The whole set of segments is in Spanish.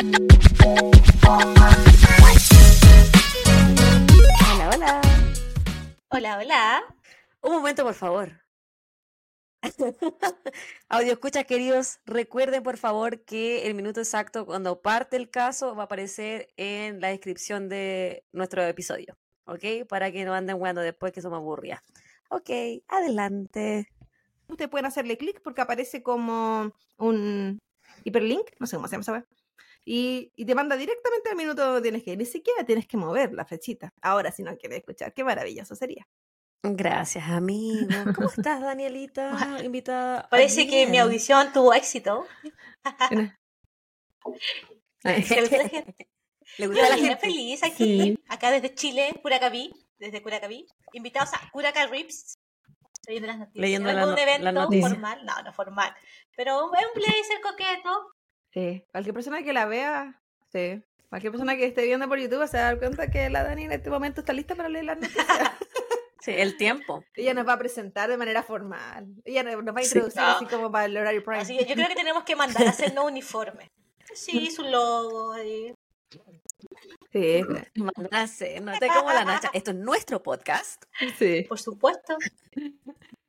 Hola, hola. Hola, hola. Un momento, por favor. Audio escucha, queridos, recuerden por favor que el minuto exacto cuando parte el caso va a aparecer en la descripción de nuestro episodio, ¿ok? Para que no anden jugando después que somos aburridas. Ok, adelante. Ustedes pueden hacerle clic porque aparece como un hiperlink, no sé cómo se llama esa wea, y, y te manda directamente al minuto donde tienes que ir. Ni siquiera tienes que mover la flechita. Ahora, si no quieres escuchar, qué maravilloso sería. Gracias, amigo. ¿Cómo estás, Danielita? Invitada. Parece que mi audición tuvo éxito. Bueno. Que la gente- ¿Le gusta la gente? feliz aquí, acá desde Chile, Curacaví, desde Curacaví, invitados a Curaca Rips. Leyendo las noticias. Leyendo la un evento noticias. formal, no, no formal, pero es un blazer coqueto. Sí, cualquier persona que la vea, sí. Cualquier persona que esté viendo por YouTube se va a dar cuenta que la Dani en este momento está lista para leer las noticias. Sí, el tiempo. Ella nos va a presentar de manera formal. Ella nos va a Sí. introducir así como para el horario prime. Así que yo creo que tenemos que mandar a hacernos uniforme. Sí, su logo. ahí. Sí, Mandar a hacer, no te como la nacha. Esto es nuestro podcast. sí. Por supuesto.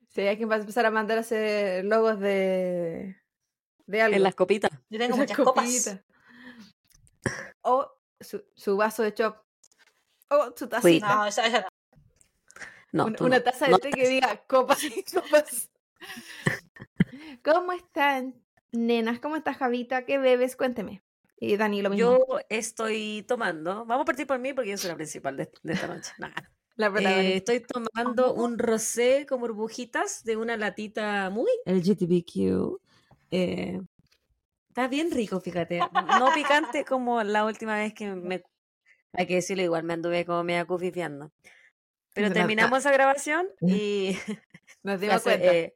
Sí, hay que empezar a mandar a hacer logos de, de algo. En las copitas. Yo tengo muchas copas. copitas. O su, su vaso de chop. O su tacita. No, esa, esa no. No, una no. taza de No té que diga copas y copas. ¿Cómo están, nenas? ¿Cómo estás, Javita? ¿Qué bebes? Cuénteme. Y Dani, lo mismo. Yo estoy tomando, vamos a partir por mí porque yo soy la principal de, de esta noche. Nah. la Eh, protagonista. estoy tomando un rosé con burbujitas de una latita muy LGTBQ. Eh, está bien rico, fíjate. No picante como la última vez que me... Hay que decirlo igual, me anduve como media cufifiando. Pero nota. terminamos esa grabación y Nos dimos cuenta. eh,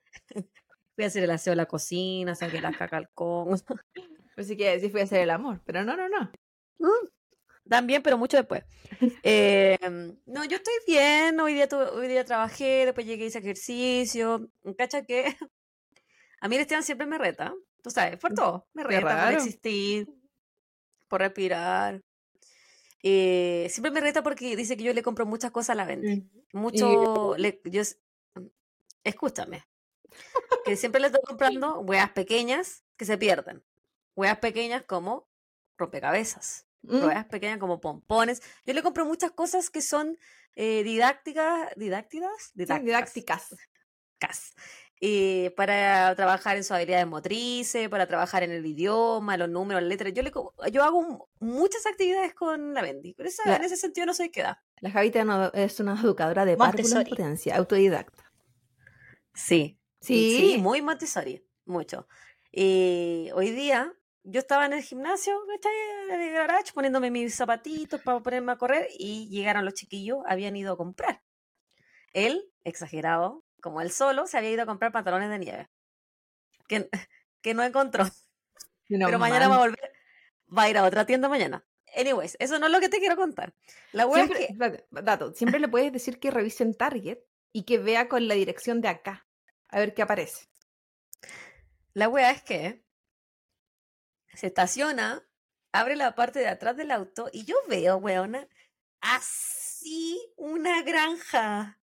fui a hacer el aseo de la cocina, saqué las cacalcón. Pensé que iba a decir fui a hacer el amor, pero no, no, no. También, pero mucho después. Eh, no, yo estoy bien. Hoy día, tuve- hoy día trabajé, después llegué hice ejercicio. Cacha que a mí el Esteban siempre me reta. Tú sabes, por todo. Me reta por existir, por respirar. Eh, siempre me reta porque dice que yo le compro muchas cosas a la venta. Mucho. le- yo, escúchame. Que siempre le estoy comprando weas pequeñas que se pierden. Weas pequeñas como rompecabezas Mm, pequeñas como pompones. Yo le compro muchas cosas que son eh, didácticas, didácticas, sí, didácticas, didácticas. cas. Eh, para trabajar en sus habilidades motrices, para trabajar en el idioma, los números, las letras. Yo, le, yo hago mu- muchas actividades con la Bendy, pero esa- La- en ese sentido no soy queda. La Javita no- es una educadora de párvulo en potencia, autodidacta. Sí, Sí. sí, muy Montessori, mucho. Y hoy día yo estaba en el gimnasio. En el garage, poniéndome mis zapatitos para ponerme a correr y llegaron los chiquillos, habían ido a comprar. Él, exagerado, como él solo, se había ido a comprar pantalones de nieve. Que, que no encontró. No pero mañana va a volver, va a ir a otra tienda mañana. Anyways, eso no es lo que te quiero contar. La wea es que dato, siempre le puedes decir que revise en Target y que vea con la dirección de acá. A ver qué aparece. La wea es que se estaciona, abre la parte de atrás del auto y yo veo, weona, así una granja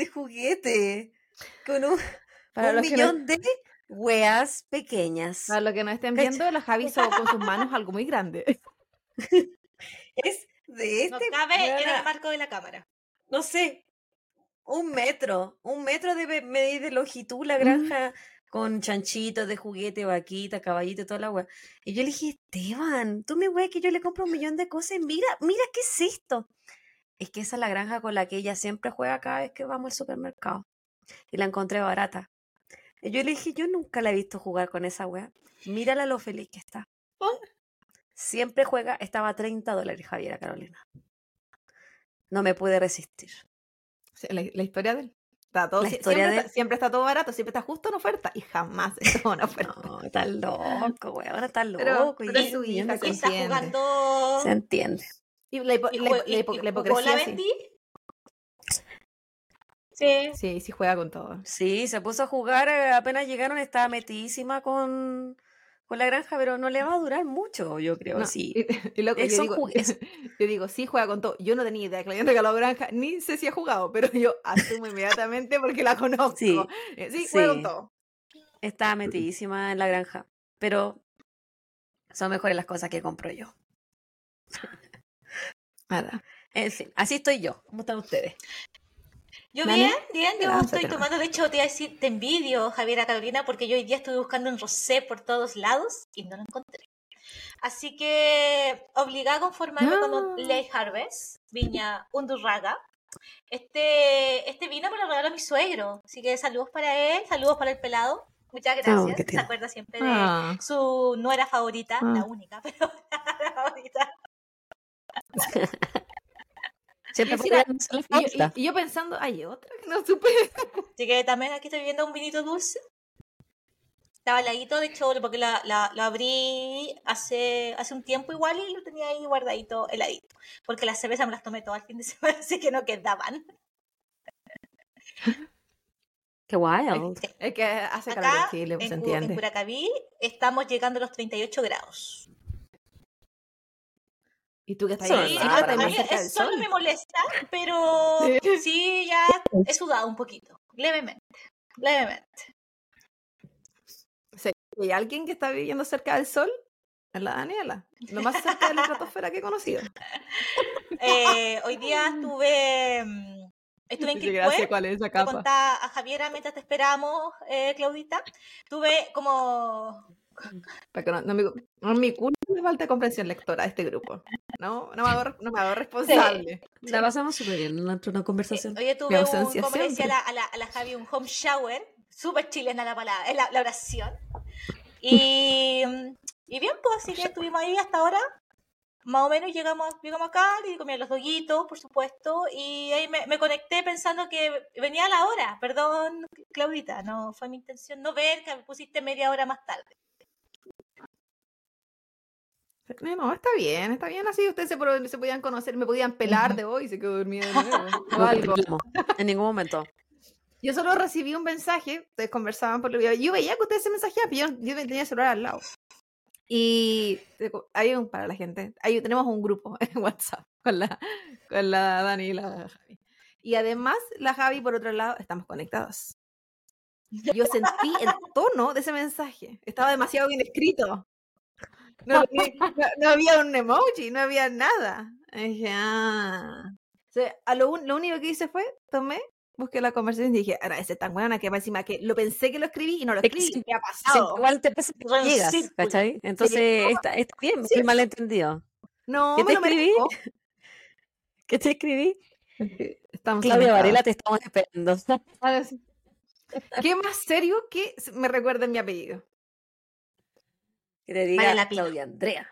de juguete con un, Para un los, que no, millón de weas pequeñas. para los que no estén Cacha. viendo, la Javi hizo con sus manos algo muy grande. Es de No este, cabe en el marco de la cámara. no sé, un metro, un metro de medir de longitud la granja con chanchitos de juguete, vaquita, caballito, toda la wea. Y yo le dije, Esteban, tú me weas que yo le compro un millón de cosas. Mira, mira qué es esto. Es que esa es la granja con la que ella siempre juega cada vez que vamos al supermercado. Y la encontré barata. Y yo le dije, yo nunca la he visto jugar con esa wea. Mírala lo feliz que está. Siempre juega, estaba a 30 dólares, Javiera Carolina. No me pude resistir. La, la historia de él. Está todo, La historia siempre, de está, siempre está todo barato, siempre está justo en oferta y jamás está en oferta. No, está loco, weón, está loco. Pero- y pero es un su hija, se Y está jugando. Se entiende. Y la, hipo- y la y- la hipo- y la hipocresía, la sí. Sí. Sí, sí juega con todo. Sí, se puso a jugar, eh, apenas llegaron, estaba metidísima con, con la granja, pero no le va a durar mucho, yo creo, No, sí. Y, y loco, yo, digo, yo digo, sí juega con todo. Yo no tenía idea que le habían regalado granja, ni sé si ha jugado, pero yo asumo inmediatamente porque la conozco. Sí, Eh, sí, juega con todo. Está metidísima en la granja, pero son mejores las cosas que compro yo. Nada. En fin, así estoy yo. ¿Cómo están ustedes? Yo bien, bien, yo estoy tomando, de hecho te iba a decir, te envidio, Javiera Carolina, porque yo hoy día estuve buscando un rosé por todos lados y no lo encontré. Así que obligada a conformarme con No. un Ley Harvest, Viña Undurraga. Este, este vino me lo regaló mi suegro, así que saludos para él, saludos para el pelado. Muchas gracias. Se acuerda siempre de Ah. su nuera favorita, la Ah. única, pero la favorita. Siempre era, Y, y- y yo pensando, hay otra que no supe. Así que también aquí estoy viendo un vinito dulce. Estaba heladito, de hecho, porque la, la- lo abrí hace, hace un tiempo igual y lo tenía ahí guardadito heladito. Porque las cervezas me las tomé todo el fin de semana, así que no quedaban. Qué wild. Es que hace calor en Chile, pues se en. Curacaví, estamos llegando a los 38 grados. Y tú que estás ahí, ah, raro. estás más cerca del solo sol. me molesta, pero Sí. sí, ya he sudado un poquito, levemente, levemente. ¿Hay alguien que está viviendo cerca del sol? Es la Daniela. Lo más cerca de la estratosfera que he conocido. Eh, hoy día estuve, mm, estuve en Quilpué, ¿cuál es esa capa? a Javiera mientras te esperamos, eh, Claudita. Tuve como. Para que no, no me, no me culpa de falta de comprensión lectora de este grupo. No, no me hago, no me hago responsable. La pasamos súper bien en una eh, conversación. Oye, tuve un, como le decía a la, a, la, a la Javi, un home shower. Súper chilena la palabra, eh, la, la oración. Y, y bien, pues así que estuvimos ahí hasta ahora. Más o menos llegamos, llegamos acá y comí los doguitos, por supuesto. Y ahí me, me conecté pensando que venía la hora. Perdón, Claudita, no fue mi intención no ver que me pusiste media hora más tarde. No, no, está bien, está bien así. Ustedes se, se podían conocer, me podían pelar de hoy se quedó dormida de nuevo. o algo. en ningún momento. Yo solo recibí un mensaje, ustedes conversaban por el video. Yo veía que ustedes se mensajeaban, pero yo, yo tenía el celular al lado. Y hay un, para la gente, hay, tenemos un grupo en WhatsApp con la, con la Dani y la Javi. Y además, la Javi, por otro lado, estamos conectados. Yo sentí el tono de ese mensaje. Estaba demasiado bien escrito. No, no- no había un emoji, no había nada. Y dije, ah. O sea, a lo, un- lo único que hice fue, tomé, busqué la conversación y dije, ahora ese tan buena que encima que lo pensé que lo escribí y no lo escribí. sí, ¿Qué ha Sí, pasado? igual te pasa que llegas, Círculo. ¿cachai? Entonces está, está bien, Sí. el malentendido. No, ¿Qué me te lo escribí? merezco. ¿Qué te escribí? Estamos Claudia. Varela, te estamos esperando. Sí. ¿Qué más serio que me recuerden mi apellido? Que te diga Vale. Claudia Andrea.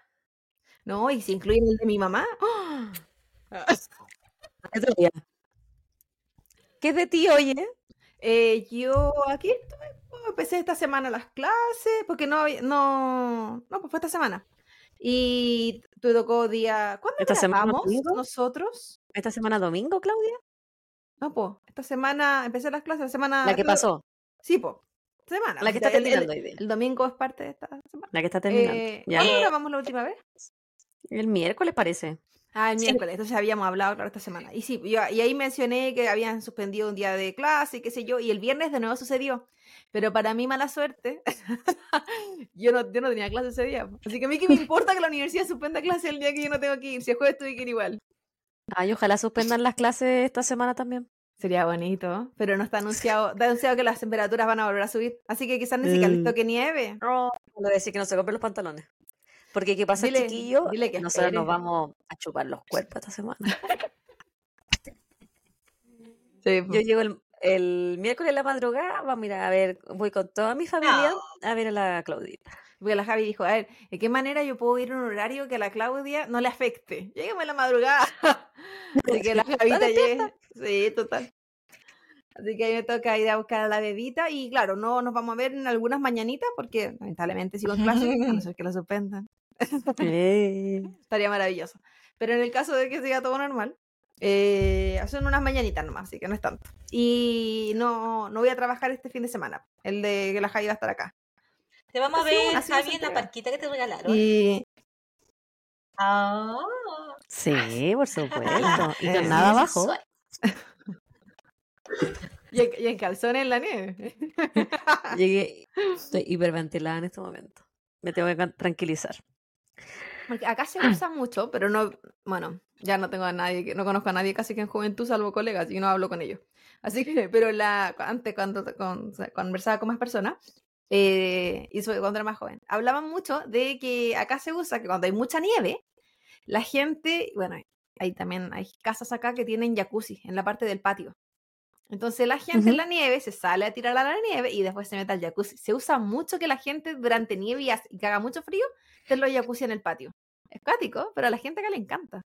No, y si incluyen el de mi mamá. ¡ah! Día. ¿Qué es de ti, oye? Eh, yo aquí estuve, pues, empecé esta semana las clases, porque no, había- no, no, pues fue esta semana. Y te tocó día, ¿cuándo ¿Esta semana grabamos domingo? nosotros? ¿Esta semana domingo, Claudia? No, pues, esta semana empecé las clases, la semana... La que pasó. Sí, pues, semana. La que está el- el- terminando hoy día. El, domingo es parte de esta semana. La que está terminando. Eh, ¿Ya? ¿Cuándo Eh, grabamos la última vez? El miércoles parece. Ah, el Sí. miércoles, entonces habíamos hablado, claro, esta semana. Y sí, yo, y ahí mencioné que habían suspendido un día de clase, y qué sé yo, y el viernes de nuevo sucedió. Pero para mí, mala suerte, yo, no, yo no tenía clase ese día. Así que a mí que me importa que la universidad suspenda clase el día que yo no tengo que ir. Si el jueves tuve que ir igual. Ay, ojalá suspendan las clases esta semana también. Sería bonito, pero no está anunciado, está anunciado que las temperaturas van a volver a subir. Así que quizás ni siquiera les Mm. toque nieve. No, le decir que no se compren los pantalones. Porque qué pasa, Dile- chiquillo, dile que nosotros nos vamos a chupar los cuerpos esta semana. Sí, Yo llego el, el miércoles en la madrugada, vamos a ir a ver, voy con toda mi familia a ver a la Claudita. Porque la Javi dijo, a ver, ¿de qué manera yo puedo ir a un horario que a la Claudia no le afecte? Llégueme en la madrugada. Así que la Javita llegue. Sí, total. Así que a mí me toca ir a buscar a la bebita y claro, no nos vamos a ver en algunas mañanitas porque lamentablemente sigo en clase, a no ser que la suspendan. Estaría maravilloso. Pero en el caso de que siga todo normal, eh, son unas mañanitas nomás, así que no es tanto. Y no, no voy a trabajar este fin de semana, el de que la Javi va a estar acá. Te vamos a ver, Javi, en la parquita que te regalaron. Y Ah, Sí, por supuesto. Y con nada abajo. Y en, y en calzones en la nieve. Llegué, estoy hiperventilada en este momento. Me tengo que tranquilizar. Porque acá se usa mucho, pero no, bueno, ya no tengo a nadie, no conozco a nadie casi que en juventud, salvo colegas, y no hablo con ellos. Así que, pero la, antes cuando con- o sea, conversaba con más personas, eh, y sobre cuando era más joven, hablaban mucho de que acá se usa que cuando hay mucha nieve, la gente, bueno, hay también, hay casas acá que tienen jacuzzi en la parte del patio. Entonces la gente en la nieve se sale a tirar a la nieve y después se mete al jacuzzi. Se usa mucho que la gente durante nieve y, hace- y que haga mucho frío, tenga los jacuzzi en el patio. Es cuático, pero a la gente acá le encanta.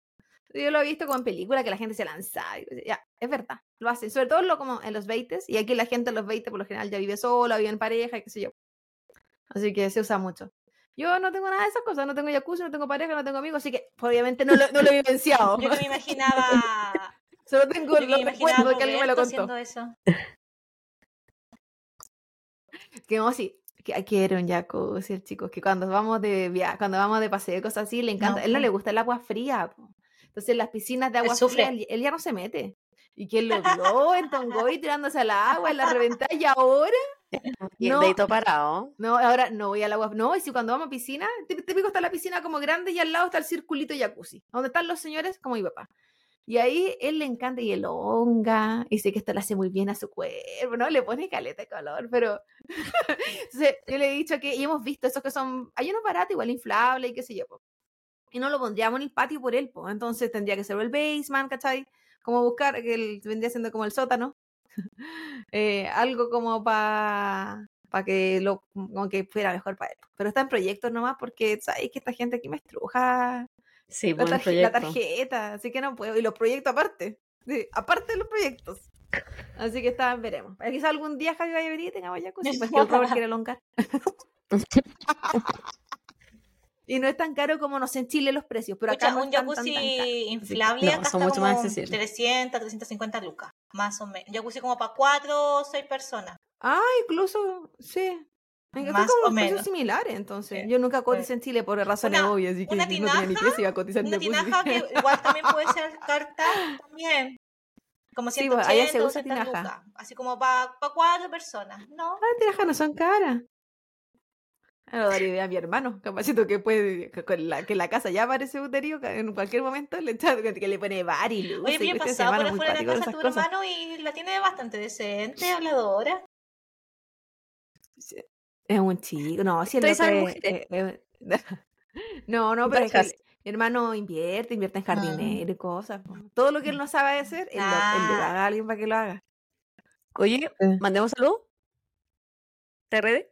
Yo lo he visto como en película que la gente se lanza. Ya, es verdad, lo hacen. Sobre todo lo, como en los 20 y aquí la gente en los 20 por lo general ya vive sola, vive en pareja y qué sé yo. Así que se usa mucho. Yo no tengo nada de esas cosas, no tengo jacuzzi, no tengo pareja, no tengo amigos, así que obviamente no lo, no lo he vivenciado. Yo que me imaginaba. Solo tengo Yo me imaginaba recuerdos que alguien me lo contó. eso. Que no, sí, que quiere un jacuzzi el chico, que cuando vamos de via cuando vamos de paseo y cosas así, le encanta. No, él no le gusta el agua fría, po. Entonces las piscinas de agua sufre. fría, él, él ya no se mete. Y él lo vio en Tongoy tirándose al agua, en la reventada, y ahora, Y el No. dedito parado. no, ahora no voy al agua. No, y si cuando vamos a piscina, tí- típico está la piscina como grande y al lado está el circulito jacuzzi, donde están los señores como mi papá. Y ahí él le encanta y elonga, y sé que esto le hace muy bien a su cuerpo, ¿no? Le pone caleta de color, pero... Entonces, yo le he dicho que, y hemos visto esos que son, hay unos baratos, igual inflables y qué sé yo, po. Y no lo pondríamos en el patio por él, pues. Entonces tendría que ser el basement, ¿cachai? Como buscar, que él vendría siendo como el sótano. Eh, algo como para para que lo como que fuera mejor para él. Pero está en proyectos nomás porque sabéis que esta gente aquí me estruja Sí, la, tarje- la tarjeta, así que no puedo. Y los proyectos aparte. Sí, aparte de los proyectos. Así que está, veremos. Eh, Quizá algún día Javi vaya a venir y tengamos jacuzzi, pues que el Robert quiere elongar. y no es tan caro como, no sé, en Chile los precios, pero acá Escucha, no un están tan, tan, jacuzzi tan caros. inflable No, acá son está mucho más como accesibles. 300, 350 lucas, más o menos. Un jacuzzi como para 4 o 6 personas. Ah, incluso, sí. Acá Más como o precios menos. similares, entonces. Sí. Yo nunca coticé en Chile por razones Una- obvias, así que una no tenía ni tinaja, si iba a cotizar en Una jacuzzi. tinaja que igual también puede ser carta también. Como Sí, 180 pues, allá se usa 200 tinaja. lucas. Así como para cuatro personas. No, Ah, tinajas no son caras. Ah, Lo daría idea a mi hermano, capacito que puede, que, la, que la casa ya parece uterio, que en cualquier momento le echa, que le pone bar y luces Oye, cuestiones, mi pasado por afuera de la casa tu cosas. hermano y la tiene bastante decente, habladora. Es un chico, no, si es- mujer. eh, eh, no, no, pero es que mi hermano invierte, invierte en Ah. jardinero y cosas. Todo lo que él no sabe hacer, él, lo- él le Ah. paga a alguien para que lo haga. Oye, Eh. mandemos salud. ¿Te ready?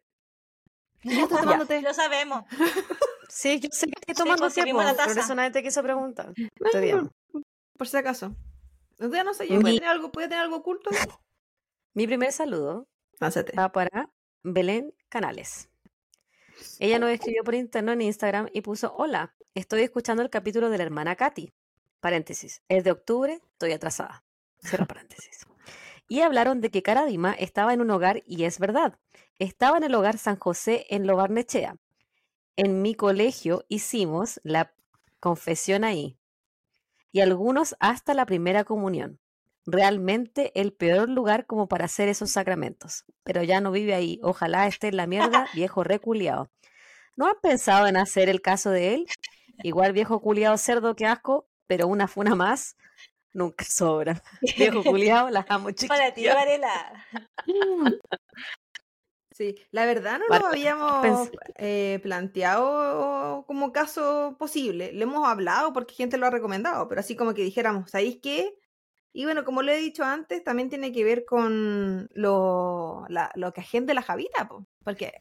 Ya estoy tomando té. Lo sabemos. Sí, yo sé que estoy Sí, tomando tiempo, servimos la por taza. eso nadie te quiso preguntar. Bueno, Estoy bien. por, por si acaso. Entonces, no sé, yo puede Mi- tener algo, puede tener algo oculto. Mi primer saludo va para Belén Canales. Ella nos escribió por interno en Instagram y puso, hola, estoy escuchando el capítulo de la hermana Katy. Paréntesis, es de octubre, estoy atrasada. Cierra paréntesis. Y hablaron de que Cara Dima estaba en un hogar y es verdad. Estaba en el hogar San José en Lobarnechea. En mi colegio hicimos la confesión ahí. Y algunos hasta la primera comunión. Realmente el peor lugar como para hacer esos sacramentos. Pero ya no vive ahí. Ojalá esté en la mierda, viejo reculiado. ¿No han pensado en hacer el caso de él? Igual viejo culiado cerdo, que asco, pero una funa más nunca sobra. Viejo culiado, las amo Para ti. Varela. Sí, la verdad no lo habíamos eh, planteado como caso posible. Le hemos hablado porque gente lo ha recomendado, pero así como que dijéramos, ¿sabéis qué? Y bueno, como le he dicho antes, también tiene que ver con lo, la- lo que agende la Javita, po, porque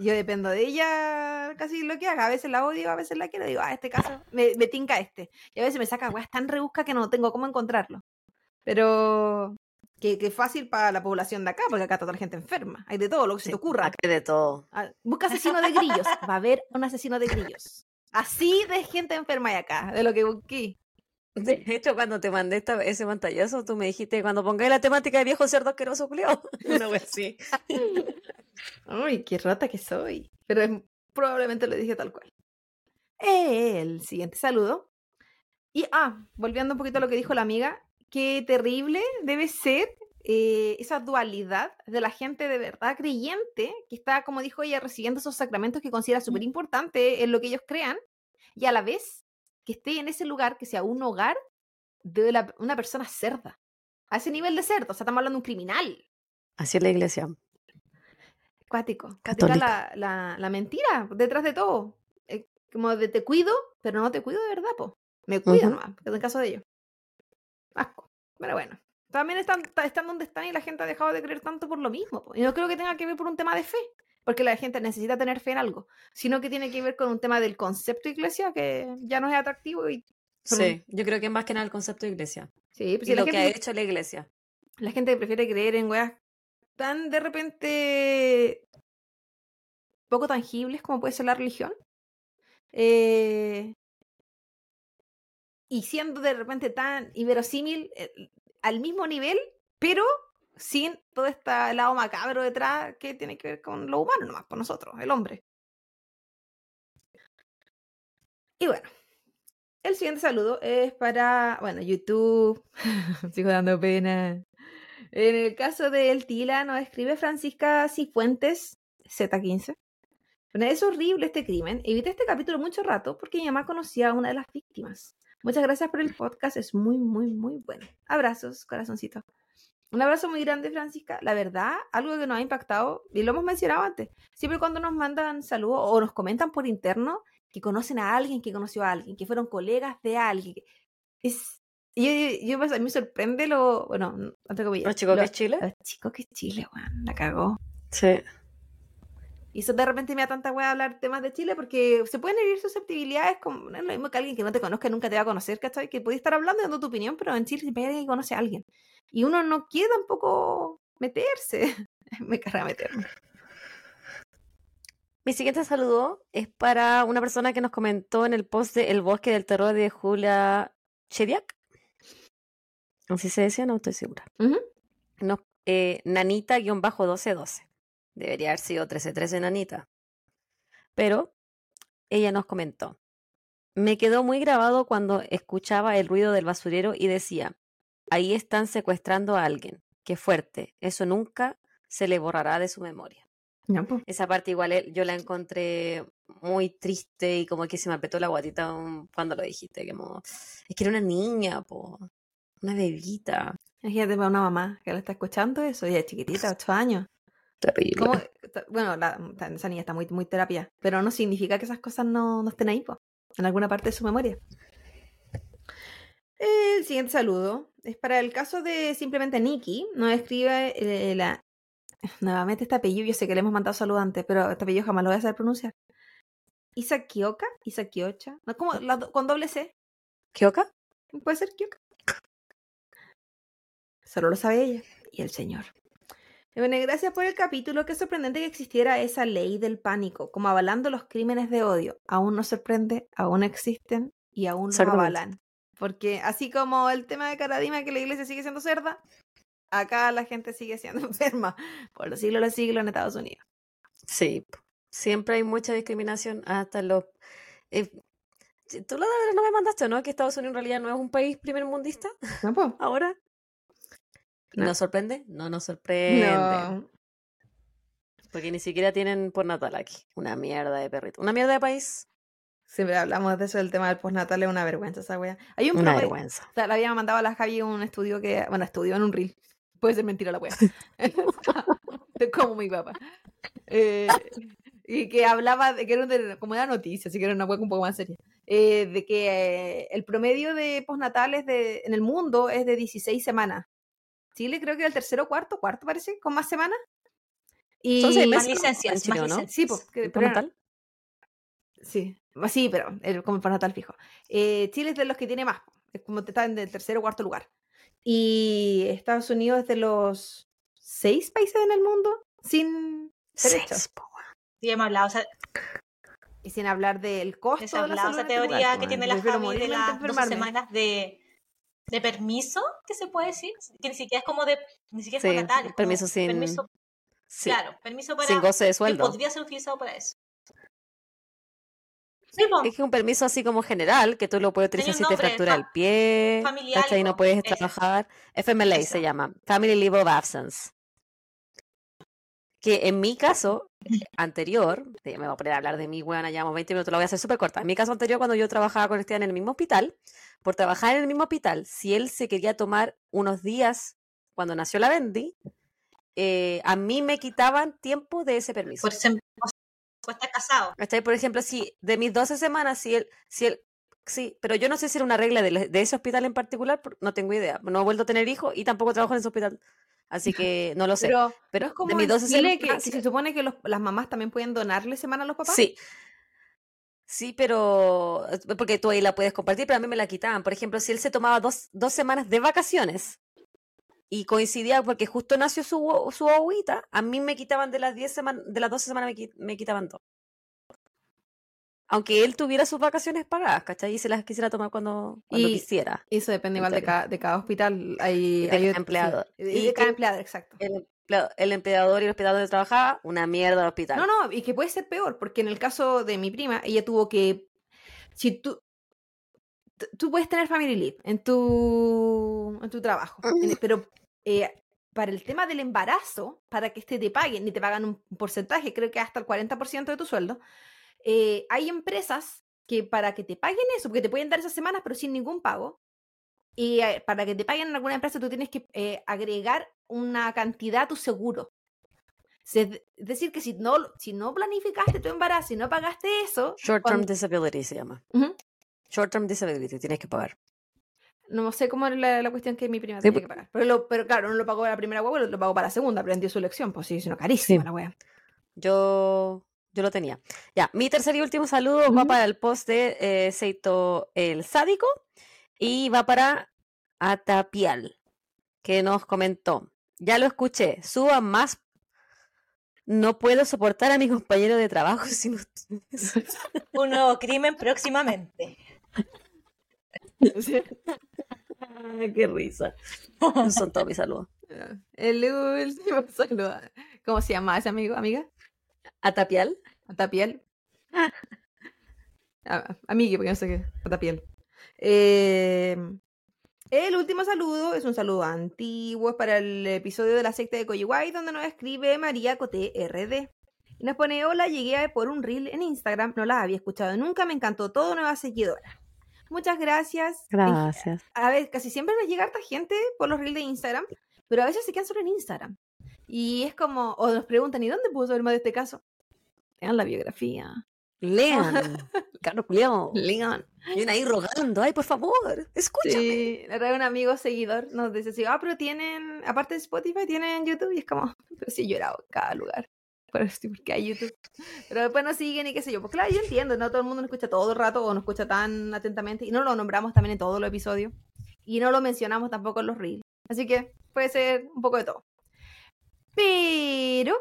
yo dependo de ella casi lo que haga. A veces la odio, a veces la quiero. Digo, ah, este caso me, me tinca este. Y a veces me saca weas tan rebusca que no tengo cómo encontrarlo. Pero que, que fácil para la población de acá, porque acá está toda la gente enferma. Hay de todo lo que se te ocurra. acá hay de todo. Ah, Busca asesino de grillos. Va a haber un asesino de grillos. Así de gente enferma hay acá, de lo que busqué. De hecho, cuando te mandé esta- ese pantallazo, tú me dijiste, cuando pongáis la temática de viejo cerdo asqueroso culiao. Una wea así. Ay, qué rata que soy. Pero es- probablemente lo dije tal cual. El siguiente saludo. Y, ah, volviendo un poquito a lo que dijo la amiga, qué terrible debe ser eh, esa dualidad de la gente de verdad creyente que está, como dijo ella, recibiendo esos sacramentos que considera súper importante en lo que ellos crean y a la vez que esté en ese lugar que sea un hogar de la- una persona cerda. A ese nivel de cerdo, o sea, estamos hablando de un criminal. Así es la iglesia. Cuático. Católica. La, la, la mentira detrás de todo. Eh, como de te cuido, pero no te cuido de verdad, po. Me cuido Ujú. nomás, porque es el caso de ellos. Asco. Pero bueno. También están, están donde están y la gente ha dejado de creer tanto por lo mismo. po. Y no creo que tenga que ver por un tema de fe, porque la gente necesita tener fe en algo, sino que tiene que ver con un tema del concepto iglesia que ya no es atractivo y Sí, yo creo que es más que nada el concepto de iglesia. sí, pues y si lo que ha hecho la iglesia. la gente prefiere creer en weas tan de repente poco tangibles como puede ser la religión. eh, y siendo de repente tan inverosímil eh, al mismo nivel, pero sin todo este lado macabro detrás que tiene que ver con lo humano nomás, con nosotros, el hombre. Y bueno, el siguiente saludo es para, bueno, YouTube. Sigo dando pena. En el caso de El Tila nos escribe Francisca Cifuentes, Z15. Bueno, es horrible este crimen. Evité este capítulo mucho rato porque mi mamá conocía a una de las víctimas. Muchas gracias por el podcast, es muy, muy, muy bueno. Abrazos, corazoncito. Un abrazo muy grande, Francisca. La verdad, algo que nos ha impactado, y lo hemos mencionado antes, siempre cuando nos mandan saludos o nos comentan por interno que conocen a alguien que conoció a alguien, que fueron colegas de alguien. Es, yo, yo, yo, pues, a mí me sorprende lo, bueno, entre comillas, Los chicos lo- que es Chile. los chicos que es Chile, weón, la cagó. Sí. Y eso de repente me da tanta weá hablar temas de Chile porque se pueden herir susceptibilidades como no es lo mismo que alguien que no te conozca nunca te va a conocer, ¿cachai? Que puedes estar hablando y dando tu opinión, pero en Chile siempre hay alguien que conoce a alguien. Y uno no quiere tampoco meterse. me carga meterme. Mi siguiente saludo es para una persona que nos comentó en el post de El bosque del terror de Julia Chediak. Así se decía, no estoy segura. Ujú. No, eh, Nanita-1212. Debería haber sido 1313 Nanita. Pero ella nos comentó. Me quedó muy grabado cuando escuchaba el ruido del basurero y decía, ahí están secuestrando a alguien. Qué fuerte. Eso nunca se le borrará de su memoria. Po. Esa parte igual eh, yo la encontré muy triste y como que se me apretó la guatita cuando lo dijiste. Como, es que era una niña, po. Una bebita. Imagínate para una mamá que la está escuchando eso, ella es chiquitita, 8 años. Terrible. Bueno, la- esa niña está muy, muy terapia, pero no significa que esas cosas no, no estén ahí, po, en alguna parte de su memoria. El siguiente saludo es para el caso de simplemente Nikki. Nos escribe eh, la. Nuevamente este apellido, yo sé que le hemos mandado saludos antes, pero este apellido jamás lo voy a saber pronunciar. Isakioka, Isakiocha. No, como la do- con doble C. ¿Qué oca? ¿Puede ser Kioka? Solo lo sabe ella y el señor. Bueno, gracias por el capítulo. Qué sorprendente que existiera esa ley del pánico, como avalando los crímenes de odio. Aún nos sorprende, aún existen y aún Exactamente. avalan. Porque así como el tema de Caradima, que la iglesia sigue siendo cerda, acá la gente sigue siendo enferma por los siglos de los siglos en Estados Unidos. Sí. Siempre hay mucha discriminación hasta los... eh, Tú lo de- no me mandaste, ¿no? Que Estados Unidos en realidad no es un país primermundista ¿No, po? ahora. ¿Y No. ¿Nos sorprende? No nos sorprende. No. Porque ni siquiera tienen por natal aquí. Una mierda de perrito. Una mierda de país. Siempre hablamos de eso, del tema del postnatal, es una vergüenza esa wea. Hay un Una vergüenza. O sea, le había mandado a la Javi un estudio que, bueno, estudio en un reel. Puede ser mentira la wea. como mi papá. Eh, y que hablaba de que era de- como una noticia, así que era una wea un poco más seria. Eh, de que eh, el promedio de postnatales de, en el mundo es de 16 semanas. Chile creo que era el tercero o cuarto, cuarto parece, con más semanas. Y, Son seis Más meses, ¿no? licencias, En Chile, más ¿o no? licencias. Sí, pues, que- ¿El pero-? Sí, sí, pero el, como el postnatal fijo. Eh, Chile es de los que tiene más, es como te está en el tercer o cuarto lugar. Y Estados Unidos es de los seis países en el mundo sin derecho. Seis, po, weón. Sí, hemos hablado, o sea, Y sin hablar del costo de la esa este teoría que tiene la Javi de las 12 enfermarme. semanas de de permiso, que se puede decir, que ni siquiera es como de, ni siquiera es Sí, natal, es permiso sin- permiso, Sí, claro, permiso para sin goce de que sueldo. podría ser utilizado para eso. Sí, Es que un permiso así como general, que tú lo puedes utilizar si te fractura el pie, familiar, ¿cachai? No puedes trabajar. FMLA Eso. se llama, Family Leave of Absence. Que en mi caso anterior, me voy a poner a hablar de mi weona, llevamos 20 minutos, lo voy a hacer súper corta. En mi caso anterior, cuando yo trabajaba con Esteban en el mismo hospital, por trabajar en el mismo hospital, si él se quería tomar unos días cuando nació la Bendy, eh, a mí me quitaban tiempo de ese permiso. por ejemplo, estar casado. Por ejemplo, si de mis 12 semanas, si él, si él, sí, pero yo no sé si era una regla de, de ese hospital en particular, no tengo idea. No he vuelto a tener hijos y tampoco trabajo en ese hospital. Así que no lo sé. Pero, Pero, es como de mis en 12 Chile que, que se supone que los- las mamás también pueden donarle semana a los papás. Sí. Sí, pero eh, porque tú ahí la puedes compartir, pero a mí me la quitaban. Por ejemplo, si él se tomaba dos, dos semanas de vacaciones y coincidía porque justo nació su, su agüita, a mí me quitaban de las 10 semanas, de las 12 semanas me, me quitaban dos. Aunque él tuviera sus vacaciones pagadas, ¿cachai? Y se las quisiera tomar cuando, cuando Y- quisiera. Eso depende igual de cada, de cada hospital. Hay, de hay cada sí, y Y de cada empleador, exacto. El, el empleador y el hospital donde trabajaba, una mierda el hospital. No, no, y que puede ser peor, porque en el caso de mi prima, ella tuvo que. Si tú. Tú puedes tener family leave en tu, en tu trabajo, en- pero eh, para el tema del embarazo, para que este te paguen, ni te pagan un porcentaje, creo que hasta el 40% de tu sueldo, eh, hay empresas que para que te paguen eso, porque te pueden dar esas semanas, pero sin ningún pago, y eh, para que te paguen en alguna empresa tú tienes que eh, agregar una cantidad a tu seguro. Se- Es decir, que si no, si no planificaste tu embarazo y no pagaste eso, Short term cuando- disability se llama. Ujú. Short term disability, tienes que pagar. no sé cómo era la, la cuestión que mi prima Sí, tenía que pagar. Pero, lo- pero claro, no lo pagó la primera huevo, lo pagó para la segunda, aprendió su lección, pues sí, sino carísima Sí. la wea. Yo, yo lo tenía. Ya, mi tercer y último saludo va para el post de eh, Seito el Sádico y va para Atapial, que nos comentó. Ya lo escuché, suba más. No puedo soportar a mi compañero de trabajo sin ustedes. Un nuevo crimen próximamente. Qué risa. Son todos mis saludos. El último saludo. ¿Cómo se llama ese amigo, amiga? Atapial. Atapiel. Ah, Amigue, porque no sé qué. Atapiel. Eh, el último saludo es un saludo antiguo, es para el episodio de la secta de Coyihuay, donde nos escribe María Coté RD. Y nos pone, hola, llegué por un reel en Instagram, no la había escuchado nunca, me encantó todo, nueva seguidora. Muchas gracias. Gracias. A ver, casi siempre nos llega harta gente por los reels de Instagram, pero a veces se quedan solo en Instagram. Y es como, o nos preguntan, ¿y dónde puedo saber más de este caso? Vean la biografía. Lean. Carlos. Leon. Vienen ahí rogando. Ay, por favor, escúchame. Sí, un amigo seguidor nos dice así, ah, pero tienen, aparte de Spotify, tienen YouTube, y es como, pero sí llorado en cada lugar. Pero sí, porque hay YouTube. Pero después nos siguen y qué sé yo. Pues claro, yo entiendo, no todo el mundo nos escucha todo el rato o nos escucha tan atentamente. Y no lo nombramos también en todos los episodios. Y no lo mencionamos tampoco en los reels. Así que puede ser un poco de todo. Pero,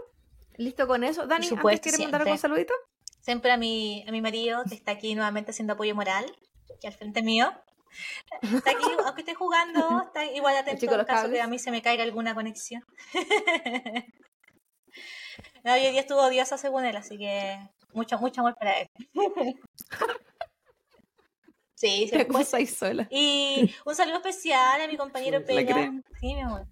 listo con eso. Dani, ¿antes supuesto, quieres mandar algún saludito? Siempre a mi, a mi marido, que está aquí nuevamente haciendo apoyo moral, que al frente mío. Está aquí, aunque esté jugando, está igual atento en caso que a mí se me caiga alguna conexión. No, hoy día estuvo odiosa según él, así que mucho, mucho amor para él. Sí, sí. pues, acusáis sola. Y un saludo especial a mi compañero Pega. Sí, mi amor.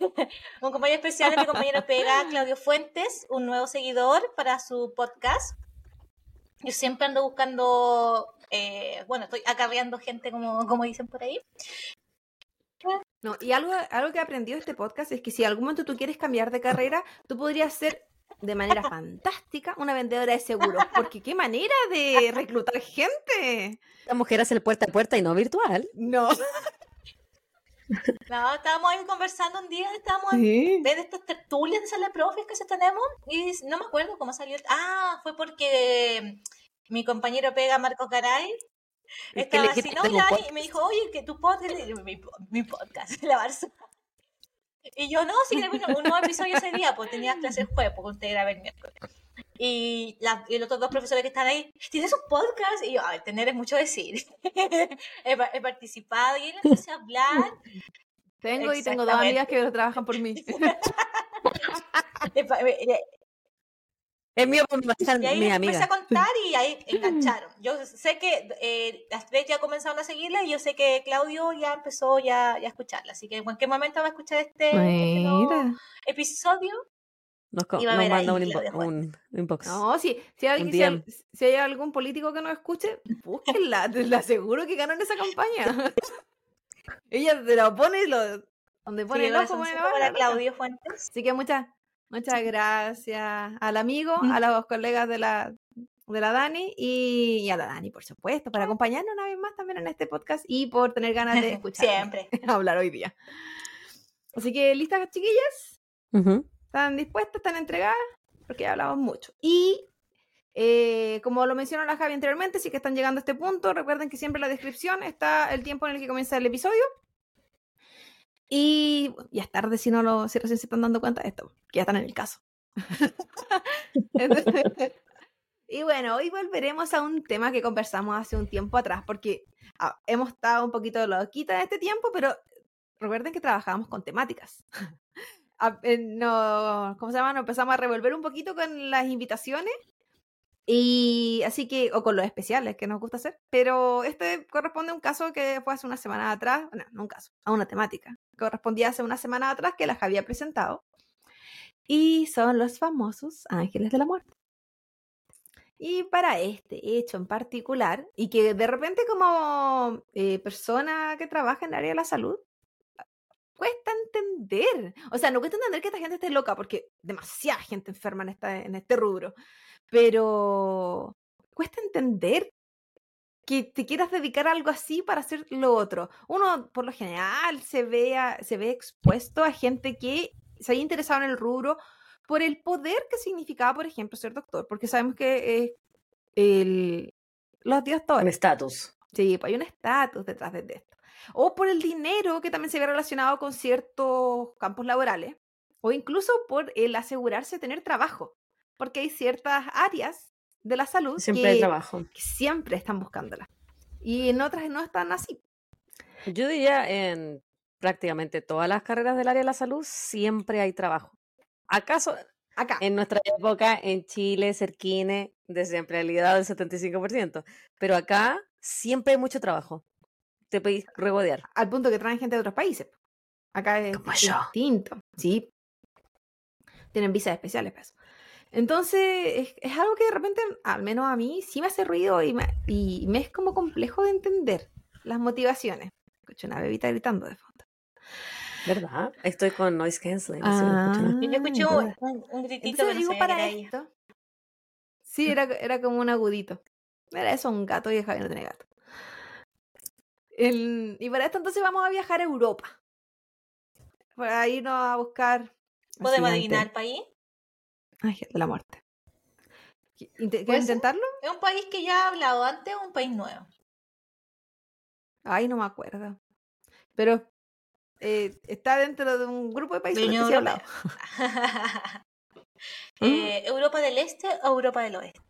un compañero especial a mi compañero Pega, Claudio Fuentes, un nuevo seguidor para su podcast. Yo siempre ando buscando, eh, bueno, estoy acarreando gente como, como dicen por ahí. No, y algo, algo que he aprendido de este podcast es que si en algún momento tú quieres cambiar de carrera, tú podrías ser de manera fantástica una vendedora de seguros. Porque qué manera de reclutar gente. La mujer hace el puerta a puerta y no virtual. No. No, estábamos ahí conversando un día, estábamos en Sí. vez de estas tertulias de sala de profes que se tenemos y no me acuerdo cómo salió. Ah, fue porque mi compañero pega que le estaba así, no, y me dijo, oye, que tu podcast, mi, mi podcast, la Barça. Y yo, no, sí, grabé un, un nuevo episodio ese día, pues tenía clase el jueves, porque usted grabé el miércoles. Y, la- y los otros dos profesores que están ahí, ¿tienes un podcast? Y yo, a ver, tener es mucho decir. he, he participado y él empezó a hablar. Tengo y tengo dos amigas que trabajan por mí. pa- eh, Es mío, Y ahí mi empecé amiga. a contar y ahí engancharon. Yo sé que eh, las tres ya comenzaron a seguirla y yo sé que Claudio ya empezó ya, ya a escucharla. Así que en cualquier momento va a escuchar este, este episodio. Nos, manda un, inbo- inbox. No, si, si, hay, Un si, hay, DM. si hay algún político que nos escuche, búsquenla. Te la aseguro que ganan esa campaña. Ella te lo pone y lo. Donde pone Sí, el ojo, pone para. Claudio Fuentes. Así que muchas, muchas gracias al amigo, a los colegas de la, de la Dani y, y a la Dani, por supuesto, por acompañarnos una vez más también en este podcast y por tener ganas de escuchar Siempre. hablar hoy día. Así que, ¿listas, chiquillas? Ujú. ¿Están dispuestas? ¿Están entregadas? Porque ya hablamos mucho. Y eh, como lo mencionó la Javi anteriormente, si que están llegando a este punto, recuerden que siempre en la descripción está el tiempo en el que comienza el episodio. Y ya es tarde si no lo, si recién se están dando cuenta de esto, que ya están en el caso. Y bueno, hoy volveremos a un tema que conversamos hace un tiempo atrás, porque ah, hemos estado un poquito loquita en este tiempo, pero recuerden que trabajábamos con temáticas. Ah, eh, no, ¿cómo se llama? Nos empezamos a revolver un poquito con las invitaciones. Y así que, o con los especiales que nos gusta hacer. Pero este corresponde a un caso que fue hace una semana atrás, no, no un caso, a una temática. Correspondía hace una semana atrás que las había presentado. Y son los famosos ángeles de la muerte. Y para este hecho en particular, y que de repente como eh, persona que trabaja en el área de la salud, cuesta entender. O sea, no cuesta entender que esta gente esté loca, porque demasiada gente enferma en, esta, en este rubro. Pero cuesta entender que te quieras dedicar a algo así para hacer lo otro. Uno, por lo general, se ve, a- se ve expuesto a gente que se haya interesado en el rubro por el poder que significaba, por ejemplo, ser doctor, porque sabemos que eh, el, los Un doctores estatus. Sí, pues hay un estatus detrás de esto. O por el dinero que también se ve relacionado con ciertos campos laborales. O incluso por el asegurarse de tener trabajo. Porque hay ciertas áreas de la salud Siempre que, hay trabajo. que siempre están buscándola. Y en otras no están así. Yo diría en prácticamente todas las carreras del área de la salud siempre hay trabajo. ¿Acaso Acá. en nuestra época en Chile, cerquine, desempleabilidad del 75%? Pero acá siempre hay mucho trabajo. Te podéis regodear. Al punto que traen gente de otros países. Acá es, Como yo. distinto. Sí. Tienen visas especiales para eso. Entonces, es, es algo que de repente, al menos a mí, sí me hace ruido y me, y me es como complejo de entender las motivaciones. Escucho una bebita gritando de fondo. ¿Verdad? Estoy con noise canceling. no nada. Yo escuché Ah, un, un, un gritito Entonces digo para ella. esto. Sí, era, era como un agudito. Era eso, un gato y Javi no tiene gato. El- y para esto entonces vamos a viajar a Europa. Para irnos a buscar. ¿Podemos adivinar el país? Ángel de la muerte. ¿Qui- inte- ¿Puede ¿Quieres intentarlo? ¿Es un país que ya he hablado antes o un país nuevo? Ay, no me acuerdo. Pero eh, está dentro de un grupo de países De que sí he hablado. Eh, ¿Europa del Este o Europa del Oeste?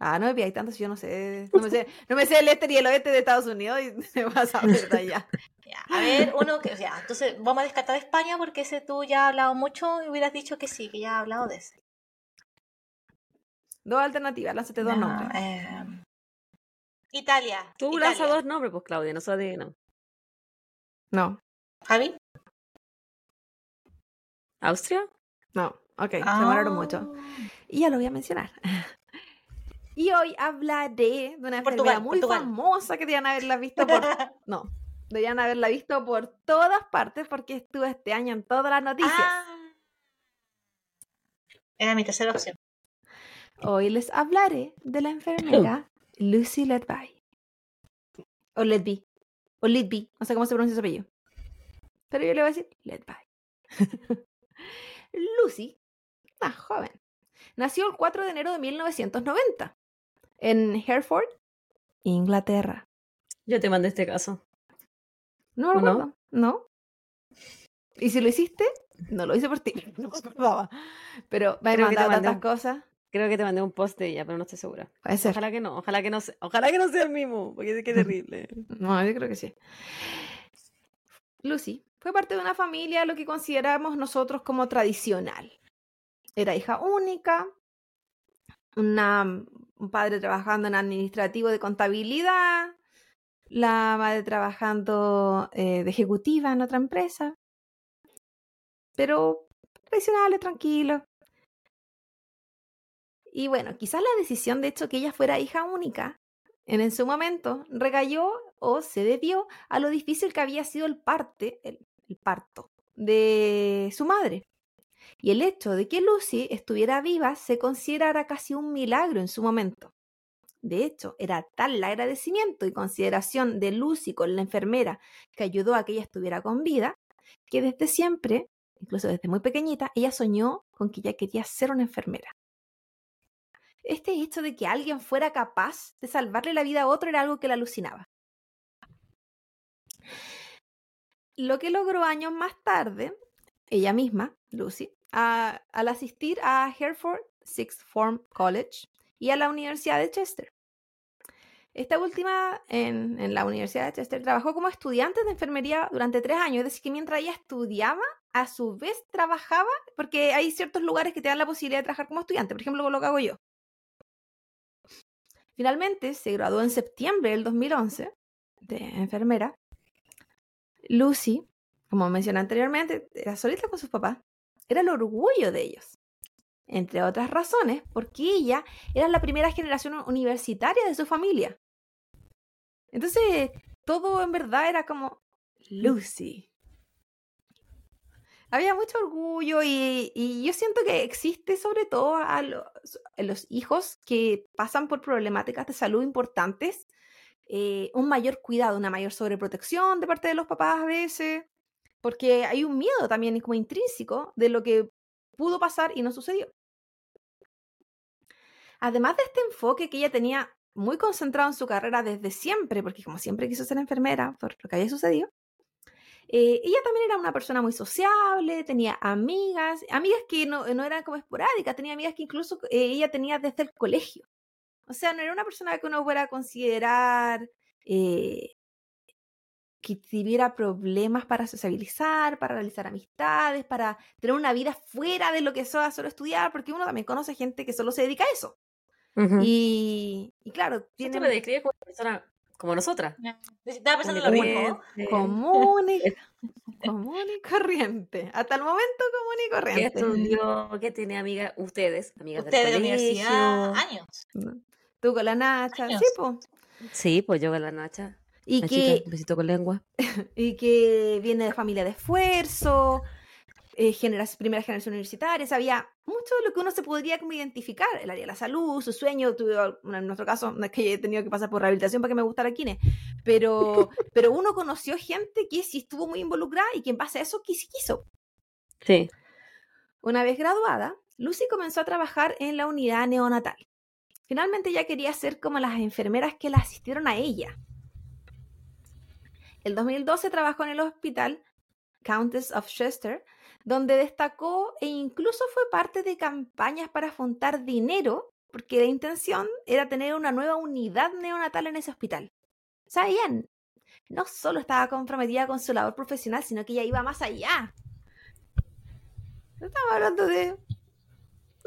Ah, no me pidáis tanto si yo no sé. No me sé, no me sé el este y el oeste de Estados Unidos y me vas a ver de allá. A ver, uno que, ya, entonces vamos a descartar España porque ese tú ya has hablado mucho y hubieras dicho que sí, que ya has hablado de ese. Dos alternativas, lánzate dos No, nombres. eh, Italia. Tú lanzas dos nombres, pues Claudia, no se adivina. No, ¿Javi? ¿Austria? no. Ok, se demoraron mucho. Ah. Y ya lo voy a mencionar. Y hoy hablaré de una Portugal, enfermedad muy Portugal. famosa que deberían haberla visto por... No, deberían haberla visto por todas partes porque estuvo este año en todas las noticias. Ah. Era mi tercera opción. Hoy les hablaré de la enfermera Lucy Ledby. O Ledby. O Lidby. No sé cómo se pronuncia su apellido. Pero yo le voy a decir Ledby. Lucy, una joven, nació el 4 de enero de 1990 en Hereford, Inglaterra. Yo te mandé este caso. No ¿O no? No. Y si lo hiciste, No lo hice por ti, no. Pero me ha Creo que te mandado tantas un- cosas. Creo que te mandé un post de ella, pero no estoy segura. Puede ser. Ojalá que no, ojalá que no, se- ojalá que no sea el mismo, porque es que terrible. No, yo creo que sí. Lucy fue parte de una familia lo que consideramos nosotros como tradicional. Era hija única, una, un padre trabajando en administrativo de contabilidad, la madre trabajando eh, de ejecutiva en otra empresa, pero tradicionales, tranquilos. Y bueno, quizás la decisión de hecho que ella fuera hija única en, su momento recayó o se debió a lo difícil que había sido el, parte, el parto de su madre. Y el hecho de que Lucy estuviera viva se considerara casi un milagro en su momento. De hecho, era tal el agradecimiento y consideración de Lucy con la enfermera que ayudó a que ella estuviera con vida, que desde siempre, incluso desde muy pequeñita, ella soñó con que ella quería ser una enfermera. Este hecho de que alguien fuera capaz de salvarle la vida a otro era algo que la alucinaba. Lo que logró años más tarde, ella misma, Lucy, al asistir a Hereford Sixth Form College y a la Universidad de Chester. Esta última, en, en la Universidad de Chester, trabajó como estudiante de enfermería durante tres años, es decir, que mientras ella estudiaba, a su vez trabajaba, porque hay ciertos lugares que te dan la posibilidad de trabajar como estudiante, por ejemplo, lo que hago yo. Finalmente, se graduó en septiembre del 2011 de enfermera. Lucy, como mencioné anteriormente, era solita con sus papás. Era el orgullo de ellos. Entre otras razones, porque ella era la primera generación universitaria de su familia. Entonces, todo en verdad era como Lucy. Había mucho orgullo y, y yo siento que existe sobre todo a los, hijos que pasan por problemáticas de salud importantes, eh, un mayor cuidado, una mayor sobreprotección de parte de los papás a veces, porque hay un miedo también como intrínseco de lo que pudo pasar y no sucedió. Además de este enfoque que ella tenía muy concentrado en su carrera desde siempre, porque como siempre quiso ser enfermera por lo que había sucedido, eh, ella también era una persona muy sociable, tenía amigas, amigas que no, no eran como esporádicas, tenía amigas que incluso eh, ella tenía desde el colegio. O sea, no era una persona que uno fuera considerar eh, que tuviera problemas para sociabilizar, para realizar amistades, para tener una vida fuera de lo que sea solo estudiar, porque uno también conoce gente que solo se dedica a eso. Ujú. Y, y claro, Tú tiene me describes como una persona como nosotras. Estaba pensando común lo y mismo. corriente, común y, común y corriente. Hasta el momento común y corriente. estudió, que tiene amigas, ustedes, amigas Ustedes de del la universidad, años. Tú con la Nacha, Años. sí, po. Sí, pues yo con la Nacha. Y que, un besito con lengua. y que viene de familia de esfuerzo, eh, primera generación universitaria, sabía mucho de lo que uno se podría como identificar, el área de la salud, su sueño, tuve, en nuestro caso, no es que he tenido que pasar por rehabilitación para que me gustara Kine, pero, pero uno conoció gente que sí estuvo muy involucrada y que en base a eso que sí quiso. Sí. Una vez graduada, Lucy comenzó a trabajar en la unidad neonatal. Finalmente ella quería ser como las enfermeras que la asistieron a ella. El 2012 trabajó en el hospital Countess of Chester, donde destacó e incluso fue parte de campañas para juntar dinero, porque la intención era tener una nueva unidad neonatal en ese hospital. O sea, ella n- no solo estaba comprometida con su labor profesional, sino que ella iba más allá. Estamos hablando de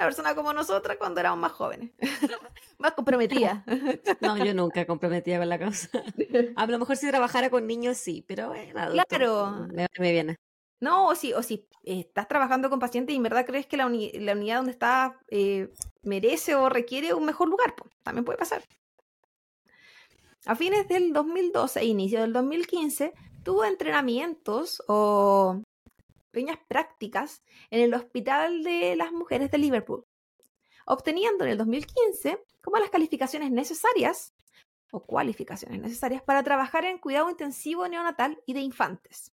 una persona como nosotras cuando éramos más jóvenes, más comprometida. No, yo nunca comprometía con la causa. A lo mejor si trabajara con niños sí, pero bueno, adultos, Claro. Me, me viene. No, o si, o si estás trabajando con pacientes y en verdad crees que la, uni- la unidad donde estás eh, merece o requiere un mejor lugar, pues, también puede pasar. A fines del 2012 e inicio del 2015 tuvo entrenamientos o pequeñas prácticas en el Hospital de las Mujeres de Liverpool, obteniendo en el 2015 como las calificaciones necesarias o cualificaciones necesarias para trabajar en cuidado intensivo neonatal y de infantes.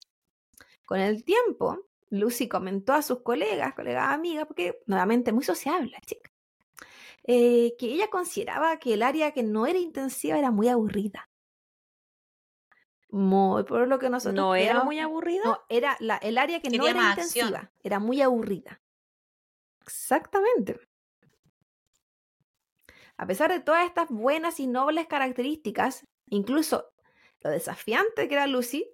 Con el tiempo, Lucy comentó a sus colegas, colegas amigas, porque nuevamente muy sociable la chica, eh, que ella consideraba que el área que no era intensiva era muy aburrida. Muy por lo que nosotros ¿No era muy aburrida? No, era la, el área que no era acción. intensiva, era muy aburrida. Exactamente. A pesar de todas estas buenas y nobles características, incluso lo desafiante que era Lucy,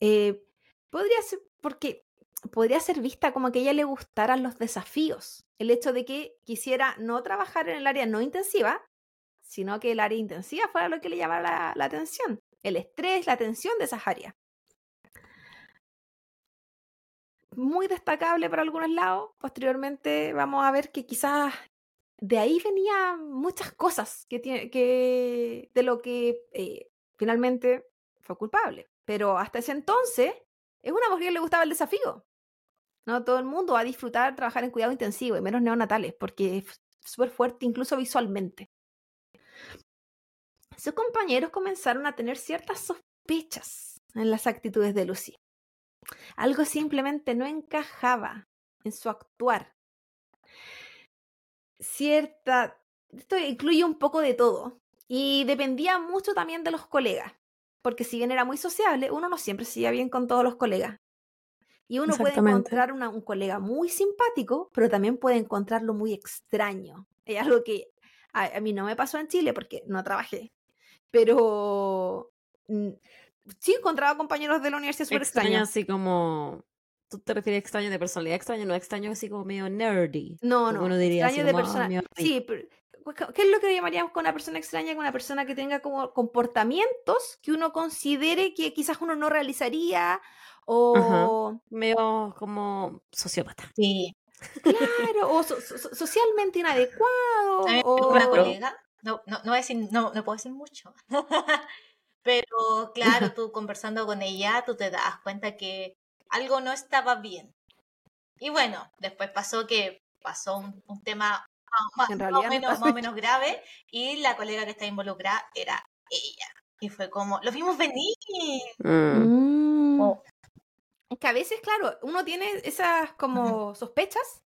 eh, podría ser porque podría ser vista como que a ella le gustaran los desafíos. El hecho de que quisiera no trabajar en el área no intensiva, sino que el área intensiva fuera lo que le llamara la, la atención. El estrés, la tensión de esas áreas. Muy destacable para algunos lados. Posteriormente vamos a ver que quizás de ahí venían muchas cosas que tiene, que, de lo que eh, finalmente fue culpable. Pero hasta ese entonces es una mujer que le gustaba el desafío. No todo el mundo va a disfrutar trabajar en cuidado intensivo, y menos neonatales, porque es súper fuerte incluso visualmente. Sus compañeros comenzaron a tener ciertas sospechas en las actitudes de Lucy. Algo simplemente no encajaba en su actuar. Cierta... Esto incluye un poco de todo. Y dependía mucho también de los colegas. Porque si bien era muy sociable, uno no siempre se lleva bien con todos los colegas. Y uno puede encontrar una- un colega muy simpático, pero también puede encontrarlo muy extraño. Es algo que a, a mí no me pasó en Chile porque no trabajé. Pero mm, sí encontraba compañeros de la universidad súper Extraño extraños. así como... ¿Tú te refieres a extraño de personalidad extraño? No, extraño así como medio nerdy. No, no. uno diría extraño de "Ah, persona. medio rico". Sí, pero ¿qué es lo que llamaríamos con una persona extraña? Con una persona que tenga como comportamientos que uno considere que quizás uno no realizaría o Medio como sociópata. Sí. claro, o so- so- socialmente inadecuado A mí me o una colega, no, no, no, voy a decir, no, no puedo decir mucho, pero claro, tú conversando con ella, tú te das cuenta que algo no estaba bien. Y bueno, después pasó que pasó un, un tema más, más o no menos, más o menos grave y la colega que está involucrada era ella. Y fue como, lo vimos venir. Mm. Mm. Oh, Es que a veces, claro, uno tiene esas como sospechas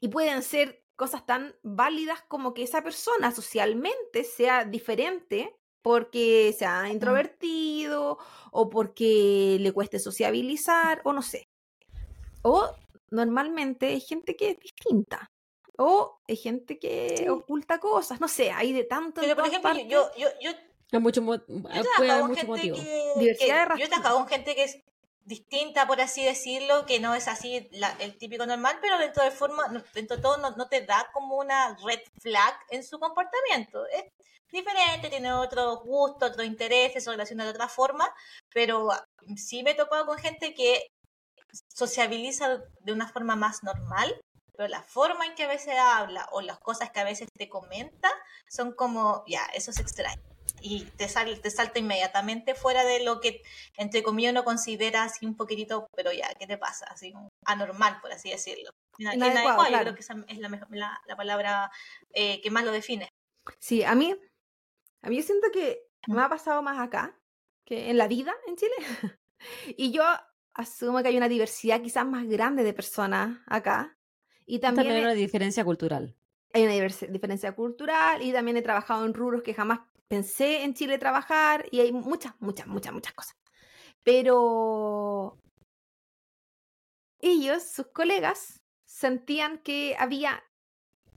y pueden ser cosas tan válidas como que esa persona socialmente sea diferente porque sea introvertido o porque le cueste sociabilizar o no sé. O normalmente hay gente que es distinta. O hay gente que Sí. oculta cosas, no sé, hay de tanto. Pero por ejemplo, partes. yo, yo, yo, Hay mucho mo- Yo he trabajado con gente motivo. que, Diversidad de yo he trabajado con gente que es distinta, por así decirlo, que no es así la- el típico normal, pero dentro de forma, dentro de todo no, no te da como una red flag en su comportamiento. Es diferente, tiene otro gusto, otro interés, se relaciona de otra forma, pero sí me he topado con gente que sociabiliza de una forma más normal, pero la forma en que a veces habla o las cosas que a veces te comenta son como, ya, eso es extraño. Y te, sal, te salta inmediatamente fuera de lo que, entre comillas, uno considera así un poquitito, pero ya, ¿qué te pasa? Así, anormal, por así decirlo. Ina- Inadecuado, inadecuado, yo claro. creo que esa es la, mejor- la, la palabra eh, que más lo define. Sí, a mí, a mí yo siento que me ha pasado más acá que en la vida en Chile. y yo asumo que hay una diversidad quizás más grande de personas acá. Y también, También hay una diferencia cultural. hay una diferencia cultural y también he trabajado en rubros que jamás pensé en Chile trabajar y hay muchas, muchas, muchas, muchas cosas. Pero ellos, sus colegas, sentían que había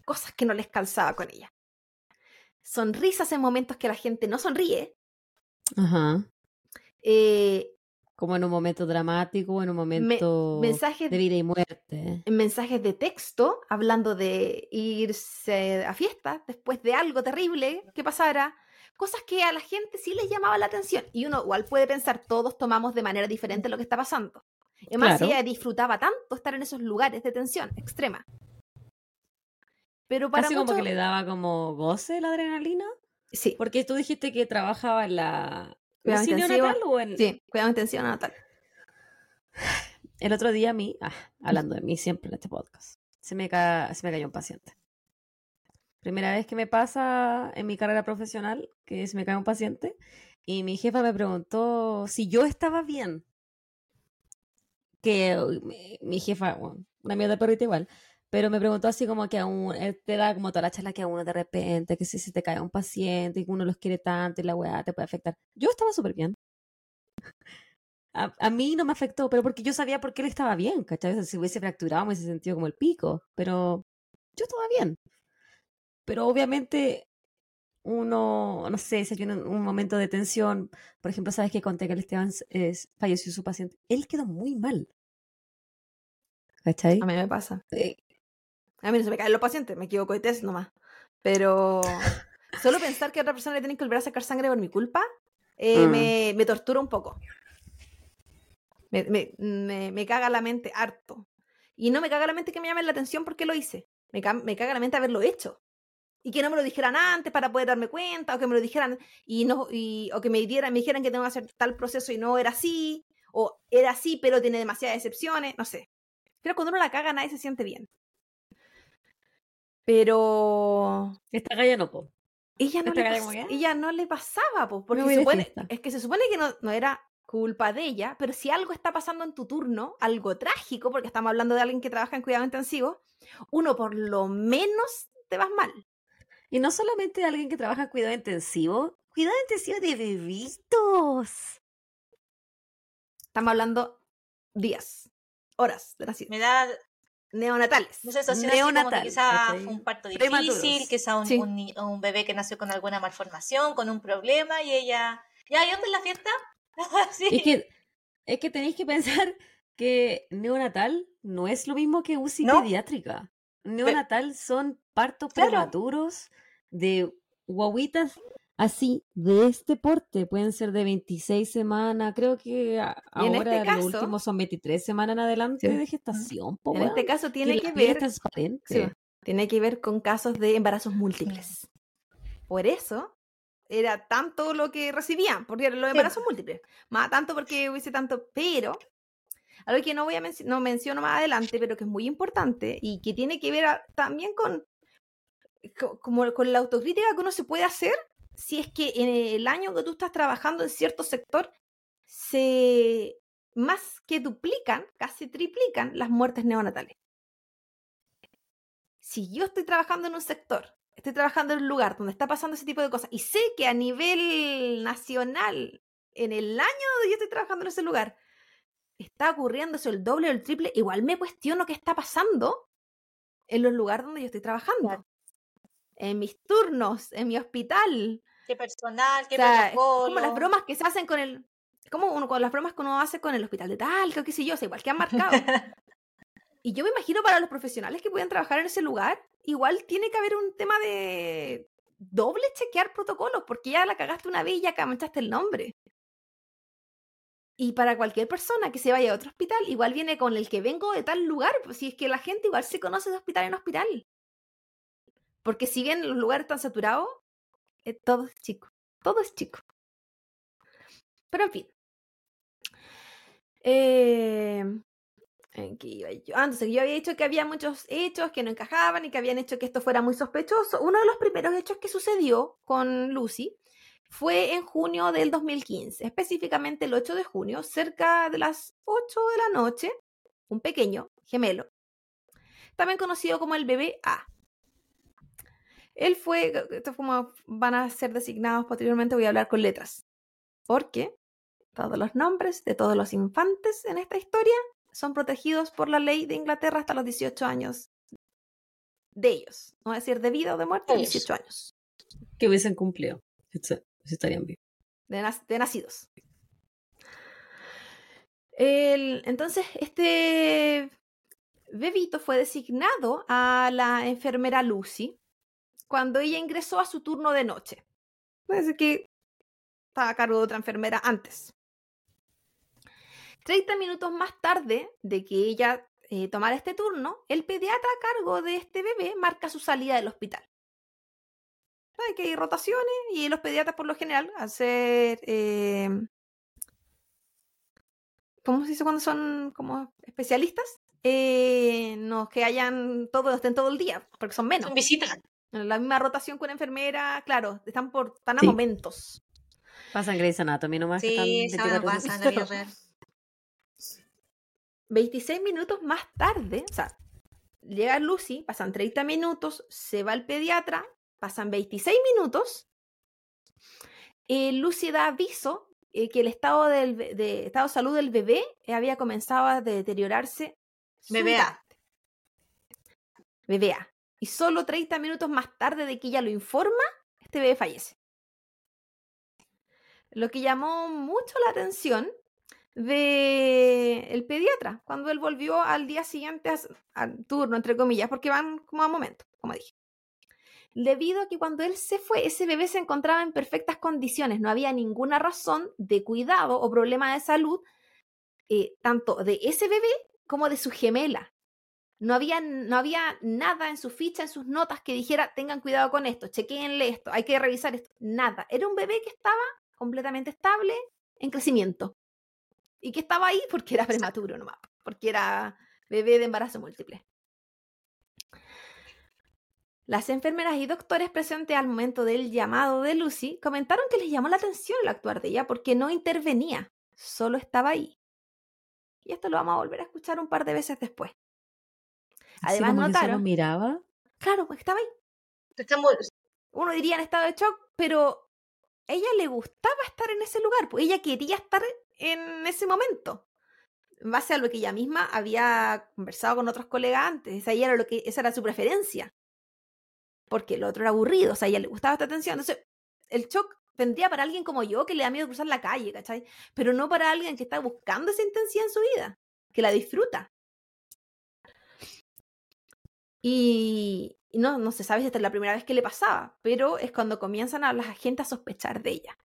cosas que no les calzaba con ella. Sonrisas en momentos que la gente no sonríe. Ajá. eh, Como en un momento dramático, en un momento mensajes de vida y muerte. en mensajes de texto hablando de irse a fiestas después de algo terrible que pasara, cosas que a la gente sí les llamaba la atención. Y uno igual puede pensar, todos tomamos de manera diferente lo que está pasando. Además, Claro. ella disfrutaba tanto estar en esos lugares de tensión extrema. Pero para Casi como muchos- que le daba como goce la adrenalina. Sí, Porque tú dijiste que trabajaba en la... Cuidado ¿UCI intensivo. neonatal o en...? sí, cuidado intensión natal. El otro día a mí, ah, hablando de mí siempre en este podcast, se me, ca- se me cayó un paciente. Primera vez que me pasa en mi carrera profesional que se me cae un paciente y mi jefa me preguntó si yo estaba bien. Que mi, jefa, bueno, una mierda perrita igual, pero me preguntó así como que a un, él te da como toda la charla que a uno de repente, que si se te cae un paciente y que uno los quiere tanto y la weá te puede afectar. Yo estaba súper bien. A, mí no me afectó, pero porque yo sabía por qué él estaba bien, ¿cachai? Si hubiese fracturado me hubiese sentido como el pico, pero yo estaba bien. Pero obviamente uno, no sé, si hay un, un momento de tensión, por ejemplo, sabes que conté que el Esteban es- falleció su paciente, él quedó muy mal. ¿Cachai? A mí me pasa. Eh, A mí no se me caen los pacientes, me equivoco de test nomás. Pero solo pensar que a otra persona le tienen que volver a sacar sangre por mi culpa, eh, Mm. me, me tortura un poco. Me, me, me- caga la mente harto. Y no me caga la mente que me llamen la atención porque lo hice. Me, me caga la mente haberlo hecho. Y que no me lo dijeran antes para poder darme cuenta, o que me lo dijeran y no, y, o que me dieran, me dijeran que tengo que hacer tal proceso y no era así, o era así, pero tiene demasiadas excepciones, no sé. Pero cuando uno la caga, nadie se siente bien. Pero esta galla no, po. ella no, le que, ella no le pasaba, pues, porque se supone, es que se supone que no, no era culpa de ella, pero si algo está pasando en tu turno, algo trágico, porque estamos hablando de alguien que trabaja en cuidado intensivo, uno por lo menos te vas mal. Y no solamente alguien que trabaja en cuidado intensivo, cuidado intensivo de bebitos. Estamos hablando días, horas de Me da neonatales. sensación así como que quizá fue un parto Prematuros. difícil, quizá un, Sí. un ni- un bebé que nació con alguna malformación, con un problema y ella... ¿Ya? ¿Y dónde es la fiesta? sí. Es que, es que tenéis que pensar que neonatal no es lo mismo que UCI No. pediátrica. Neonatal son partos Claro. prematuros de guaguitas así, de este porte. Pueden ser de 26 semanas, creo que en ahora este lo caso- último son 23 semanas en adelante Sí. de gestación. po, En este caso tiene que ver transparente. Sí, tiene que ver con casos de embarazos múltiples. Por eso era tanto lo que recibían, porque eran los Sí. embarazos múltiples. Más tanto porque hubiese tanto, pero algo que no voy a no menciono más adelante, pero que es muy importante y que tiene que ver también con co- como con la autocrítica que uno se puede hacer si es que en el año que tú estás trabajando en cierto sector se más que duplican, casi triplican las muertes neonatales. Si yo estoy trabajando en un sector, estoy trabajando en un lugar donde está pasando ese tipo de cosas y sé que a nivel nacional, en el año donde yo estoy trabajando en ese lugar, está ocurriendo eso el doble o el triple, igual me cuestiono qué está pasando en los lugares donde yo estoy trabajando. Claro. En mis turnos, en mi hospital. ¿Qué personal? ¿Qué O sea, como las bromas que se hacen con el... Como uno, con las bromas que uno hace con el hospital de tal, que qué sé yo, o sea, igual que han marcado. Y yo me imagino para los profesionales que puedan trabajar en ese lugar, igual tiene que haber un tema de doble chequear protocolos, porque ya la cagaste una vez y ya manchaste el nombre. Y para cualquier persona que se vaya a otro hospital, igual viene con el que vengo de tal lugar, pues si es que la gente igual se conoce de hospital en hospital. Porque si bien los lugares están saturados, eh, todo es chico, todo es chico. Pero en fin. Eh, ¿En qué iba yo? Ah, entonces yo había dicho que había muchos hechos que no encajaban y que habían hecho que esto fuera muy sospechoso. Uno de los primeros hechos que sucedió con Lucy fue en junio del 2015, específicamente el 8 de junio, cerca de las 8 de la noche, un pequeño gemelo, también conocido como el bebé A. Él fue, esto es como van a ser designados posteriormente, voy a hablar con letras, porque todos los nombres de todos los infantes en esta historia son protegidos por la ley de Inglaterra hasta los 18 años de ellos. No a decir de vida o de muerte, Ellos. 18 años. Que hubiesen cumplido. Eso- eso estarían bien. de, nac- de nacidos. El- entonces, este bebito fue designado a la enfermera Lucy cuando ella ingresó a su turno de noche. Parece que estaba a cargo de otra enfermera antes. 30 minutos más tarde de que ella eh, tomara este turno, el pediatra a cargo de este bebé marca su salida del hospital. Hay que hay rotaciones y los pediatras por lo general, al ser... eh, ¿Cómo se dice cuando son como especialistas? Eh, no que hayan todos, estén todo el día, porque son menos. Son visitas. La misma rotación que una enfermera, claro, están por están a Sí. momentos. Pasan Grey's Anatomy nomás. que están Sí, esa me 24 pasa en la vida real. 26 minutos más tarde, o sea, llega Lucy, pasan 30 minutos, se va el pediatra, pasan 26 minutos, eh, Lucy da aviso eh, que el estado, del, de, estado de salud del bebé eh, había comenzado a deteriorarse. BBA. BBA. Y solo 30 minutos más tarde de que ella lo informa, este bebé fallece. Lo que llamó mucho la atención de el pediatra cuando él volvió al día siguiente al turno, entre comillas, porque van como a momento, como dije. Debido a que cuando él se fue, ese bebé se encontraba en perfectas condiciones, no había ninguna razón de cuidado o problema de salud, eh, tanto de ese bebé como de su gemela. No había, no había nada en su ficha, en sus notas que dijera, tengan cuidado con esto, chequeenle esto, hay que revisar esto. Nada. Era un bebé que estaba completamente estable, en crecimiento. Y que estaba ahí porque era prematuro nomás, porque era bebé de embarazo múltiple. Las enfermeras y doctores presentes al momento del llamado de Lucy comentaron que les llamó la atención el actuar de ella porque no intervenía, solo estaba ahí. Y esto lo vamos a volver a escuchar un par de veces después. Además como que solo notaron, miraba. claro, pues estaba ahí. Está muy- Uno diría en estado de shock, pero a ella le gustaba estar en ese lugar, pues ella quería estar en ese momento. En base a lo que ella misma había conversado con otros colegas antes, esa, era lo que, esa era su preferencia. Porque el otro era aburrido, o sea, a ella le gustaba esta atención. Entonces, el shock vendría para alguien como yo que le da miedo cruzar la calle, ¿cachai? Pero no para alguien que está buscando esa intensidad en su vida, que la disfruta. Y, no, no se sabe si esta es la primera vez que le pasaba, pero es cuando comienzan a las agentes a sospechar de ella.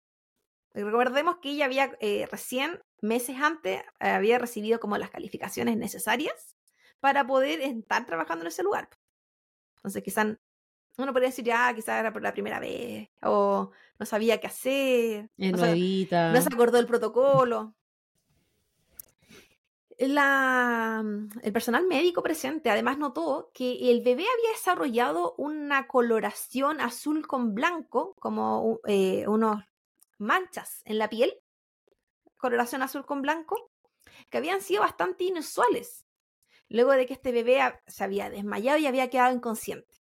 Recordemos que ella había eh, recién, meses antes, había recibido como las calificaciones necesarias para poder estar trabajando en ese lugar. Entonces, quizás uno podría decir, ya, quizás era por la primera vez, o no sabía qué hacer, no, no se acordó del protocolo. La, el personal médico presente además notó que el bebé había desarrollado una coloración azul con blanco, como eh, unos manchas en la piel, coloración azul con blanco, que habían sido bastante inusuales, luego de que este bebé se había desmayado y había quedado inconsciente.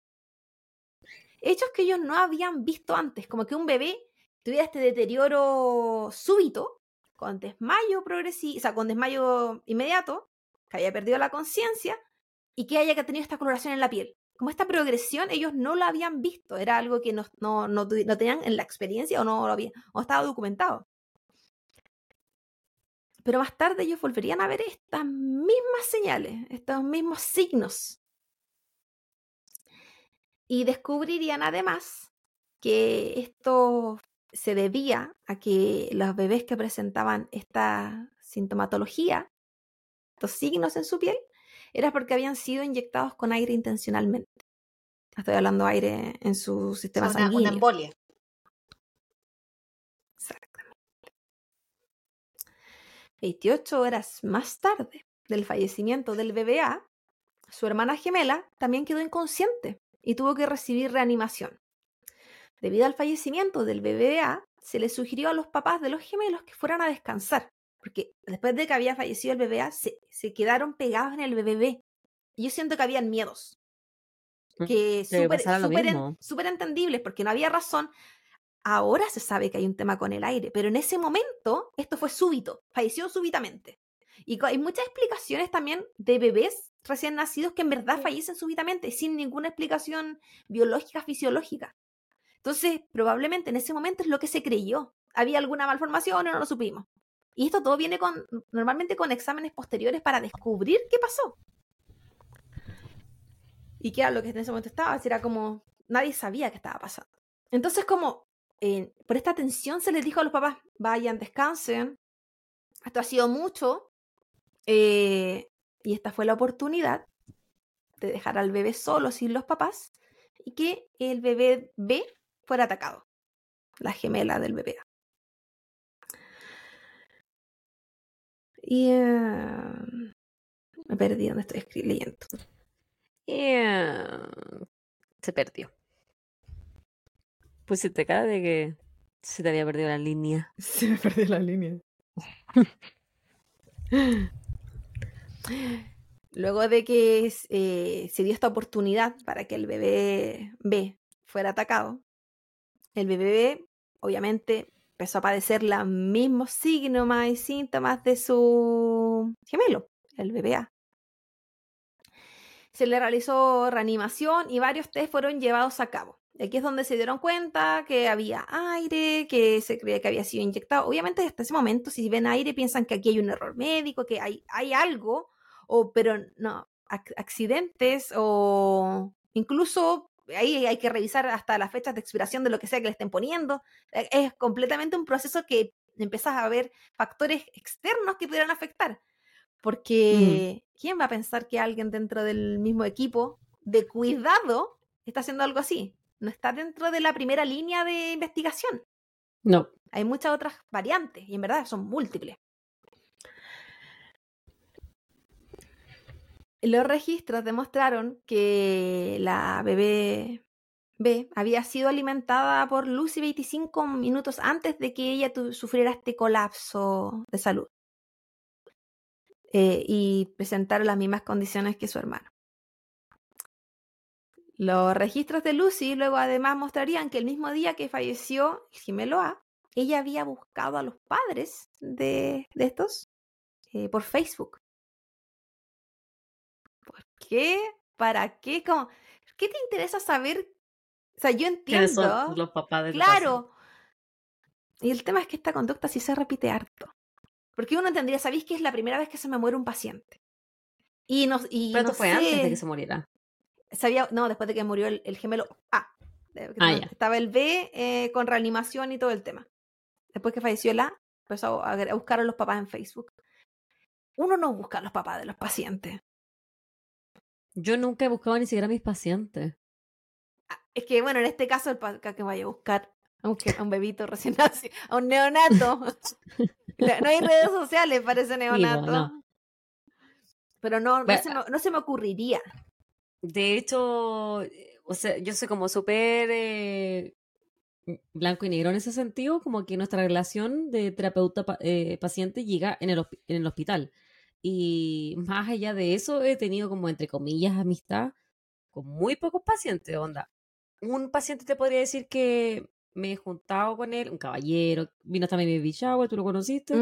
Hechos que ellos no habían visto antes, como que un bebé tuviera este deterioro súbito, con desmayo progresivo, o sea, con desmayo inmediato, que haya perdido la conciencia y que haya tenido esta coloración en la piel. Como esta progresión, ellos no la habían visto, era algo que no, no, no, tenían en la experiencia o no lo habían, o estaba documentado. Pero más tarde ellos volverían a ver estas mismas señales, estos mismos signos. Y descubrirían además que esto se debía a que los bebés que presentaban esta sintomatología, estos signos en su piel, era porque habían sido inyectados con aire intencionalmente. Estoy hablando aire en su sistema una, una sanguíneo. embolia. Exactamente. 28 horas más tarde del fallecimiento del BBA, su hermana gemela también quedó inconsciente y tuvo que recibir reanimación. Debido al fallecimiento del BBA, se le sugirió a los papás de los gemelos que fueran a descansar, porque después de que había fallecido el BBA, se, se quedaron pegados en el BBB. Yo siento que habían miedos. Mm, Que súper entendibles, porque no había razón. Ahora se sabe que hay un tema con el aire, pero en ese momento esto fue súbito, falleció súbitamente. Y hay muchas explicaciones también de bebés recién nacidos que en verdad fallecen súbitamente, sin ninguna explicación biológica, fisiológica. Entonces, probablemente en ese momento es lo que se creyó. Había alguna malformación o no lo supimos. Y esto todo viene con, normalmente con exámenes posteriores para descubrir qué pasó. Y qué era lo que en ese momento estaba, era como nadie sabía qué estaba pasando. Entonces, como eh, por esta tensión se les dijo a los papás, vayan, descansen, esto ha sido mucho, eh, y esta fue la oportunidad de dejar al bebé solo sin los papás y que el bebé B fuera atacado, la gemela del bebé A. Y eh, me perdí donde estoy leyendo. Eh, se perdió. Pusiste cara de que se te había perdido la línea. Se me perdió la línea. Luego de que eh, se dio esta oportunidad para que el bebé B fuera atacado, el bebé B obviamente empezó a padecer los mismos signos y síntomas de su gemelo, el BBA. Se le realizó reanimación y varios test fueron llevados a cabo. Aquí es donde se dieron cuenta que había aire, que se creía que había sido inyectado. Obviamente, hasta ese momento, si ven aire, piensan que aquí hay un error médico, que hay, hay algo, o, pero no, accidentes o incluso ahí hay que revisar hasta las fechas de expiración de lo que sea que le estén poniendo. E, es completamente un proceso que empiezas a ver factores externos que pudieran afectar. Porque, ¿quién va a pensar que alguien dentro del mismo equipo de cuidado está haciendo algo así? No está dentro de la primera línea de investigación. No. Hay muchas otras variantes y en verdad son múltiples. Los registros demostraron que la bebé B había sido alimentada por Lucy 25 minutos antes de que ella sufriera este colapso de salud eh, y presentara las mismas condiciones que su hermano. Los registros de Lucy luego además mostrarían que el mismo día que falleció el gemelo A, ella había buscado a los padres de, estos eh, por Facebook qué? ¿Para qué? ¿Cómo? ¿Qué te interesa saber? O sea, yo entiendo. Los papás de Claro. Y el tema es que esta conducta sí se repite harto. Porque uno entendería, ¿sabéis que es la primera vez que se me muere un paciente? Y no, y Pero esto fue antes de que se muriera. Sabía, no, después de que murió el, gemelo A. Ah, estaba el B eh, con reanimación y todo el tema. Después que falleció el A, empezó a, a buscar a los papás en Facebook. Uno no busca a los papás de los pacientes. Yo nunca he buscado ni siquiera a mis pacientes. Ah, es que, bueno, en este caso, el que vaya a buscar a un, bebito recién nacido, a un neonato. no hay redes sociales para ese neonato. Pero no, no, se me, ocurriría. De hecho, o sea, yo soy como súper eh, blanco y negro en ese sentido, como que nuestra relación de terapeuta-paciente eh, llega en el, en el hospital. Y más allá de eso, he tenido como, entre comillas, amistad con muy pocos pacientes, onda. Un paciente te podría decir que me he juntado con él, un caballero, vino también mi baby shower, tú lo conociste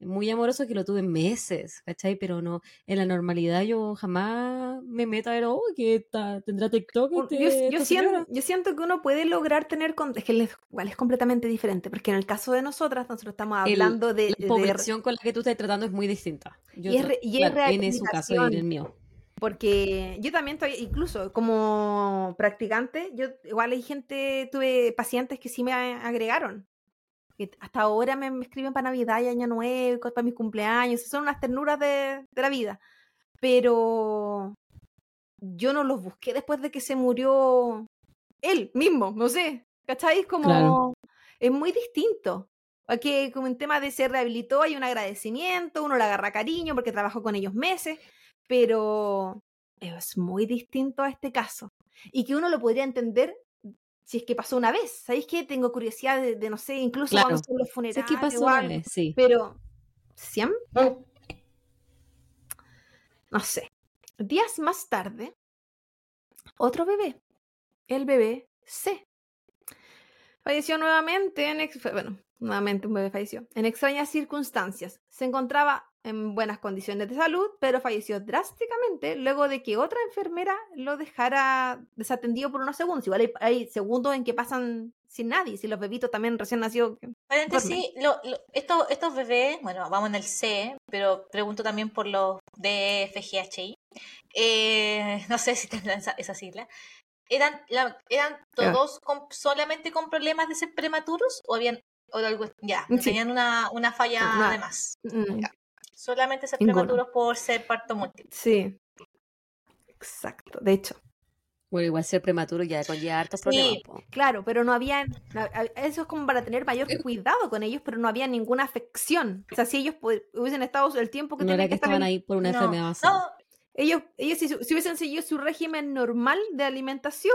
muy amoroso que lo tuve meses, ¿cachai? Pero no, en la normalidad yo jamás me meto a ver, oh, que tendrá TikTok. Este, yo, siento, yo, siento, que uno puede lograr tener, con, es que igual es completamente diferente, porque en el caso de nosotras, nosotros estamos hablando de... La población con la que tú estás tratando es muy distinta. y es, y en su caso y en el mío. Porque yo también estoy, incluso como practicante, yo igual hay gente, tuve pacientes que sí me agregaron, hasta ahora me, escriben para Navidad y Año Nuevo, para mis cumpleaños, son unas ternuras de, la vida. Pero yo no los busqué después de que se murió él mismo, no sé, ¿cacháis? Como es muy distinto. Aquí como en tema de se rehabilitó hay un agradecimiento, uno le agarra cariño porque trabajó con ellos meses, pero es muy distinto a este caso. Y que uno lo podría entender si es que pasó una vez. ¿Sabéis qué? Tengo curiosidad de, no sé, incluso cuando son los funerales. Es que pasó una vez, sí. Pero, ¿siempre? Mm. No sé. Días más tarde, otro bebé, el bebé C. Falleció nuevamente en... Bueno, nuevamente un bebé falleció. En extrañas circunstancias. Se encontraba en buenas condiciones de salud, pero falleció drásticamente luego de que otra enfermera lo dejara desatendido por unos segundos. Igual hay, segundos en que pasan sin nadie, si los bebitos también recién nacidos. sí, estos, estos bebés, bueno, vamos en el C, pero pregunto también por los de FGHI. Eh, no sé si tendrán esa, esa sigla. ¿Eran, ¿Eran todos solamente con problemas de ser prematuros o habían o algo, ya, tenían una, una falla además? Mm. Solamente ser prematuros por ser parto múltiple. Sí. Exacto. De hecho. Bueno, igual ser prematuro ya conlleva hartos problemas. Claro, pero no había. Eso es como para tener mayor eh. cuidado con ellos, pero no había ninguna afección. O sea, si ellos hubiesen estado el tiempo que no tenían que, estaban ahí por una enfermedad. No, ellos, ellos si, hubiesen seguido su régimen normal de alimentación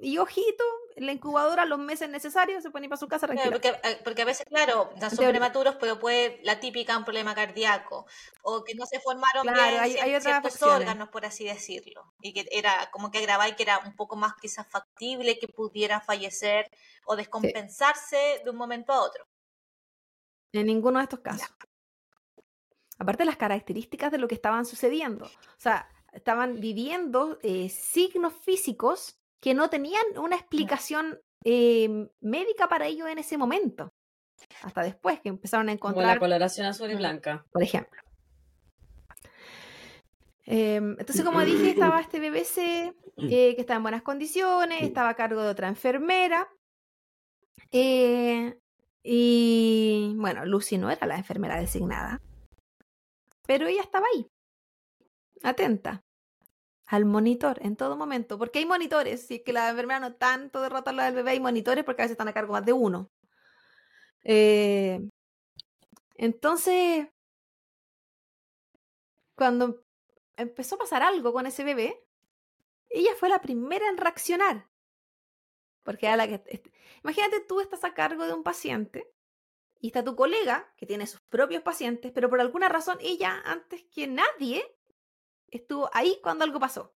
y, ojito, la incubadora los meses necesarios se ponen para su casa porque, eh, porque, a veces, claro, son prematuros, pero puede la típica un problema cardíaco o que no se formaron bien hay, hay ciertos órganos, por así decirlo. Y que era como que agravaba y que era un poco más quizás factible que pudiera fallecer o descompensarse de un momento a otro. En ninguno de estos casos. Aparte de las características de lo que estaban sucediendo. O sea, estaban viviendo eh, signos físicos que no tenían una explicación eh, médica para ellos en ese momento. Hasta después que empezaron a Como la encontrar, coloración azul y blanca. por ejemplo. Em, entonces, como dije, estaba este BBC eh, que estaba en buenas condiciones, estaba a cargo de otra enfermera. y bueno, Lucy no era la enfermera designada, pero ella estaba ahí, atenta al monitor en todo momento, porque hay monitores, si es que la enfermera no tanto de rato la del bebé, hay monitores porque a veces están a cargo más de uno. Eh, entonces, cuando empezó a pasar algo con ese bebé, ella fue la primera en reaccionar. Porque era la que. est- Imagínate, tú estás a cargo de un paciente y está tu colega, que tiene sus propios pacientes, pero por alguna razón ella, antes que nadie, estuvo ahí cuando algo pasó.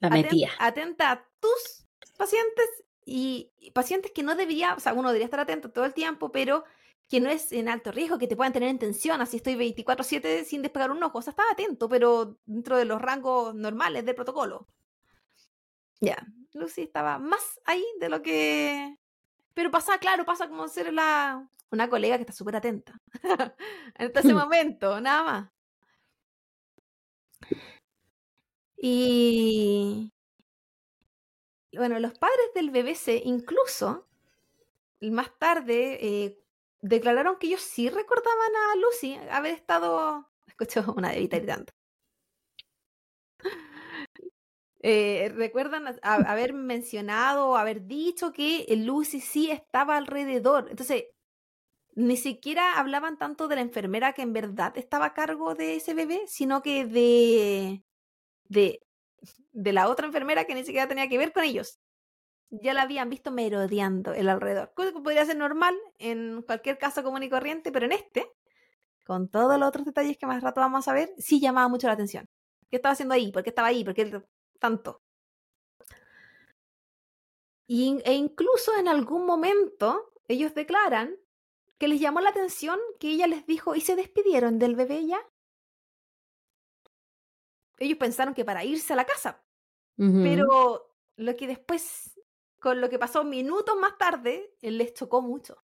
La metía. Atenta a tus pacientes y, y pacientes que no debería, o sea, uno debería estar atento todo el tiempo, pero que no es en alto riesgo, que te puedan tener en tensión, así estoy 24/7 sin despegar un ojo. O sea, estaba atento, pero dentro de los rangos normales del protocolo. Ya, Lucy estaba más ahí de lo que... Pero pasa, claro, pasa como ser la... una colega que está súper atenta. Hasta ese momento, nada más. Y bueno, los padres del BBC incluso más tarde eh, declararon que ellos sí recordaban a Lucy haber estado. Escucho una bebita gritando. Eh, recuerdan haber mencionado o haber dicho que Lucy sí estaba alrededor. Entonces, ni siquiera hablaban tanto de la enfermera que en verdad estaba a cargo de ese bebé, sino que de, de, de la otra enfermera que ni siquiera tenía que ver con ellos. Ya la habían visto merodeando el alrededor. Cosa que podría ser normal en cualquier caso común y corriente, pero en este, con todos los otros detalles que más rato vamos a ver, sí llamaba mucho la atención. ¿Qué estaba haciendo ahí? ¿Por qué estaba ahí? ¿Por qué tanto? Y- e incluso en algún momento ellos declaran que les llamó la atención que ella les dijo, ¿y se despidieron del bebé ya? Ellos pensaron que para irse a la casa, pero lo que después, con lo que pasó minutos más tarde, eh, les chocó mucho.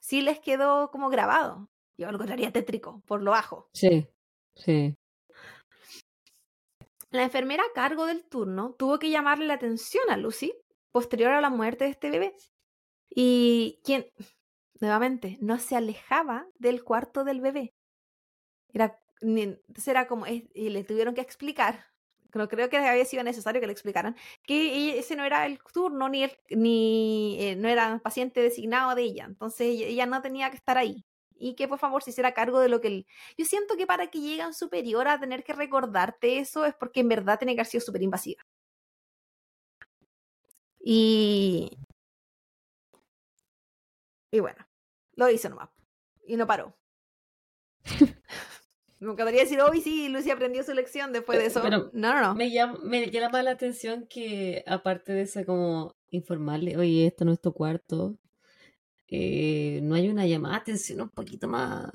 Sí les quedó como grabado. Yo lo encontraría tétrico, por lo bajo. Sí, sí. La enfermera a cargo del turno tuvo que llamarle la atención a Lucy posterior a la muerte de este bebé. Y quien, nuevamente, no se alejaba del cuarto del bebé. Era, entonces era como, y le tuvieron que explicar, no creo que había sido necesario que le explicaran, que ese no era el turno ni, el, ni eh, no era paciente designado de ella. Entonces ella, ella no tenía que estar ahí. Y que por favor se hiciera cargo de lo que... el- Yo siento que para que llegue un superior a tener que recordarte eso es porque en verdad tiene que haber sido súper invasiva. Y... Y bueno, lo hizo nomás. Y no paró. Me encantaría decir, hoy sí, Lucy aprendió su lección después de eso. Pero no, no, no. Me llama, me llama la atención que, aparte de eso, como informarle, oye, esto no es tu cuarto, eh, no hay una llamada de atención un poquito más.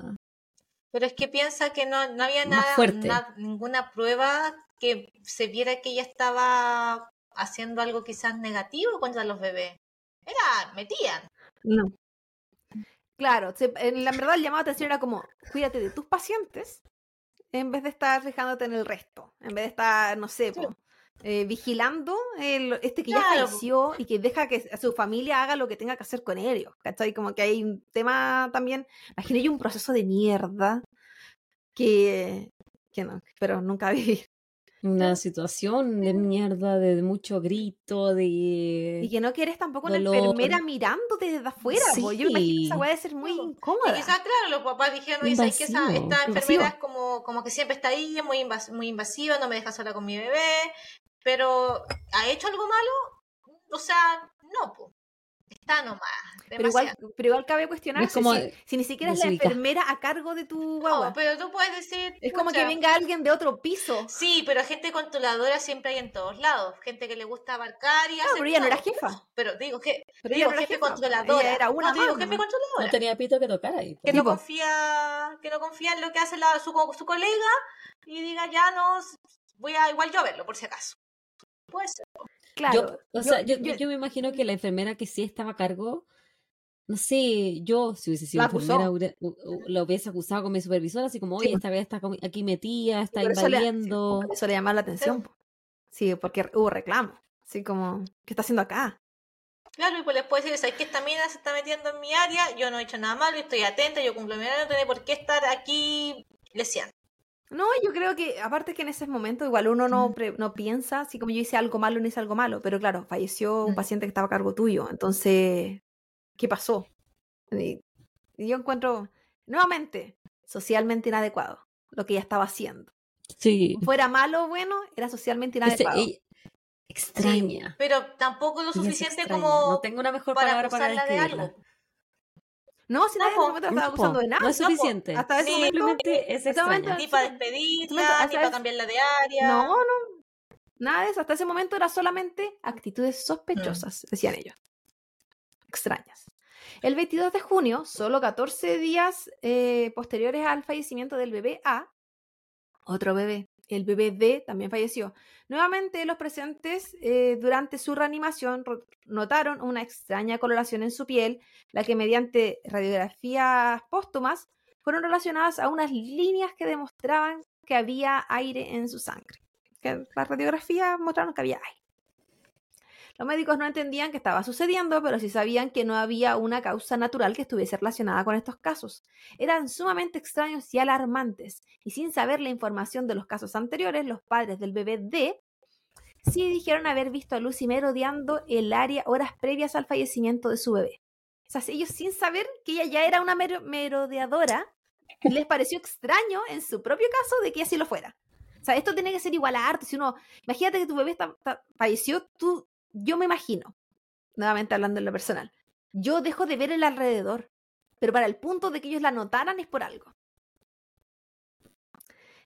Pero es que piensa que no, no había nada, fuerte. na- ninguna prueba que se viera que ella estaba haciendo algo quizás negativo contra los bebés. Era, metían. No. Claro, se- en la verdad el llamado de atención era como, cuídate de tus pacientes en vez de estar fijándote en el resto, en vez de estar, no sé, Sí. po, eh, vigilando el, este que ya Claro, po. falleció y que deja que su familia haga lo que tenga que hacer con ellos, ¿cachai? Como que hay un tema también, imagino yo un proceso de mierda que, que no, pero nunca vi. Una situación de mierda, de mucho grito, Y de... que no quieres tampoco una Dolor. enfermera mirándote desde afuera, po. yo me imagino que esa Sí. debe ser muy Sí, incómoda. Y quizás, claro, los papás dijeron, ¿sabes qué? Esa, esta enfermera es como, como que siempre está ahí, es muy, invas- muy invasiva, no me deja sola con mi bebé, pero ¿ha hecho algo malo? O sea, no, pues. Está nomás. Pero igual, pero igual cabe cuestionarse como si, si ni siquiera es la enfermera a cargo de tu No, guagua. pero tú puedes decir. es como que venga alguien de otro piso. Sí, pero gente controladora siempre hay en todos lados. Gente que le gusta abarcar y Claro, hacer pero ella no era jefa. Pero digo que Pero digo ella no era jefe jefa, controladora. ella era una no, digo más jefe nomás. controladora. No tenía pito que tocar ahí. que Sí, no confía que no confía en lo que hace la- su, co- su colega y diga ya no voy a igual yo a verlo por si acaso. Puede ser. Claro. Yo, o sea, yo, yo- yo me imagino que la enfermera que sí estaba a cargo, no sé, yo si hubiese sido La enfermera hubiera- u- u- la hubiese acusado con mi supervisor, así como, oye, pues. esta vez está aquí metida, está por eso le- invadiendo. eso le llamaba la atención. Sí, porque hubo reclamo. Así como, ¿qué está haciendo acá? Claro, y pues les puede decir, ¿sabes que esta mina se está metiendo en mi área? Yo no he hecho nada malo, estoy atenta, yo cumplo mi área, no tiene por qué estar aquí leseando. No, yo creo que, aparte que en ese momento igual uno no, pre- no piensa, así como yo hice algo malo, no hice algo malo, pero claro, falleció un Mm. paciente que estaba a cargo tuyo, entonces, ¿qué pasó? Y, y yo encuentro, nuevamente, socialmente inadecuado lo que ella estaba haciendo. Sí. Fuera malo o bueno, era socialmente Ese- inadecuado. extraña. Pero tampoco lo suficiente extraña. como No tengo una mejor para palabra para de describirla. algo. No, si No, nadie en po, ese momento la estaba No, acusando po, de nada. no es suficiente. Hasta ese Sí, momento, Simplemente es. Ni para despedirla, ni para cambiarla de área. no, no, nada de eso. Hasta ese momento era solamente actitudes sospechosas, decían ellos. Extrañas. El 22 de junio, solo 14 días eh, posteriores al fallecimiento del bebé A, otro bebé, el bebé D, también falleció. Nuevamente, los presentes eh, durante su reanimación ro- notaron una extraña coloración en su piel, la que mediante radiografías póstumas fueron relacionadas a unas líneas que demostraban que había aire en su sangre. Que las radiografías mostraron que había aire. Los médicos no entendían qué estaba sucediendo, pero sí sabían que no había una causa natural que estuviese relacionada con estos casos. Eran sumamente extraños y alarmantes, y sin saber la información de los casos anteriores, los padres del bebé D sí dijeron haber visto a Lucy merodeando el área horas previas al fallecimiento de su bebé. O sea, ellos sin saber que ella ya era una mero- merodeadora, les pareció extraño en su propio caso de que así lo fuera. O sea, esto tiene que ser igual a arte. Si uno, imagínate que tu bebé está- falleció, tú, yo me imagino, nuevamente hablando en lo personal, yo dejo de ver el alrededor, pero para el punto de que ellos la notaran es por algo.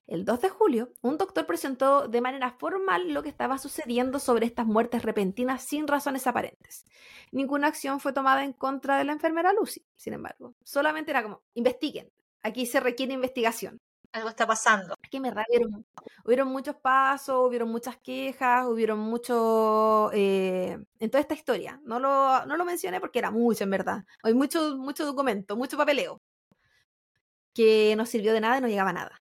El 2 de julio, un doctor presentó de manera formal lo que estaba sucediendo sobre estas muertes repentinas sin razones aparentes. Ninguna acción fue tomada en contra de la enfermera Lucy, sin embargo. Solamente era como, investiguen. Aquí se requiere investigación. Algo está pasando. Que me hubieron, muchos pasos, hubieron muchas quejas, hubieron mucho eh, en toda esta historia. No lo, no lo mencioné porque era mucho, en verdad. Hay mucho, mucho documento, mucho papeleo. Que no sirvió de nada y no llegaba a nada.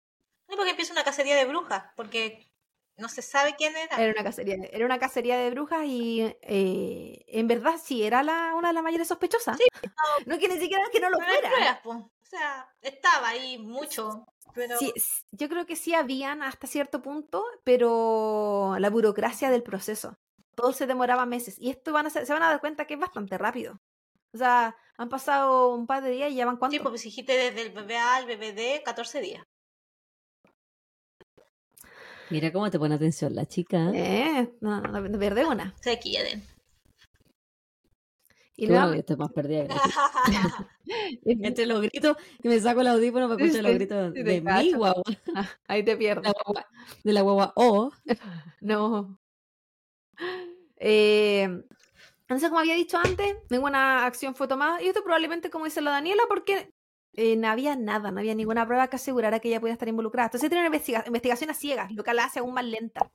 No, porque empieza una cacería de brujas, porque no se sabe quién era. Era una cacería, era una cacería de brujas y eh, en verdad sí era la, una de las mayores sospechosas. no que ni siquiera que no lo fuera. pruebas. O sea, estaba ahí mucho. Pero Sí, yo creo que sí habían hasta cierto punto, pero la burocracia del proceso. Todo se demoraba meses. Y esto van a ser- se van a dar cuenta que es bastante rápido. O sea, han pasado un par de días y ya van cuánto. sí, pues dijiste desde el bebé A al bebé D, 14 días. Mira cómo te pone atención la chica. Eh, no, no, no pierde una. Se quieren. Y no, luego- que estoy más perdida. que. Entre los gritos y me saco el audífono para Sí, escuchar los gritos sí, de mi cacho. guagua. ahí te la guagua, de la guagua O. No. Eh, entonces, como había dicho antes, ninguna acción fue tomada. Y esto probablemente, como dice la Daniela, porque eh, no había nada, no había ninguna prueba que asegurara que ella pudiera estar involucrada. Entonces, tiene una investiga- investigación a ciegas, lo que la hace aún más lenta.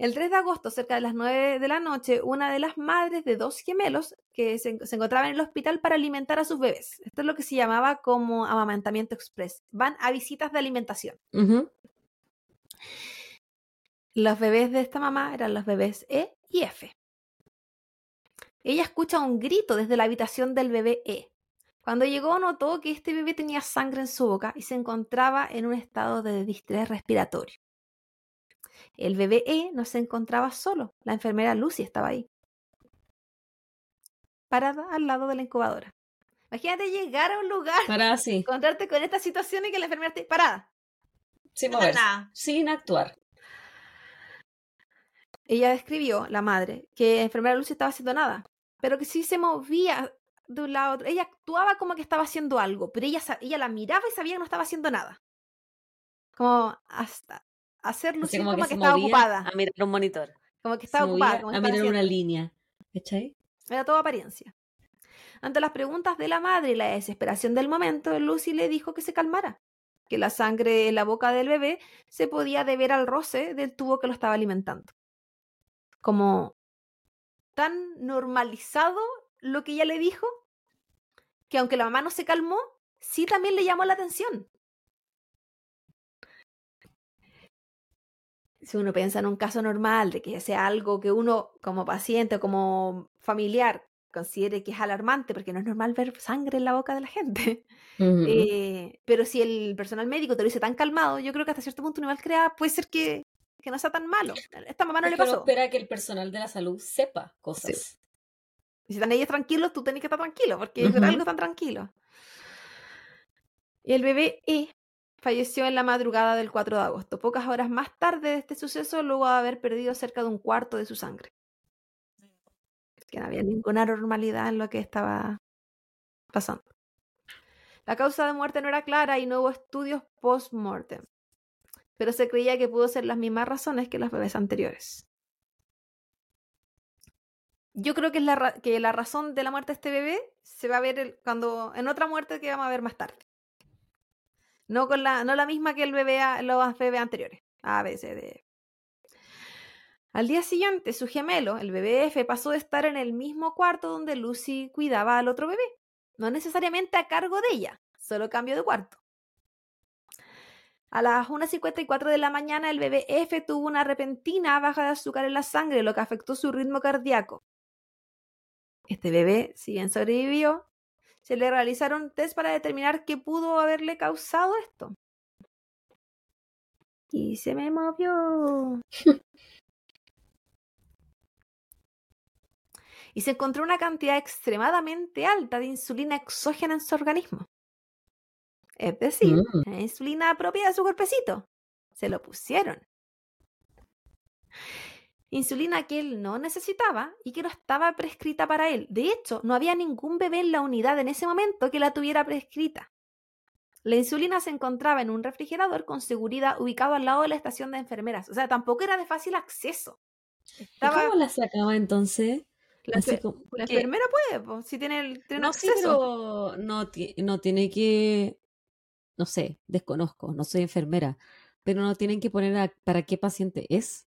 El 3 de agosto, cerca de las 9 de la noche, una de las madres de dos gemelos que se, se encontraban en el hospital para alimentar a sus bebés. Esto es lo que se llamaba como amamantamiento express. Van a visitas de alimentación. Los bebés de esta mamá eran los bebés E y F. Ella escucha un grito desde la habitación del bebé E. Cuando llegó notó que este bebé tenía sangre en su boca y se encontraba en un estado de distrés respiratorio. El bebé E no se encontraba solo, la enfermera Lucy estaba ahí, parada al lado de la incubadora. Imagínate llegar a un lugar, Para así, encontrarte con esta situación y que la enfermera esté parada. sin moverse, nada. sin actuar. Ella describió, la madre, que la enfermera Lucy estaba haciendo nada. pero que sí se movía de un lado a otro. Ella actuaba como que estaba haciendo algo, pero ella, ella la miraba y sabía que no estaba haciendo nada. Como hasta hacer lucir como como, que estaba ocupada. a mirar un monitor. Como que Se estaba ocupada. como a mirar una línea. ¿Cachai? Era todo apariencia. Ante las preguntas de la madre y la desesperación del momento, Lucy le dijo que se calmara, que la sangre en la boca del bebé se podía deber al roce del tubo que lo estaba alimentando. Como tan normalizado lo que ella le dijo, que aunque la mamá no se calmó, sí también le llamó la atención. Si uno piensa en un caso normal, de que sea algo que uno como paciente o como familiar considere que es alarmante, porque no es normal ver sangre en la boca de la gente. Eh, pero si el personal médico te lo dice tan calmado, yo creo que hasta cierto punto, nivel crea, puede ser que, que no sea tan malo. A esta mamá no Es le pasó. espera que el personal de la salud sepa cosas. Y si están ellos tranquilos, tú tenés que estar tranquilo, porque por Ujú. algo están tranquilos. Y el bebé E falleció en la madrugada del 4 de agosto, pocas horas más tarde de este suceso, luego de haber perdido cerca de un cuarto de su sangre. Que no había ninguna normalidad en lo que estaba pasando. La causa de muerte no era clara y no hubo estudios post-mortem, pero se creía que pudo ser las mismas razones que los bebés anteriores. Yo creo que, es la, que la razón de la muerte de este bebé se va a ver el- cuando en otra muerte que vamos a ver más tarde. No, con la, no la misma que el bebé, los bebés anteriores. A, B, C, D. Al día siguiente, su gemelo, el bebé F, pasó de estar en el mismo cuarto donde Lucy cuidaba al otro bebé. No necesariamente a cargo de ella, solo cambio de cuarto. A las 1.54 de la mañana, el bebé F tuvo una repentina baja de azúcar en la sangre, lo que afectó su ritmo cardíaco. Este bebé, si bien sobrevivió, se le realizaron test para determinar qué pudo haberle causado esto. Y se me movió. y se encontró una cantidad extremadamente alta de insulina exógena en su organismo. Es decir, Mm. la insulina propia de su cuerpecito. Se lo pusieron. Insulina que él no necesitaba y que no estaba prescrita para él. De hecho, no había ningún bebé en la unidad en ese momento que la tuviera prescrita. La insulina se encontraba en un refrigerador con seguridad ubicado al lado de la estación de enfermeras. O sea, tampoco era de fácil acceso. ¿Y cómo la sacaba entonces? la, como- enfermera puede, po, si tiene el tiene No, sí, acceso. pero no, ti- no tiene que, no sé, desconozco, no soy enfermera, pero no tienen que poner a- para qué paciente es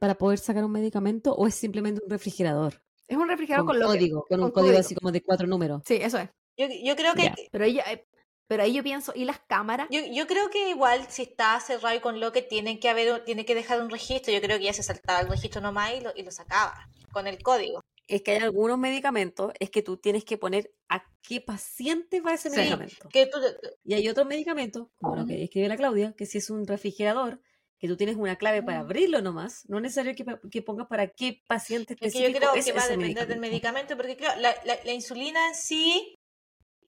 para poder sacar un medicamento o es simplemente un refrigerador Es un refrigerador con con, lo que- código, con un con código código. así como de cuatro números. Sí, eso es. Yo, yo creo que Ya. Pero ahí, eh, pero ahí yo pienso, ¿y las cámaras? Yo, yo creo que igual si está cerrado y con lo que tiene que haber tiene que dejar un registro, yo creo que ya se saltaba el registro nomás y lo, y lo sacaba con el código. Es que hay algunos medicamentos, es que tú tienes que poner a qué paciente va ese Sí. medicamento. Que tú, Y hay otros medicamentos, como lo que escribe la Claudia, que si es un refrigerador, que tú tienes una clave para Mm. abrirlo nomás, no es necesario que, pongas para qué paciente es que yo específico creo es que va a depender del medicamento, porque claro, la, la, la insulina en sí,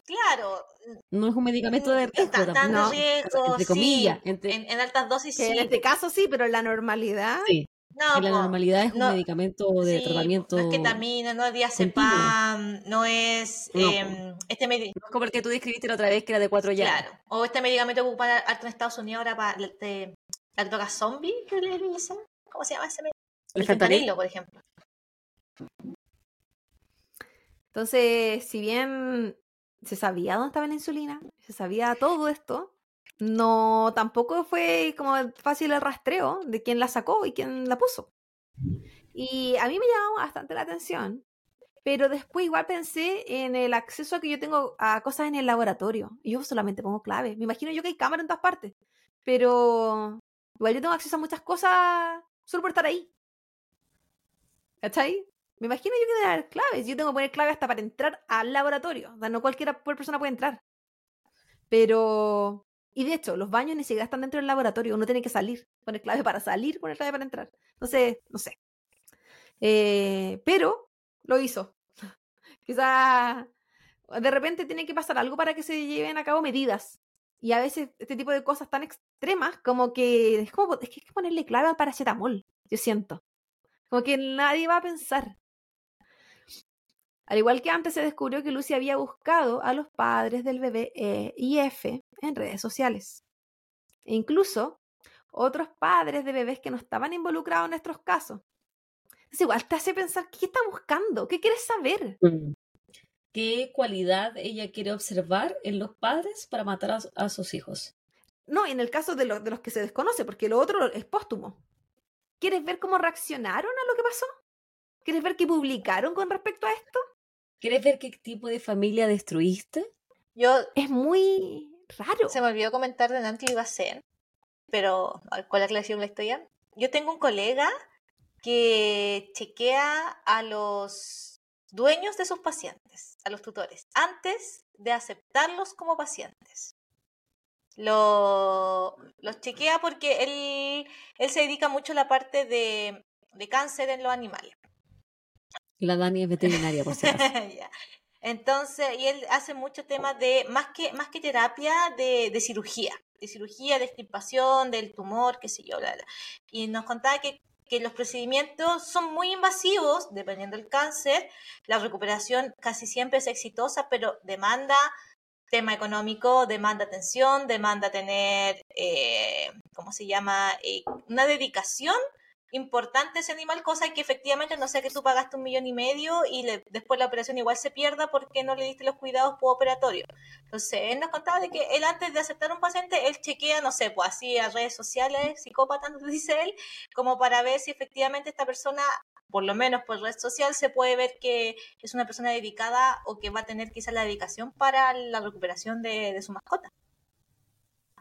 claro, No es un medicamento de riesgo está. No. riesgo, Entre sí, comillas, entre- en, en altas dosis sí. en este caso sí, pero en la normalidad. Sí, no, en la normalidad es un no, medicamento de sí, tratamiento. No es ketamina, no es diazepam, no es No, em, este medi- No es como el que tú describiste la otra vez, que era de cuatro ya. Claro. O este medicamento que ocupan harto en Estados Unidos ahora para la droga zombie, ¿qué le dicen? ¿Cómo se llama ese medicamento? El fentanilo. por ejemplo. Entonces, si bien se sabía dónde estaba la insulina, se sabía todo esto, no tampoco fue como fácil el rastreo de quién la sacó y quién la puso. Y a mí me llamó bastante la atención, pero después igual pensé en el acceso que yo tengo a cosas en el laboratorio. Y yo solamente pongo clave. Me imagino yo que hay cámara en todas partes, pero igual yo tengo acceso a muchas cosas solo por estar ahí. ¿Cachai? Me imagino yo que debe haber claves. Yo tengo que poner clave hasta para entrar al laboratorio. O sea, no cualquier persona puede entrar. Pero. Y de hecho, los baños ni siquiera están dentro del laboratorio. Uno tiene que salir. Poner clave para salir, poner clave para entrar. Entonces, no sé. Eh, pero lo hizo. Quizá de repente tiene que pasar algo para que se lleven a cabo medidas. Y a veces este tipo de cosas tan extremas como que es, como, es que hay que ponerle clave al paracetamol, yo siento. Como que nadie va a pensar. Al igual que antes se descubrió que Lucy había buscado a los padres del bebé E y F en redes sociales. E incluso otros padres de bebés que no estaban involucrados en nuestros casos. Es igual, te hace pensar, ¿qué está buscando? ¿Qué quieres saber? Mm. ¿Qué cualidad ella quiere observar en los padres para matar a, a sus hijos? No, en el caso de, lo- de los que se desconoce, porque lo otro es póstumo. ¿Quieres ver cómo reaccionaron a lo que pasó? ¿Quieres ver qué publicaron con respecto a esto? ¿Quieres ver qué tipo de familia destruiste? Yo Es muy raro. se me olvidó comentar de Nancy iba a ser, pero ¿cuál es la aclaración la historia? Yo tengo un colega que chequea a los dueños de sus pacientes, a los tutores, antes de aceptarlos como pacientes. Lo, los chequea porque él, él se dedica mucho a la parte de, de cáncer en los animales. La Dani es veterinaria, por. Ya. Entonces, y él hace muchos temas de, más que, más que terapia, de, de cirugía, de cirugía, de extirpación, del tumor, qué sé yo, bla, bla. Y nos contaba que, que los procedimientos son muy invasivos, dependiendo del cáncer. La recuperación casi siempre es exitosa, pero demanda tema económico, demanda atención, demanda tener, eh, ¿cómo se llama? Eh, una dedicación importante ese animal, cosa que efectivamente no sé que tú pagaste un millón y medio y después la operación igual se pierda porque no le diste los cuidados postoperatorios. Entonces, él nos contaba de que él antes de aceptar un paciente, él chequea, no sé, pues así a redes sociales, psicópata, nos dice él, como para ver si efectivamente esta persona, por lo menos por red social, se puede ver que es una persona dedicada o que va a tener quizás la dedicación para la recuperación de su mascota.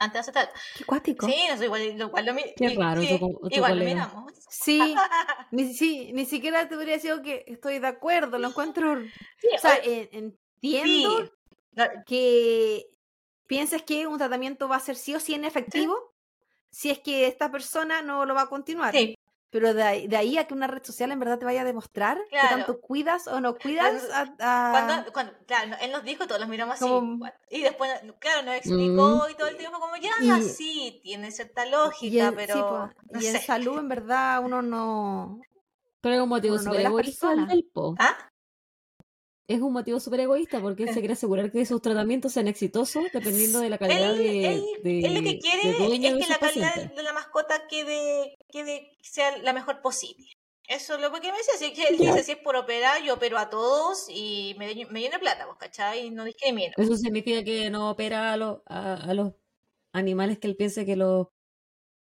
Antes de aceptar. Qué cuático. Sí, no sé, igual, igual lo, Qué y- raro sí, tu igual lo miramos. Sí, ni, sí, ni siquiera te hubiera sido que estoy de acuerdo, lo encuentro. Sí, O sea, en- entiendo sí. Que pienses que un tratamiento va a ser sí o sí inefectivo si es que esta persona no lo va a continuar. sí, Pero de ahí, de ahí a que una red social en verdad te vaya a demostrar que Claro. tanto cuidas o no cuidas a, a- Cuando, cuando, claro, él nos dijo, todos los miramos así. Como-? Y después, claro, nos explicó y todo el tiempo como, ya, Y- sí, tiene cierta y lógica, en, sí, pero po, no y en sé. salud en verdad uno no... Pero un motivo Uno no ve las personas. del po. ¿Ah? Es un motivo súper egoísta porque él se quiere asegurar que sus tratamientos sean exitosos dependiendo de la calidad Él, de, él- de, él lo que quiere es que la calidad pacientes. de la mascota quede, quede sea la mejor posible. Eso es lo que me decía. Si él dice, si es por operar, yo opero a todos y me, me lleno de plata, pues, ¿cachai? Y no discrimino. Eso significa que no opera a, los a, a los animales que él piense que los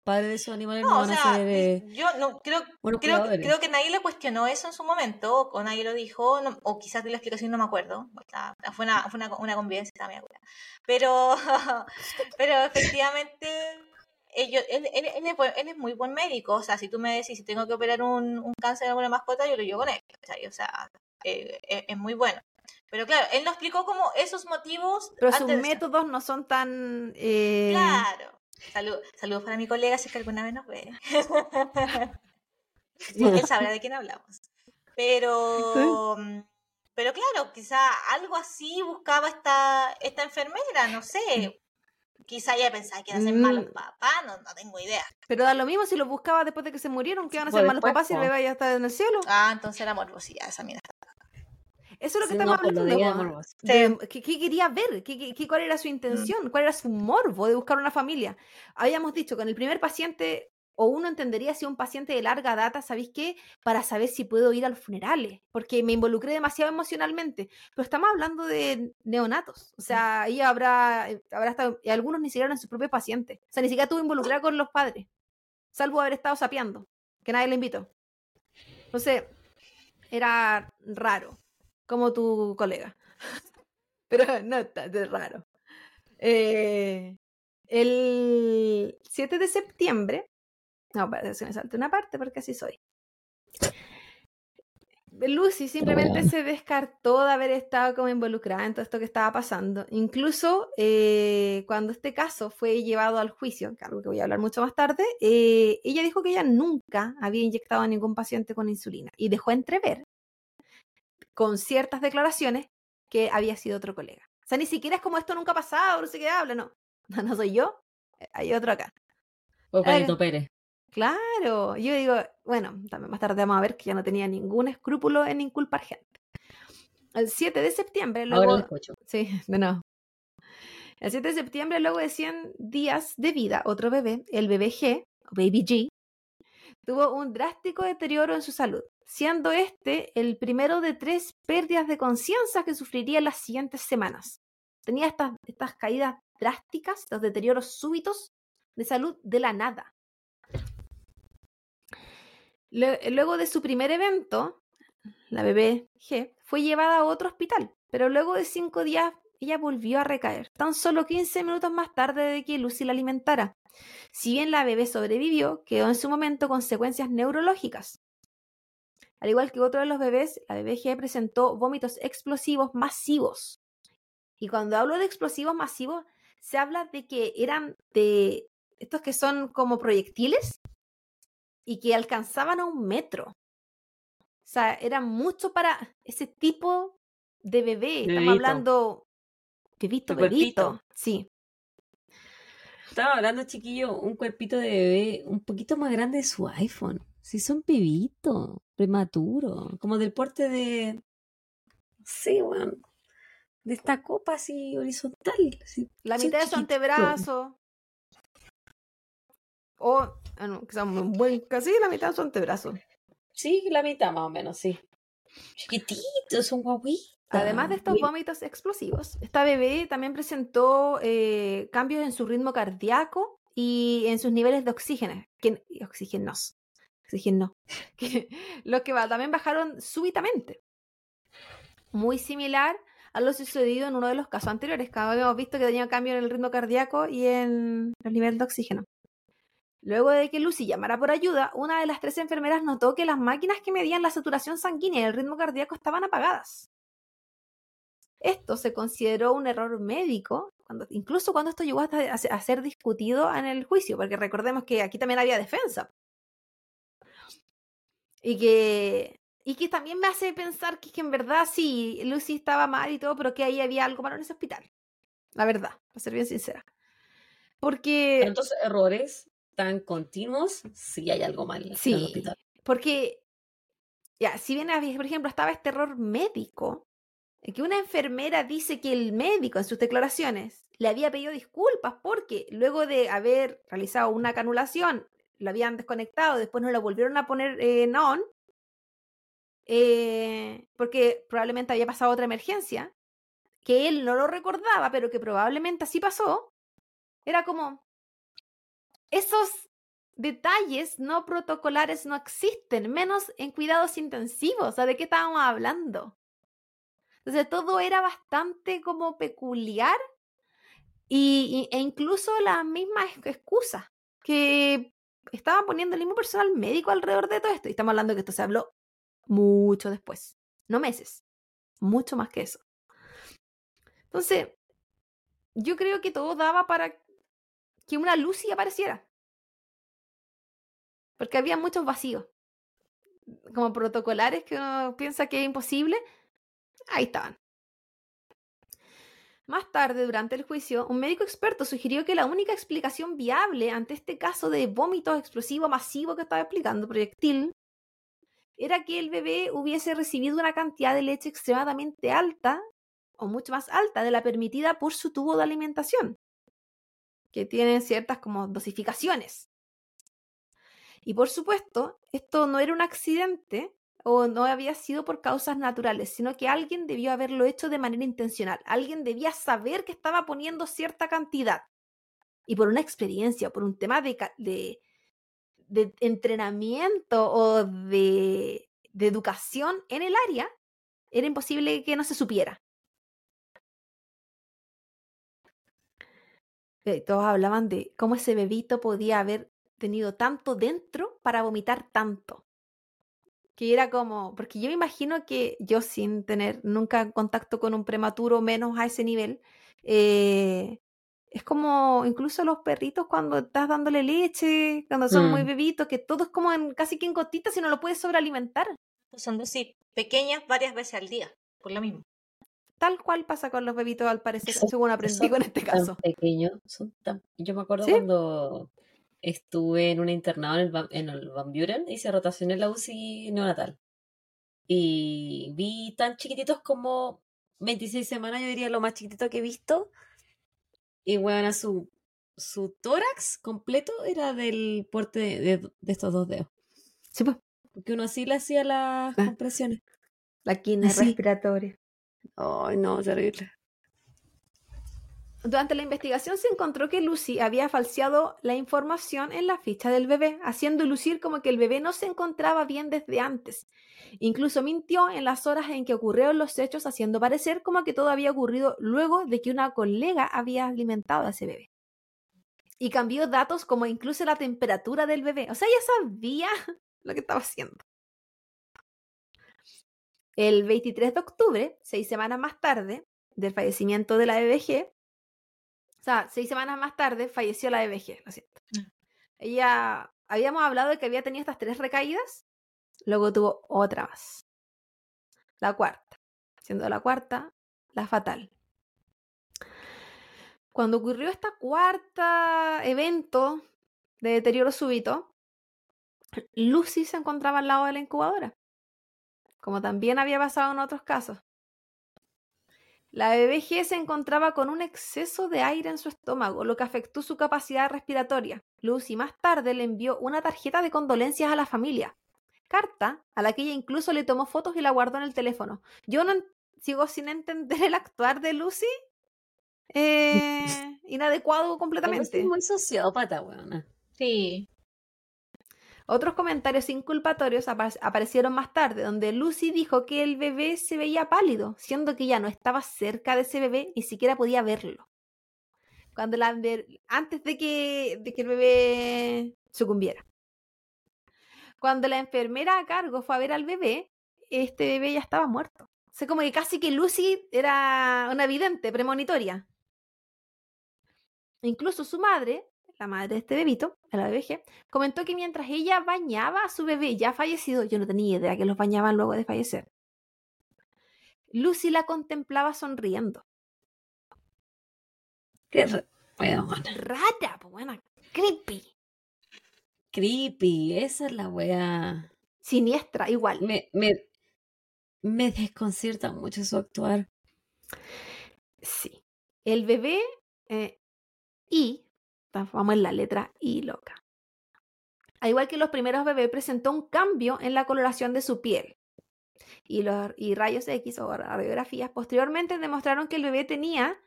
padres de esos animales no, No, o van sea, a ser eh, yo no creo, creo, creo que nadie le cuestionó eso en su momento, o nadie lo dijo, no- o quizás de la explicación no me acuerdo. o sea, fue una, fue una, una convivencia, me acuerdo. Pero, pero efectivamente, ellos, él, él, él es, buen- él es muy buen médico. O sea, si tú me decís si tengo que operar un, un cáncer en alguna mascota, yo lo llevo con él. O sea, eh, es, es muy bueno. Pero claro, él nos explicó como esos motivos. Pero sus métodos no son tan... eh, Claro. Salud, saludos para mi colega si es que alguna vez nos ve. Él sabrá de quién hablamos. Pero, mm, pero claro, quizá algo así buscaba esta, esta enfermera, no sé. Quizá ella pensaba que iban a ser malos Mm. papás, no, no tengo idea. Pero da lo mismo si los buscaba después de que se murieron, que iban a Pues ser malos después, papás si el bebé ya está en el cielo. Ah, entonces era morbosidad esa mira. Eso es lo que Sí, estamos no, pues hablando. de morboso. de- ¿qué, qué quería ver? ¿Qué, qué- cuál era su intención? ¿Cuál era su morbo de buscar una familia? Habíamos dicho que en el primer paciente, o uno entendería si un paciente de larga data, ¿sabéis qué? Para saber si puedo ir a los funerales, porque me involucré demasiado emocionalmente. Pero estamos hablando de neonatos. O sea, ella habrá, eh, habrá estado, y algunos ni siquiera eran sus propios pacientes. O sea, ni siquiera estuvo involucrada con los padres, salvo haber estado sapeando, que nadie le invitó. Entonces, era raro, como tu colega. Pero no está de raro. Eh, el 7 de septiembre. No, parece que se me salta una parte porque así soy. Lucy simplemente se descartó de haber estado como involucrada en todo esto que estaba pasando. Incluso eh, cuando este caso fue llevado al juicio, que algo que voy a hablar mucho más tarde, eh, ella dijo que ella nunca había inyectado a ningún paciente con insulina y dejó entrever con ciertas declaraciones que había sido otro colega. O sea, ni siquiera es como esto nunca ha pasado, no sé qué habla, no. No, no soy yo, eh, hay otro acá. O Carito Pérez. Claro, yo digo, bueno, también más tarde vamos a ver que ya no tenía ningún escrúpulo en inculpar gente. el 7 de septiembre, Ahora luego, escucho. sí, de nuevo. El 7 de septiembre, luego de 100 días de vida, otro bebé, el bebé G, o Baby G, tuvo un drástico deterioro en su salud, siendo este el primero de tres pérdidas de conciencia que sufriría en las siguientes semanas. Tenía estas, estas caídas drásticas, estos deterioros súbitos de salud de la nada. Luego de su primer evento, la bebé G fue llevada a otro hospital, pero luego de cinco días ella volvió a recaer, tan solo 15 minutos más tarde de que Lucy la alimentara. Si bien la bebé sobrevivió, quedó en su momento consecuencias neurológicas. Al igual que otro de los bebés, la bebé G presentó vómitos explosivos masivos. Y cuando hablo de explosivos masivos, se habla de que eran de estos que son como proyectiles y que alcanzaban a un metro. O sea, era mucho para ese tipo de bebé. Estamos Bebito. hablando bebito, cuerpito. bebito. Sí. Estaba hablando, chiquillo, un cuerpito de bebé un poquito más grande de su iPhone. Si son bebitos, prematuros, como del porte de. Sí, weón. De esta copa así horizontal. así, La mitad de su antebrazo. O, ah, no, buen, casi la mitad de su antebrazo. Sí, la mitad más o menos, sí. Chiquititos, son guaguitas. Además de estos vómitos explosivos, esta bebé también presentó eh, cambios en su ritmo cardíaco y en sus niveles de oxígeno. Que, oxígenos. Oxígeno. Que, los que también bajaron súbitamente. Muy similar a lo sucedido en uno de los casos anteriores, que habíamos visto que tenía cambio en el ritmo cardíaco y en los niveles de oxígeno. Luego de que Lucy llamara por ayuda, una de las tres enfermeras notó que las máquinas que medían la saturación sanguínea y el ritmo cardíaco estaban apagadas. Esto se consideró un error médico, incluso cuando esto llegó a ser discutido en el juicio, porque recordemos que aquí también había defensa. Y que, y que también me hace pensar que, que en verdad sí, Lucy estaba mal y todo, pero que ahí había algo malo en ese hospital. La verdad, para ser bien sincera. Porque... Tantos errores tan continuos, sí hay algo mal en el Sí, hospital. porque, ya, si bien, por ejemplo, estaba este error médico, en que una enfermera dice que el médico en sus declaraciones le había pedido disculpas porque luego de haber realizado una canulación, lo habían desconectado, después no lo volvieron a poner en on, eh, porque probablemente había pasado otra emergencia, que él no lo recordaba, pero que probablemente así pasó, era como, esos detalles no protocolares no existen, menos en cuidados intensivos. O sea, ¿de qué estábamos hablando? Entonces, todo era bastante como peculiar y, e incluso las mismas ex- excusas que estaba poniendo el mismo personal médico alrededor de todo esto. Y estamos hablando que esto se habló mucho después, no meses, mucho más que eso. Entonces, yo creo que todo daba para que una Lucy apareciera. Porque había muchos vacíos. Como protocolares que uno piensa que es imposible. Ahí estaban. Más tarde, durante el juicio, un médico experto sugirió que la única explicación viable ante este caso de vómito explosivo masivo que estaba explicando, proyectil, era que el bebé hubiese recibido una cantidad de leche extremadamente alta o mucho más alta de la permitida por su tubo de alimentación, que tiene ciertas como dosificaciones. Y por supuesto, esto no era un accidente o no había sido por causas naturales, sino que alguien debió haberlo hecho de manera intencional. Alguien debía saber que estaba poniendo cierta cantidad. Y por una experiencia, por un tema de, de, de entrenamiento o de, de educación en el área, era imposible que no se supiera. Eh, Todos hablaban de cómo ese bebito podía haber tenido tanto dentro para vomitar tanto. Que era como, porque yo me imagino que yo sin tener nunca contacto con un prematuro menos a ese nivel, eh, es como incluso los perritos cuando estás dándole leche, cuando son muy Mm. bebitos, que todo es como en, casi que en gotitas y no lo puedes sobrealimentar. Son dosis pequeñas varias veces al día, por lo mismo. Tal cual pasa con los bebitos al parecer, Son- según aprendí son con este Tan caso. pequeños, son tan... Yo me acuerdo ¿Sí? cuando estuve en un internado en el, en el Van Buren, hice rotación en la UCI neonatal. Y vi tan chiquititos como 26 semanas, yo diría lo más chiquitito que he visto. Y bueno, su, su tórax completo era del porte de, de- de estos dos dedos. Sí, pues, Porque uno así le hacía las Ah. compresiones. la quina Así. respiratoria. Ay, no, terrible. Durante la investigación se encontró que Lucy había falseado la información en la ficha del bebé, haciendo lucir como que el bebé no se encontraba bien desde antes. Incluso mintió en las horas en que ocurrieron los hechos, haciendo parecer como que todo había ocurrido luego de que una colega había alimentado a ese bebé. Y cambió datos como incluso la temperatura del bebé. O sea, ella sabía lo que estaba haciendo. El 23 de octubre, seis semanas más tarde del fallecimiento de la BBG, sea, seis semanas más tarde falleció la BBG, lo siento. Mm. Ella, habíamos hablado de que había tenido estas tres recaídas, luego tuvo otra más. La cuarta, siendo la cuarta la fatal. Cuando ocurrió esta cuarta evento de deterioro súbito, Lucy se encontraba al lado de la incubadora, como también había pasado en otros casos. La BBG se encontraba con un exceso de aire en su estómago, lo que afectó su capacidad respiratoria. Lucy más tarde le envió una tarjeta de condolencias a la familia, carta a la que ella incluso le tomó fotos y la guardó en el teléfono. Yo no sigo sin entender el actuar de Lucy. eh, inadecuado completamente. Es muy sociópata, weona. Sí. Otros comentarios inculpatorios apa- aparecieron más tarde, donde Lucy dijo que el bebé se veía pálido, siendo que ella no estaba cerca de ese bebé, ni siquiera podía verlo. Cuando la antes de que, de el bebé sucumbiera. Cuando la enfermera a cargo fue a ver al bebé, este bebé ya estaba muerto. O sea, como que casi que Lucy era una vidente, premonitoria. Incluso su madre, la madre de este bebito, de la BBG, comentó que mientras ella bañaba a su bebé ya fallecido, yo no tenía idea que los bañaban luego de fallecer, Lucy la contemplaba sonriendo. Qué weona. Rara, pues buena, creepy, Creepy, esa es la wea. siniestra, igual. Me, me, me desconcierta mucho su actuar. Sí. El bebé eh, I, vamos en la letra I loca. Al igual que los primeros bebés, presentó un cambio en la coloración de su piel. Y, y rayos X o radiografías posteriormente demostraron que el bebé tenía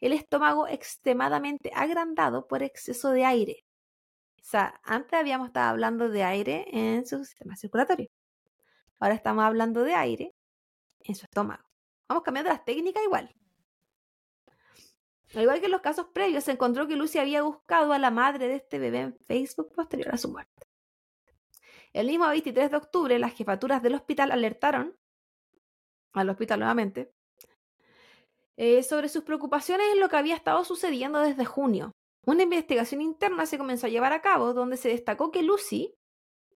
el estómago extremadamente agrandado por exceso de aire. O sea, antes habíamos estado hablando de aire en su sistema circulatorio. Ahora estamos hablando de aire en su estómago. Vamos cambiando las técnicas igual. Al igual que en los casos previos, se encontró que Lucy había buscado a la madre de este bebé en Facebook posterior a su muerte. El mismo 23 de octubre, las jefaturas del hospital alertaron al hospital nuevamente eh, sobre sus preocupaciones en lo que había estado sucediendo desde junio. Una investigación interna se comenzó a llevar a cabo donde se destacó que Lucy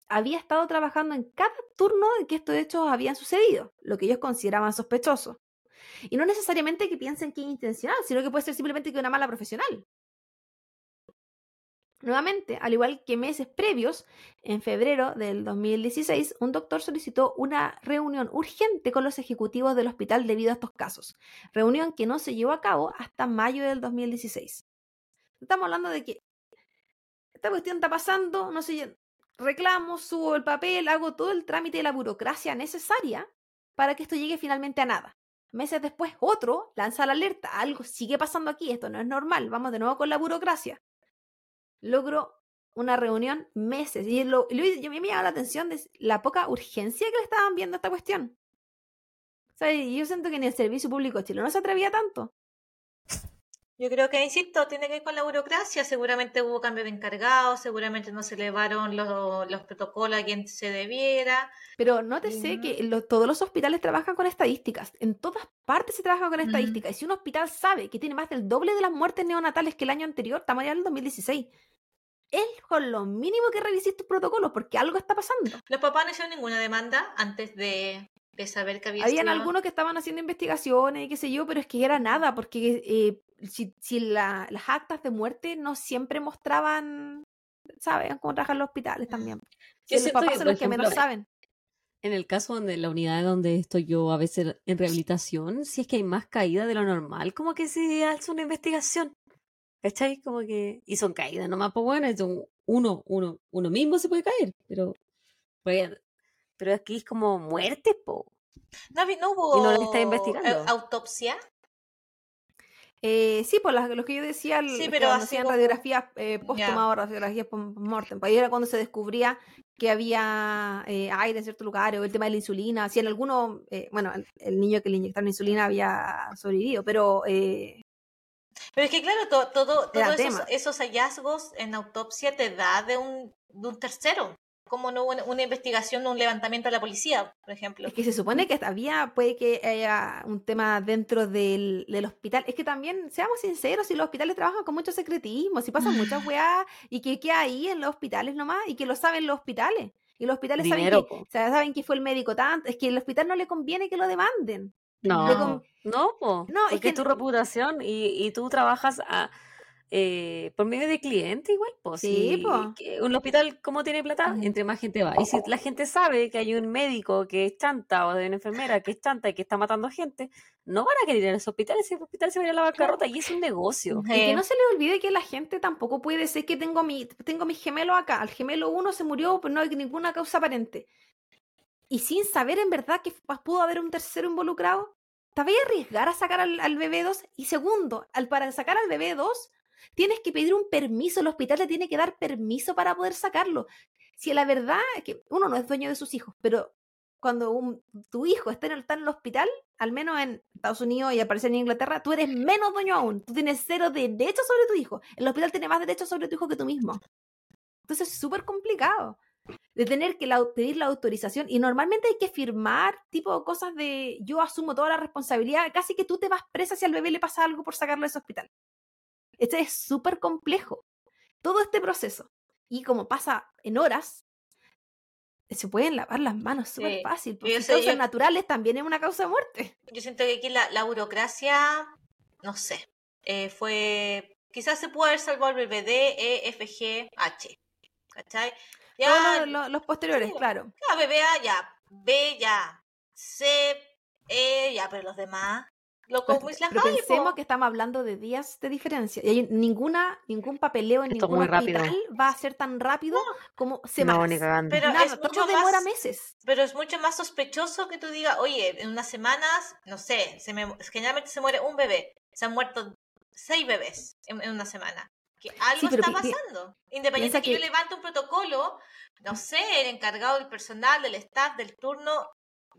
había estado trabajando en cada turno de que estos hechos habían sucedido, lo que ellos consideraban sospechoso. Y no necesariamente que piensen que es intencional, sino que puede ser simplemente que una mala profesional. Nuevamente, al igual que meses previos, en febrero del 2016, un doctor solicitó una reunión urgente con los ejecutivos del hospital debido a estos casos, reunión que no se llevó a cabo hasta mayo del 2016. Estamos hablando de que esta cuestión está pasando, no sé, reclamo, subo el papel, hago todo el trámite de la burocracia necesaria para que esto llegue finalmente a nada. Meses después, otro lanza la alerta, algo sigue pasando aquí, esto no es normal, vamos de nuevo con la burocracia. Logro una reunión meses y lo, lo, yo me llama la atención de la poca urgencia que le estaban viendo a esta cuestión. O sea, yo siento que ni el servicio público chileno no se atrevía tanto. Yo creo que, insisto, tiene que ver con la burocracia. Seguramente hubo cambio de encargado, seguramente no se elevaron los, los protocolos a quien se debiera. Pero nótese Mm. que lo- todos los hospitales trabajan con estadísticas. En todas partes se trabaja con Mm. estadísticas. Y si un hospital sabe que tiene más del doble de las muertes neonatales que el año anterior, estamos ya en el 2016. Es con lo mínimo que revises tus protocolos, porque algo está pasando. Los papás no hicieron ninguna demanda antes de, de saber que había Habían algunos que estaban haciendo investigaciones y qué sé yo, pero es que era nada, porque eh, si, si la- las actas de muerte no siempre mostraban, ¿saben? Cómo trabajan los hospitales también. Los papás son los que menos saben. en el caso donde la unidad donde estoy yo a veces en rehabilitación, si es que hay más caídas de lo normal, como que se hace una investigación. ¿Cachai? Como que. Y son caídas nomás, pues bueno, es un- uno, uno, uno mismo se puede caer, pero. Pero aquí es como muerte, po. ¿No, vi- no hubo Y no la está investigando. eh, autopsia? Eh, sí, por las, lo que yo decía, Sí, pero hacían como- radiografías eh, póstumas o radiografías post-mortem. Pues ahí era cuando se descubría que había eh, aire en ciertos lugares, o el tema de la insulina. Si en alguno, eh, bueno, el, el niño que le inyectaron insulina había sobrevivido, pero eh, Pero es que claro, to- todo, todos esos, hallazgos en autopsia te da de un, de un tercero. Como no hubo una, investigación, un levantamiento de la policía, por ejemplo. es que se supone que hasta había, puede que haya un tema dentro del, del hospital. Es que también, seamos sinceros, si los hospitales trabajan con mucho secretismo, si pasan muchas weas y que queda ahí en los hospitales nomás y que lo saben los hospitales. Y los hospitales Dinero, saben, que, o sea, saben que fue el médico tanto. Es que al hospital no le conviene que lo demanden. No, no, po. No, es que tu reputación y, y tú trabajas a, eh, por medio de cliente igual, po. Sí, que un hospital, ¿cómo tiene plata? Entre más gente va. Y si la gente sabe que hay un médico que es chanta o de una enfermera que es chanta y que está matando gente, no van a querer ir a ese hospital, ese hospital se va a ir a la bancarrota y es un negocio. Y que Eh, no se le olvide que la gente tampoco puede decir que tengo mi, tengo mis gemelos acá. El gemelo uno se murió, pero no hay ninguna causa aparente. Y sin saber en verdad que pudo haber un tercero involucrado, ¿te voy a arriesgar a sacar al, al bebé 2? Y segundo, al, para sacar al bebé 2, tienes que pedir un permiso. El hospital te tiene que dar permiso para poder sacarlo. Si la verdad es que uno no es dueño de sus hijos, pero cuando tu hijo está en, el, hospital, al menos en Estados Unidos y al parecer en Inglaterra, tú eres menos dueño aún. Tú tienes cero derechos sobre tu hijo. El hospital tiene más derechos sobre tu hijo que tú mismo. Entonces es súper complicado de tener que pedir la autorización y normalmente hay que firmar tipo cosas de yo asumo toda la responsabilidad, casi que tú te vas presa si al bebé le pasa algo por sacarlo de ese hospital. Este es súper complejo. Todo este proceso. Y como pasa en horas, se pueden lavar las manos súper Sí. fácil. Porque sé, causas yo- naturales también es una causa de muerte. Yo siento que aquí la, la burocracia, no sé, eh, fue. Quizás se pudo haber salvado el bebé D, E, F, G, H. ¿Cachai? Ya, Todos los, los posteriores, sí. claro. ya, bebé A, ya. B, ya. C, E, ya, pero los demás. Loco, muy Pero pensemos que estamos hablando de días de diferencia. Y hay ninguna, ningún papeleo en Esto es ningún hospital va a ser tan rápido como semanas. No, ni cagando. Pero Nada, es todo mucho demora más- meses. Pero es mucho más sospechoso que tú digas, oye, en unas semanas, no sé, se me, generalmente se muere un bebé. Se han muerto seis bebés en, en una semana. Que algo Sí, está pasando. Independiente piensa que, yo que- levante un protocolo, no sé, el encargado del personal, del staff, del turno,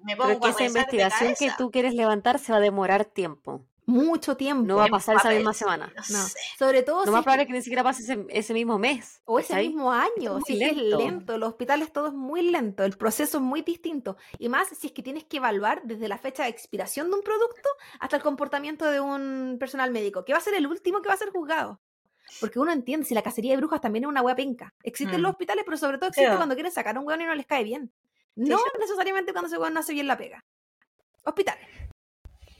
me pongo Pero que a esa investigación que tú quieres levantar se va a demorar tiempo. Mucho tiempo. No va a pasar esa misma semana. No, No. sé. Sobre todo Lo si más es que- probable es que ni siquiera pase ese, ese mismo mes. o ese mismo año. muy Si es que es lento. los hospitales todo es muy lento, el proceso es muy distinto. Y más si es que tienes que evaluar desde la fecha de expiración de un producto hasta el comportamiento de un personal médico, que va a ser el último que va a ser juzgado. Porque uno entiende, si la cacería de brujas también es una hueá penca. Existen Mm. los hospitales, pero sobre todo existe cuando quieren sacar a un hueón y no les cae bien. No sí. necesariamente cuando ese hueón no hace bien la pega. Hospitales.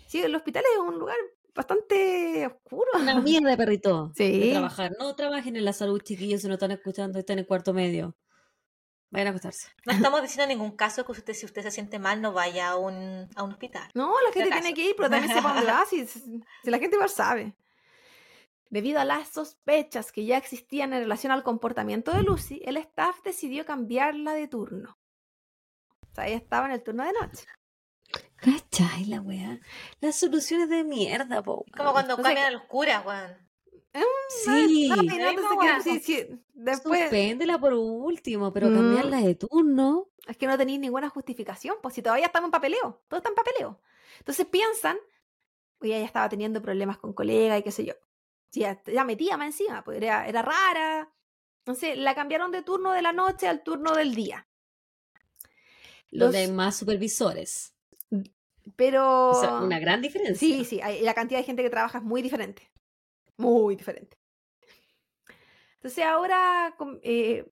Sí, el hospital es un lugar bastante oscuro. Una mierda, perrito. Sí. De trabajar. No trabajen en la salud, chiquillos, si no están escuchando, están en cuarto medio. Vayan a acostarse. No estamos diciendo en ningún caso que usted, si usted se siente mal, no vaya a un, a un hospital. No, la gente tiene que ir, pero también sepa dónde va, si, si la gente igual sabe. Debido a las sospechas que ya existían en relación al comportamiento de Lucy, el staff decidió cambiarla de turno. Sea, ella estaba en el turno de noche. ¿Cachai la weá? Las soluciones de mierda, po. Como cuando O sea cambian a los curas, weón. Sí. No, no, después Suspéndela por último, pero Mm. cambiarla de turno. es que no tenéis ninguna justificación, pues si todavía estamos en papeleo, todo está en papeleo. Entonces piensan, oye, ella estaba teniendo problemas con colegas y qué sé yo. Ya, ya metía más encima, pues era, era rara. Entonces la cambiaron de turno de la noche al turno del día. Los- Donde hay más supervisores. pero O sea, una gran diferencia. sí, sí, hay- la cantidad de gente que trabaja es muy diferente. Muy diferente. Entonces ahora eh,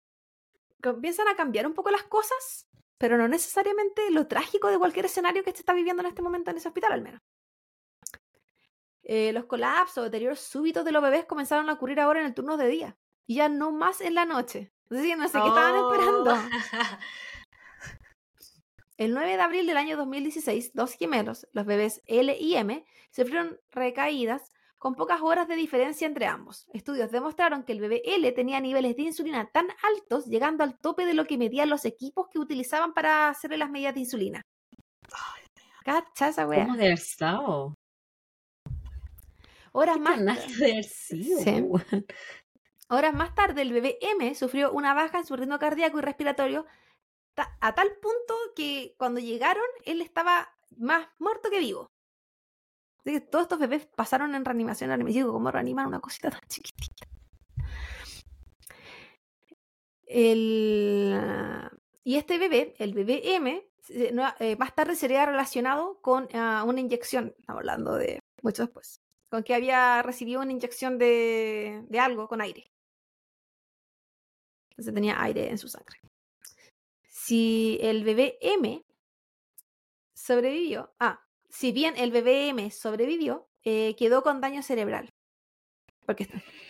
comienzan a cambiar un poco las cosas, pero no necesariamente lo trágico de cualquier escenario que se está viviendo en este momento en ese hospital, al menos. Eh, los colapsos, deterioros súbitos de los bebés comenzaron a ocurrir ahora en el turno de día y ya no más en la noche. Entonces, no sé qué estaban Oh. esperando. El 9 de abril del año 2016, dos gemelos, los bebés L y M, sufrieron recaídas con pocas horas de diferencia entre ambos. Estudios demostraron que el bebé L tenía niveles de insulina tan altos, llegando al tope de lo que medían los equipos que utilizaban para hacerle las medidas de insulina. Cacha esa. ¿Cómo de estado? Horas ¿Qué más, de sido, Sí. horas más tarde, el bebé M sufrió una baja en su ritmo cardíaco y respiratorio a tal punto que cuando llegaron él estaba más muerto que vivo. Así que todos estos bebés pasaron en reanimación. ahora me digo, ¿cómo reaniman una cosita tan chiquitita? El, y este bebé, el bebé M, eh, más tarde sería relacionado con ah, una inyección, estamos hablando de mucho después, con que había recibido una inyección de, de algo con aire. Entonces tenía aire en su sangre. Si el bebé M sobrevivió, ah, si bien el bebé M sobrevivió, eh, quedó con daño cerebral. Porque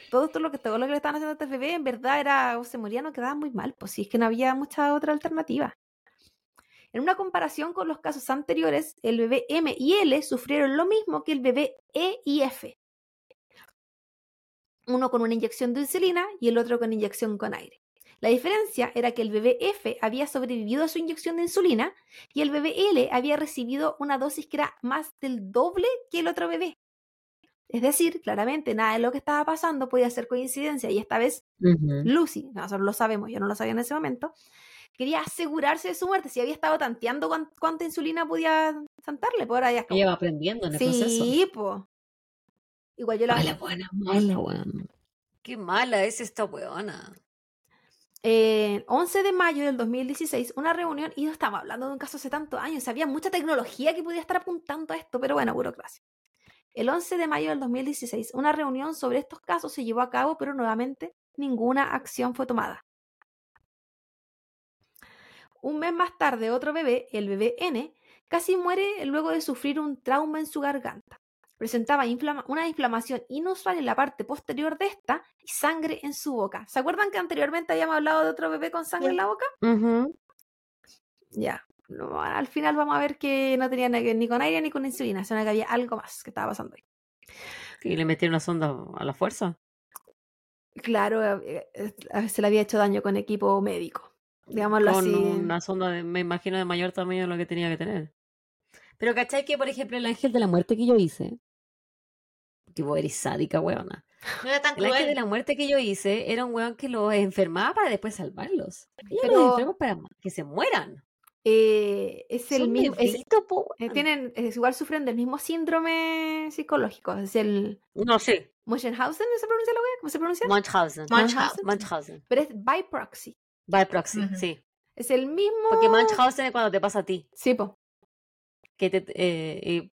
todo, todo lo que todo lo que le estaban haciendo a este bebé en verdad era o se moría o quedaba muy mal, pues si es que no había mucha otra alternativa. En una comparación con los casos anteriores, el bebé M y L sufrieron lo mismo que el bebé E y F. Uno con una inyección de insulina y el otro con inyección con aire. La diferencia era que el bebé F había sobrevivido a su inyección de insulina y el bebé L había recibido una dosis que era más del doble que el otro bebé. Es decir, claramente nada de lo que estaba pasando podía ser coincidencia y esta vez. Lucy, nosotros lo sabemos, yo no lo sabía en ese momento, quería asegurarse de su muerte, si había estado tanteando cuán- cuánta insulina podía santarle, por ahora ya como- Ella va aprendiendo en el proceso. Sí, pues. Igual yo la... Mala, buena, mala, weón. Qué mala es esta weona. Eh, 11 de mayo del 2016, una reunión, y no estamos hablando de un caso hace tantos años, había mucha tecnología que podía estar apuntando a esto, pero bueno, burocracia. El 11 de mayo del 2016, una reunión sobre estos casos se llevó a cabo, pero nuevamente ninguna acción fue tomada. Un mes más tarde, otro bebé, el bebé N, casi muere luego de sufrir un trauma en su garganta. Presentaba inflama- una inflamación inusual en la parte posterior de esta y sangre en su boca. ¿Se acuerdan que anteriormente habíamos hablado de otro bebé con sangre en la boca? Ya. No, al final vamos a ver que no tenía ni ni con aire ni con insulina, sino que había algo más que estaba pasando ahí. Y le metieron una sonda a la fuerza. Claro, eh, eh, se le había hecho daño con equipo médico. Digámoslo Con así. una sonda, de- me imagino, de mayor tamaño de lo que tenía que tener. Pero ¿cachai que, por ejemplo, el ángel de la muerte que yo hice? Vos eres sádica, weona. No era tan El ángel de cruel. la muerte que yo hice era un weón que los enfermaba para después salvarlos. Ella Pero- los enferma para que se mueran. Eh, es el Son mismo. es- eh, tienen, es igual sufren del mismo síndrome psicológico. Es el No sé. Munchausen, ¿se pronuncia la wea? ¿Cómo se pronuncia? Munchausen. Munchausen. Munchausen. Pero es by proxy. By proxy, sí. Es el mismo. Porque Munchausen es cuando te pasa a ti. Sí, po. Que te, eh, y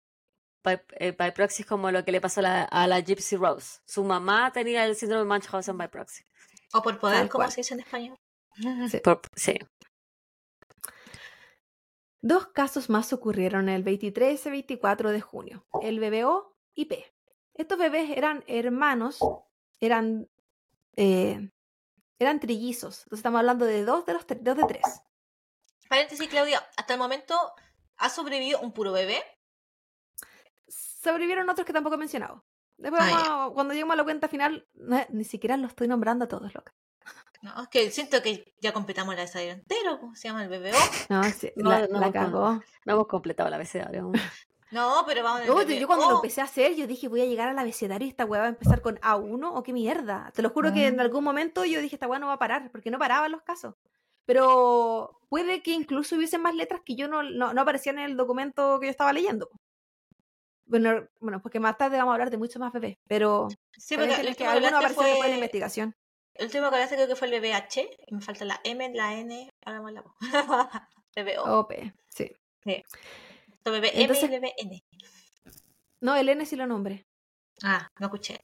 by, eh, by proxy es como lo que le pasó a la, a la Gypsy Rose. Su mamá tenía el síndrome de Munchausen by proxy. O por poder, Tal como cual. se dice en español. Sí. Por- sí. Dos casos más ocurrieron el 23 y 24 de junio, el bebé O y P. Estos bebés eran hermanos, eran, eh, eran trillizos. Entonces estamos hablando de dos de los tre- dos de tres. Paréntesis, Claudia. Hasta el momento ha sobrevivido un puro bebé. Sobrevivieron otros que tampoco he mencionado. Después, Ah, vamos cuando lleguemos a la cuenta final, no- ni siquiera los estoy nombrando a todos, loca. No, es que siento que ya completamos el desayuno entero. ¿Cómo se llama el bebé? No, sí, No, la, no, la no. cagó. No hemos completado la abecedario aún. No, pero vamos el Oye, bebé yo cuando lo empecé a hacer, yo dije, voy a llegar al abecedario y esta weá va a empezar con A1 o qué mierda. Te lo juro que en Ah. algún momento yo dije, esta weá no va a parar, porque no paraban los casos. Pero puede que incluso hubiesen más letras que yo no, no, no aparecían en el documento que yo estaba leyendo. Bueno, bueno, porque más tarde vamos a hablar de muchos más bebés, pero Sí, porque el que hablaste aparecieron después en la fue... investigación. El último que hablaste creo que fue el bebé H. Y me falta la M, la N. Hagamos la voz. bebé O. OP, sí. El bebé M y Entonces- el bebé N. No, el N sí lo nombré. Ah, no escuché.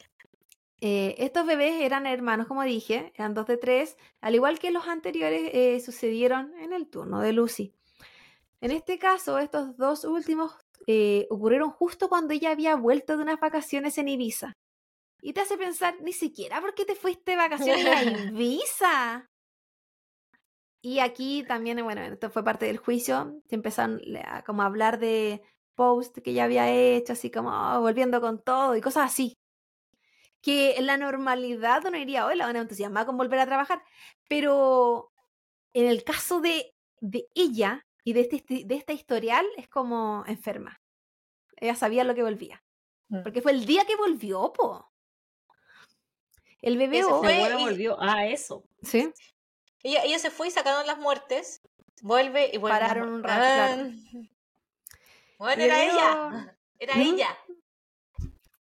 Eh, estos bebés eran hermanos, como dije, eran dos de tres, al igual que los anteriores eh, sucedieron en el turno de Lucy. En este caso, estos dos últimos eh, ocurrieron justo cuando ella había vuelto de unas vacaciones en Ibiza. Y te hace pensar, ni siquiera porque te fuiste de vacaciones a Ibiza. Y aquí también, bueno, esto fue parte del juicio, se empezaron a como a hablar de post que ya había hecho, así como oh, volviendo con todo y cosas así. Que en la normalidad uno diría, hoy la van a entusiasmar con volver a trabajar, pero en el caso de, de ella y de este, de esta historial es como enferma. Ella sabía lo que volvía. Mm. Porque fue el día que volvió, po. El bebé o- fue- y- volvió a eso. Sí. Ella, ella se fue y sacaron las muertes. Vuelve y vuelve. Pararon un rato, claro. Ah. Bueno, era ella. Era ¿Mm? ella.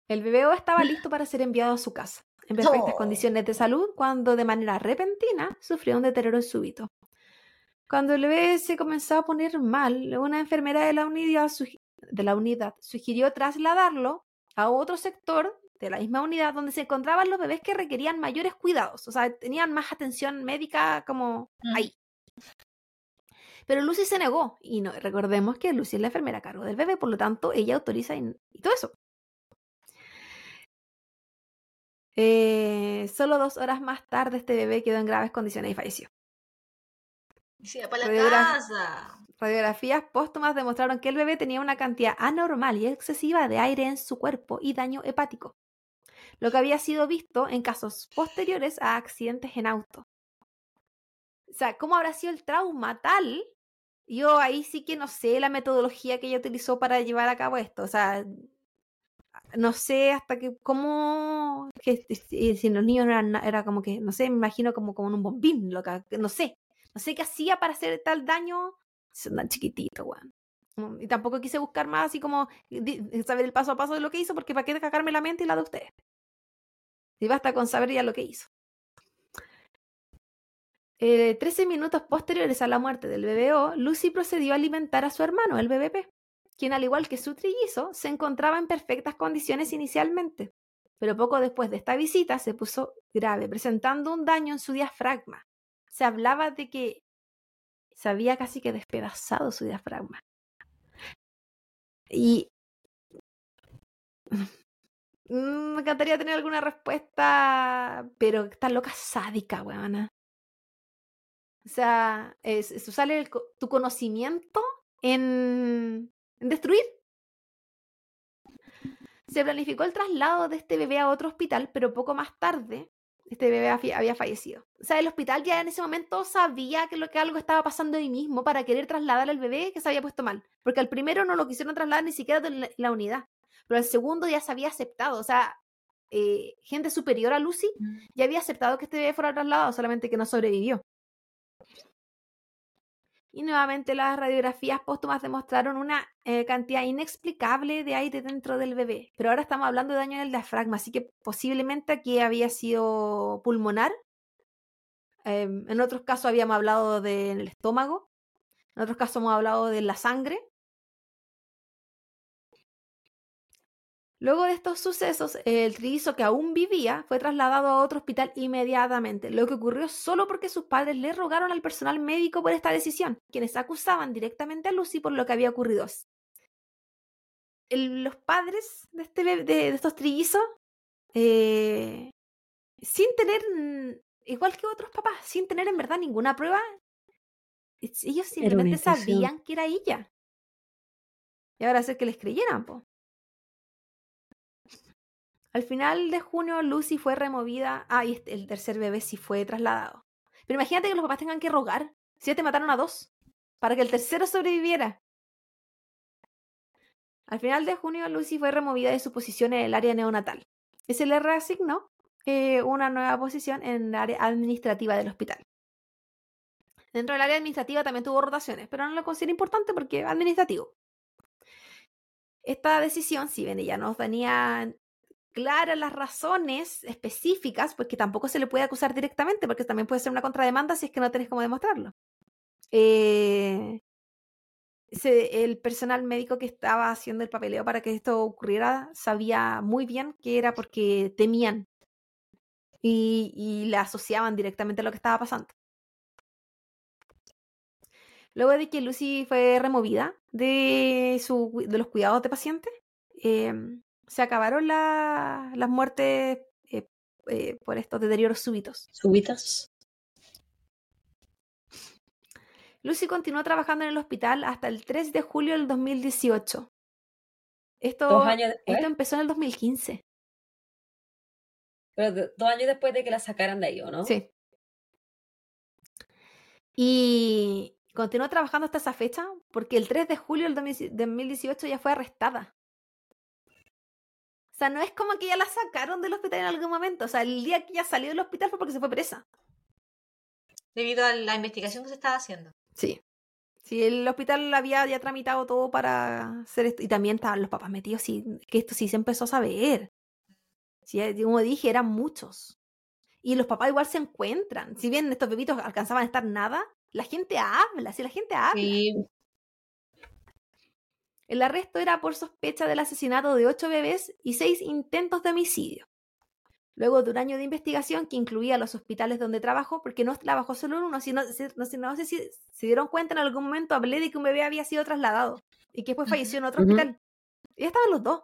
El bebé estaba listo para ser enviado a su casa, en perfectas Oh. condiciones de salud, cuando de manera repentina sufrió un deterioro súbito. Cuando el bebé se comenzó a poner mal, una enfermera de la unidad, sugi- de la unidad sugirió trasladarlo a otro sector de la misma unidad donde se encontraban los bebés que requerían mayores cuidados, o sea, tenían más atención médica como Mm. ahí. Pero Lucy se negó, y no, recordemos que Lucy es la enfermera a cargo del bebé, por lo tanto, ella autoriza y, y todo eso. Eh, solo dos horas más tarde, este bebé quedó en graves condiciones y falleció. Sí, para la casa. Radiografías póstumas demostraron que el bebé tenía una cantidad anormal y excesiva de aire en su cuerpo y daño hepático, lo que había sido visto en casos posteriores a accidentes en auto. O sea, ¿cómo habrá sido el trauma tal? Yo ahí sí que no sé la metodología que ella utilizó para llevar a cabo esto. O sea, no sé hasta que, cómo, que si los niños eran, era como que, no sé, me imagino como, como en un bombín, loca, no sé. No sé qué hacía para hacer tal daño. Son tan chiquitito, weón. Mm, Y tampoco quise buscar más así como di- saber el paso a paso de lo que hizo, porque para qué cagarme la mente y la de ustedes. Y basta con saber ya lo que hizo. Eh, 13 minutos posteriores a la muerte del BBO, Lucy procedió a alimentar a su hermano, el BBP, quien al igual que su trillizo, se encontraba en perfectas condiciones inicialmente, pero poco después de esta visita se puso grave, presentando un daño en su diafragma. Se hablaba de que se había casi que despedazado su diafragma. Y me encantaría tener alguna respuesta, pero está loca sádica, weona. O sea, es, es usar tu conocimiento en, en destruir. Se planificó el traslado de este bebé a otro hospital, pero poco más tarde este bebé había fallecido. O sea, el hospital ya en ese momento sabía que, lo, que algo estaba pasando ahí mismo para querer trasladar al bebé que se había puesto mal. Porque al primero no lo quisieron trasladar ni siquiera de la, la unidad. Pero al segundo ya se había aceptado. O sea, eh, gente superior a Lucy ya había aceptado que este bebé fuera trasladado, solamente que no sobrevivió. Y nuevamente las radiografías póstumas demostraron una eh, cantidad inexplicable de aire dentro del bebé. Pero ahora estamos hablando de daño en el diafragma, así que posiblemente aquí había sido pulmonar. Eh, en otros casos habíamos hablado del estómago. En otros casos hemos hablado de la sangre. Luego de estos sucesos, el trillizo que aún vivía fue trasladado a otro hospital inmediatamente, lo que ocurrió solo porque sus padres le rogaron al personal médico por esta decisión, quienes acusaban directamente a Lucy por lo que había ocurrido. El- los padres de, este de, de estos trillizos, eh, sin tener, igual que otros papás, sin tener en verdad ninguna prueba, ellos simplemente sabían que era ella. Y ahora hacer que les creyeran, po. Al final de junio, Lucy fue removida. Ah, y este- el tercer bebé sí fue trasladado. Pero imagínate que los papás tengan que rogar. Si ya te mataron a dos. Para que el tercero sobreviviera. Al final de junio, Lucy fue removida de su posición en el área neonatal. Y se le reasignó eh, una nueva posición en el área administrativa del hospital. Dentro del área administrativa también tuvo rotaciones, pero no lo considero importante porque es administrativo. Esta decisión, si bien ella no tenía claras las razones específicas, porque tampoco se le puede acusar directamente, porque también puede ser una contrademanda si es que no tenés cómo demostrarlo. Eh, el personal médico que estaba haciendo el papeleo para que esto ocurriera sabía muy bien que era porque temían y, y la asociaban directamente a lo que estaba pasando. Luego de que Lucy fue removida de, los cuidados de pacientes, em, se acabaron la- las muertes eh, eh, por estos deterioros súbitos. Súbitas. Lucy continuó trabajando en el hospital hasta el 3 de julio del 2018. Esto, Dos años después. esto empezó en el 2015. Pero dos años después de que la sacaran de ahí, ¿o no? Sí. Y continuó trabajando hasta esa fecha porque el 3 de julio del 2000 2018 ya fue arrestada. Sea, no es como que ya la sacaron del hospital en algún momento. O sea, el día que ya salió del hospital fue porque se fue presa. Debido a la investigación que se estaba haciendo. Sí. Sí, el hospital había ya tramitado todo para hacer esto. Y también estaban los papás metidos, sí, que esto sí se empezó a saber. Sí, eh, como dije, eran muchos. Y los papás igual se encuentran. Si bien estos bebitos alcanzaban a estar nada, la gente habla, si la gente habla. Sí. El arresto era por sospecha del asesinato de ocho bebés y seis intentos de homicidio. Luego de un año de investigación que incluía los hospitales donde trabajó, porque no trabajó solo en uno, sino, no, sé- no sé si se dieron cuenta en algún momento, hablé de que un bebé había sido trasladado y que después falleció en otro hospital. Y estaban los dos.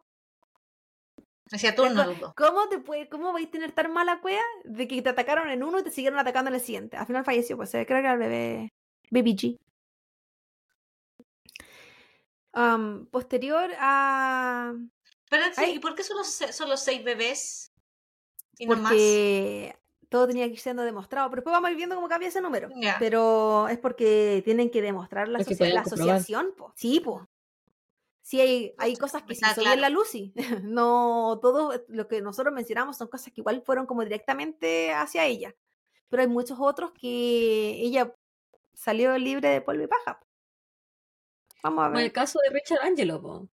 Hacía turno Co- los dos. ¿Cómo, te puede, ¿Cómo vais a tener tan mala cueva de que te atacaron en uno y te siguieron atacando en el siguiente? Al final falleció, pues eh, creo que era el bebé Baby G. Am, posterior a... Pero. ¿y por qué solo, se- solo seis bebés? Y no más. porque todo tenía que ir siendo demostrado. Pero después vamos a ir viendo cómo cambia ese número. Pero es porque tienen que demostrar la, que la asociación. Po. Sí, pues. Sí, hay, hay cosas que sí Está soy claro. en la Lucy. no todo lo que nosotros mencionamos son cosas que igual fueron como directamente hacia ella. Pero hay muchos otros que ella salió libre de polvo y paja. Vamos a Como el caso de Richard Angelo, po.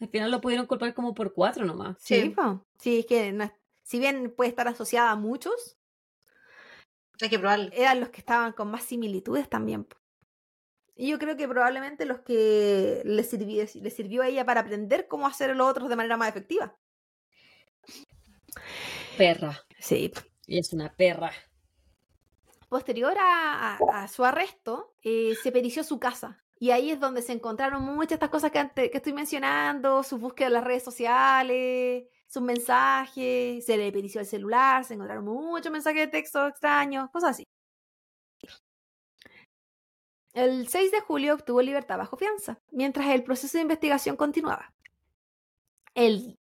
Al final lo pudieron culpar como por cuatro nomás. Sí, Sí. po. Sí, es que no si bien puede estar asociada a muchos, Hay que probarlo. eran los que estaban con más similitudes también. po. Y yo creo que probablemente los que le sirvió, le sirvió a ella para aprender cómo hacer los otros de manera más efectiva. Perra. Sí. Y es una perra. Posterior a, a- a su arresto, eh, se perició su casa. Y ahí es donde se encontraron muchas de estas cosas que, estoy mencionando, su búsqueda en las redes sociales, sus mensajes, se le perició el celular, se encontraron muchos mensajes de texto extraños, cosas así. El 6 de julio obtuvo libertad bajo fianza, mientras el proceso de investigación continuaba. El,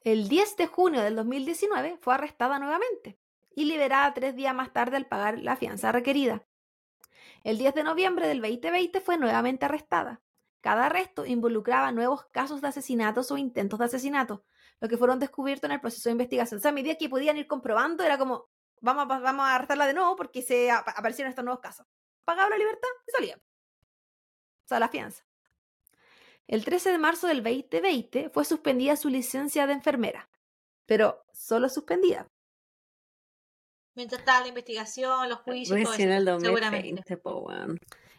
el 10 de junio del 2019 fue arrestada nuevamente y liberada tres días más tarde al pagar la fianza requerida. El 10 de noviembre del 2020 fue nuevamente arrestada. Cada arresto involucraba nuevos casos de asesinatos o intentos de asesinato, lo que fueron descubiertos en el proceso de investigación. O sea, a medida que podían ir comprobando, era como, vamos a, vamos a arrestarla de nuevo porque se ap- aparecieron estos nuevos casos. Pagaba la libertad y salía. O sea, la fianza. El 13 de marzo del 2020 fue suspendida su licencia de enfermera, pero solo suspendida. Mientras estaba la investigación, los juicios, todo Recién eso. el seguramente. 2020, po, weón.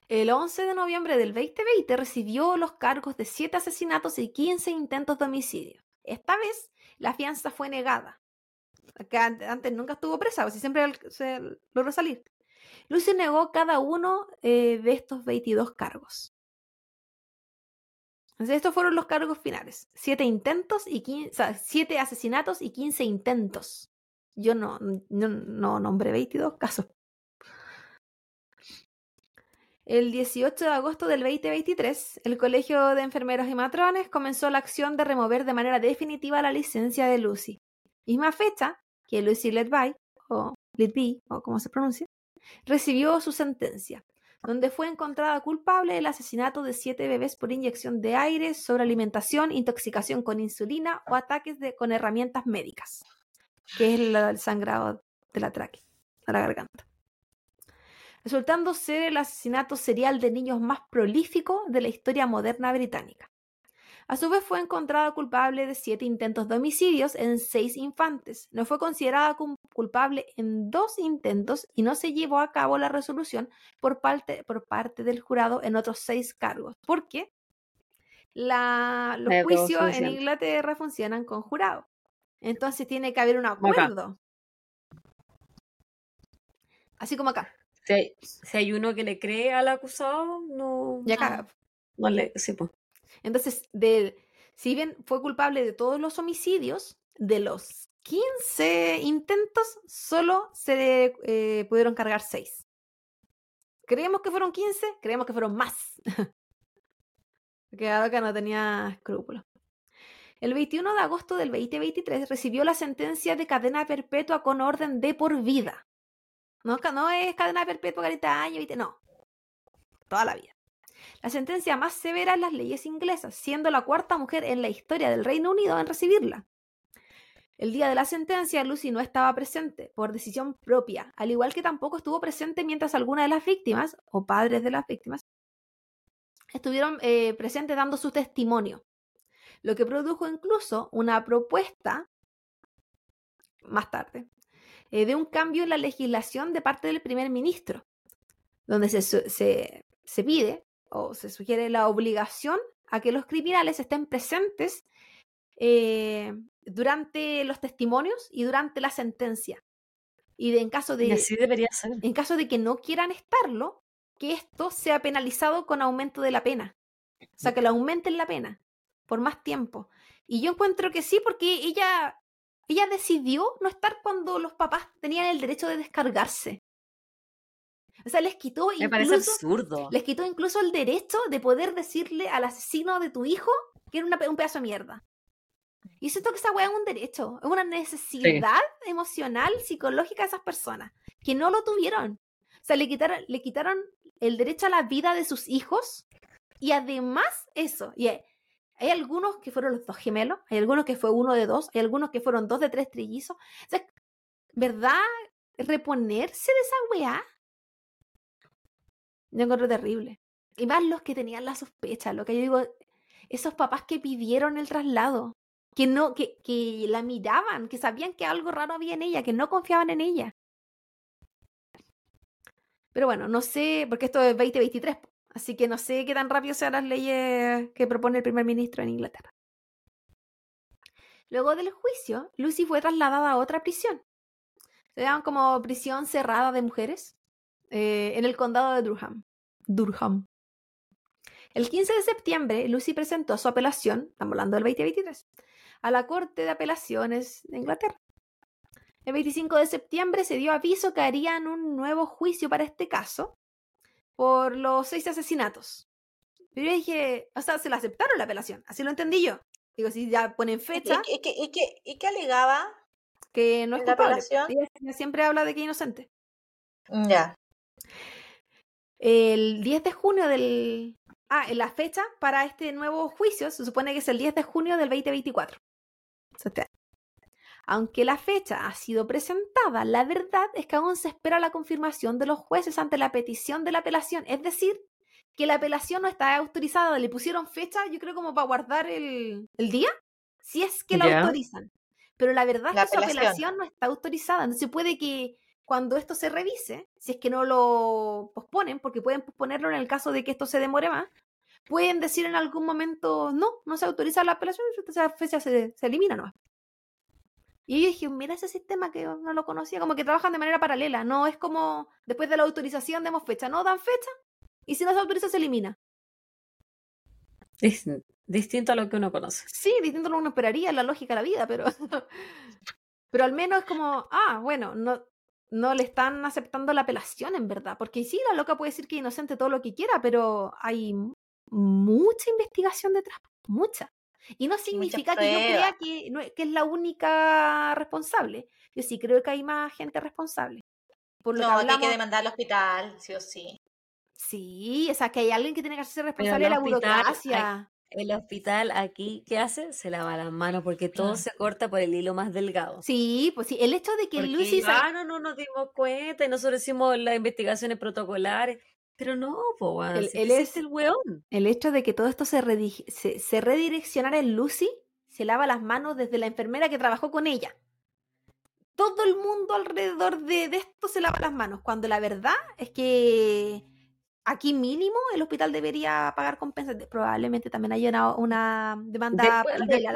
El 11 de noviembre del 2020 recibió los cargos de 7 asesinatos y 15 intentos de homicidio. Esta vez la fianza fue negada. Acá an- antes nunca estuvo presa, pues, y siempre se logró salir. Lucy negó cada uno eh, de estos 22 cargos. Entonces, estos fueron los cargos finales. 7 intentos y 15, o sea, 7 asesinatos y 15 intentos. Yo no, no, no nombré 22 casos. El 18 de agosto del 2023, el Colegio de Enfermeros y Matrones comenzó la acción de remover de manera definitiva la licencia de Lucy. Misma fecha que Lucy Letby, o Letby, o como se pronuncia, recibió su sentencia, donde fue encontrada culpable del asesinato de siete bebés por inyección de aire, sobrealimentación, intoxicación con insulina o ataques con herramientas médicas, que es el sangrado de la tráquea, de la garganta resultando ser el asesinato serial de niños más prolífico de la historia moderna británica. A su vez fue encontrada culpable de siete intentos de homicidios en seis infantes. No fue considerada culpable en dos intentos y no se llevó a cabo la resolución por parte, por parte del jurado en otros seis cargos. ¿Por qué? La- los Eh, ¿cómo juicios en? Inglaterra funcionan con jurado. Entonces tiene que haber un acuerdo. Así como acá. Si hay, si hay uno que le cree al acusado, no. Ya caga. no le, sí, pues. Entonces, de, si bien fue culpable de todos los homicidios, de los 15 intentos, solo se eh, pudieron cargar 6. Creemos que fueron 15, creemos que fueron más. Porque acá no tenía escrúpulos. El 21 de agosto del 2023 recibió la sentencia de cadena perpetua con orden de por vida. No, es cadena perpetua 40 años, 20, no. Toda la vida. La sentencia más severa en las leyes inglesas, siendo la cuarta mujer en la historia del Reino Unido en recibirla. El día de la sentencia, Lucy no estaba presente por decisión propia, al igual que tampoco estuvo presente mientras algunas de las víctimas, o padres de las víctimas, estuvieron eh, presentes dando su testimonio lo que produjo incluso una propuesta más tarde eh, de un cambio en la legislación de parte del primer ministro, donde se, se, pide o se sugiere la obligación a que los criminales estén presentes eh, durante los testimonios y durante la sentencia. Y de, en caso de así debería ser. en caso de que no quieran estarlo, que esto sea penalizado con aumento de la pena. O sea, que lo aumenten la pena por más tiempo. Y yo encuentro que sí, porque ella, ella decidió no estar cuando los papás tenían el derecho de descargarse. O sea, les quitó Me parece absurdo. Les quitó incluso el derecho de poder decirle al asesino de tu hijo que era un pedazo de mierda. Y siento que esa weá es un derecho, es una necesidad emocional, psicológica de esas personas, que no lo tuvieron. O sea, le quitaron, le quitaron el derecho a la vida de sus hijos y además eso. Y hay algunos que fueron los dos gemelos, hay algunos que fue uno de dos, hay algunos que fueron dos de tres trillizos. O sea, ¿verdad? Reponerse de esa weá. Yo encuentro terrible. Y más los que tenían la sospecha, lo que yo digo, esos papás que pidieron el traslado, que no, que, que la miraban, que sabían que algo raro había en ella, que no confiaban en ella. Pero bueno, no sé, porque esto es 2023, Así que no sé qué tan rápido sean las leyes que propone el primer ministro en Inglaterra. Luego del juicio, Lucy fue trasladada a otra prisión. Se llaman como prisión cerrada de mujeres eh, en el condado de Durham. Durham. El 15 de septiembre, Lucy presentó su apelación, estamos hablando del 2023, a la Corte de Apelaciones de Inglaterra. El 25 de septiembre se dio aviso que harían un nuevo juicio para este caso por los seis asesinatos. Pero yo dije, o sea, se le aceptaron la apelación, así lo entendí yo. Digo, si ya ponen fecha. ¿Y, qué, y, qué, y qué alegaba? Que no es culpable. Ella siempre habla de que es inocente. Mm, ya. El 10 de junio del. Ah, la fecha para este nuevo juicio se supone que es el 10 de junio del 2024. Aunque la fecha ha sido presentada, la verdad es que aún se espera la confirmación de los jueces ante la petición de la apelación. Es decir, que la apelación no está autorizada. Le pusieron fecha, yo creo, como para guardar el, día, si es que la autorizan. Pero la verdad es que su apelación no está autorizada. Entonces puede que cuando esto se revise, si es que no lo posponen, porque pueden posponerlo en el caso de que esto se demore más, pueden decir en algún momento, no, no se autoriza la apelación, esa fecha se, se elimina nomás. Y yo dije, mira ese sistema que no lo conocía, como que trabajan de manera paralela, no es como después de la autorización demos fecha, no dan fecha y si no se autoriza se elimina. Es distinto a lo que uno conoce. Sí, distinto a lo que uno esperaría, la lógica de la vida, pero, pero al menos es como, ah, bueno, no, no le están aceptando la apelación en verdad, porque sí, la loca puede decir que es inocente todo lo que quiera, pero hay mucha investigación detrás, mucha. Y no significa que yo crea que, que, es la única responsable. Yo sí creo que hay más gente responsable. Por lo no, que hay que demandar al hospital, sí o sí. Sí, o sea, que hay alguien que tiene que hacerse responsable de la burocracia. El hospital aquí, ¿qué hace? Se lava las manos porque todo se corta por el hilo más delgado. Sí, pues sí, el hecho de que Lucy... Ah, no, no nos dimos cuenta y nosotros hicimos las investigaciones protocolares. Pero no, po, el, es el weón. El hecho de que todo esto se, se, redireccionara en Lucy, se lava las manos desde la enfermera que trabajó con ella. Todo el mundo alrededor de, de esto se lava las manos, cuando la verdad es que aquí mínimo el hospital debería pagar compensación. Probablemente también haya una, demanda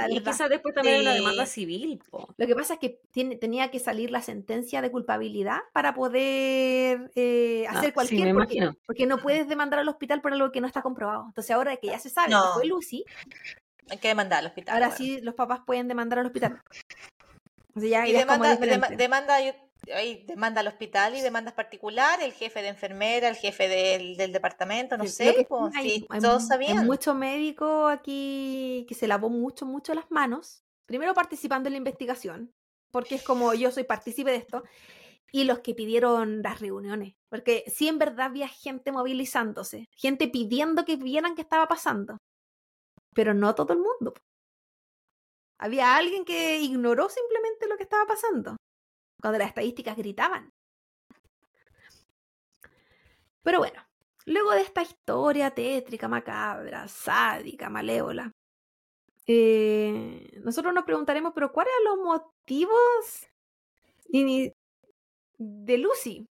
y quizás después también hay una demanda civil. Lo que pasa es que tiene, tenía que salir la sentencia de culpabilidad para poder eh, ah, hacer cualquier porque, porque, no puedes demandar al hospital por algo que no está comprobado. Entonces ahora que ya se sabe que fue Lucy, hay que demandar al hospital. Ahora sí los papás pueden demandar al hospital. y demanda, demanda, ahí demanda al hospital y demandas particular, el jefe de enfermera, el jefe del, del departamento, no sé, pues, hay- sí, hay todos mu- hay sabían. mucho médico aquí que se lavó mucho, mucho las manos. Primero participando en la investigación, porque es como yo soy partícipe de esto. Y los que pidieron las reuniones, porque sí en verdad había gente movilizándose, gente pidiendo que vieran qué estaba pasando, pero no todo el mundo. Había alguien que ignoró simplemente lo que estaba pasando, cuando las estadísticas gritaban. Pero bueno, luego de esta historia tétrica, macabra, sádica, malévola, eh, nosotros nos preguntaremos, pero ¿cuáles eran los motivos de Lucy?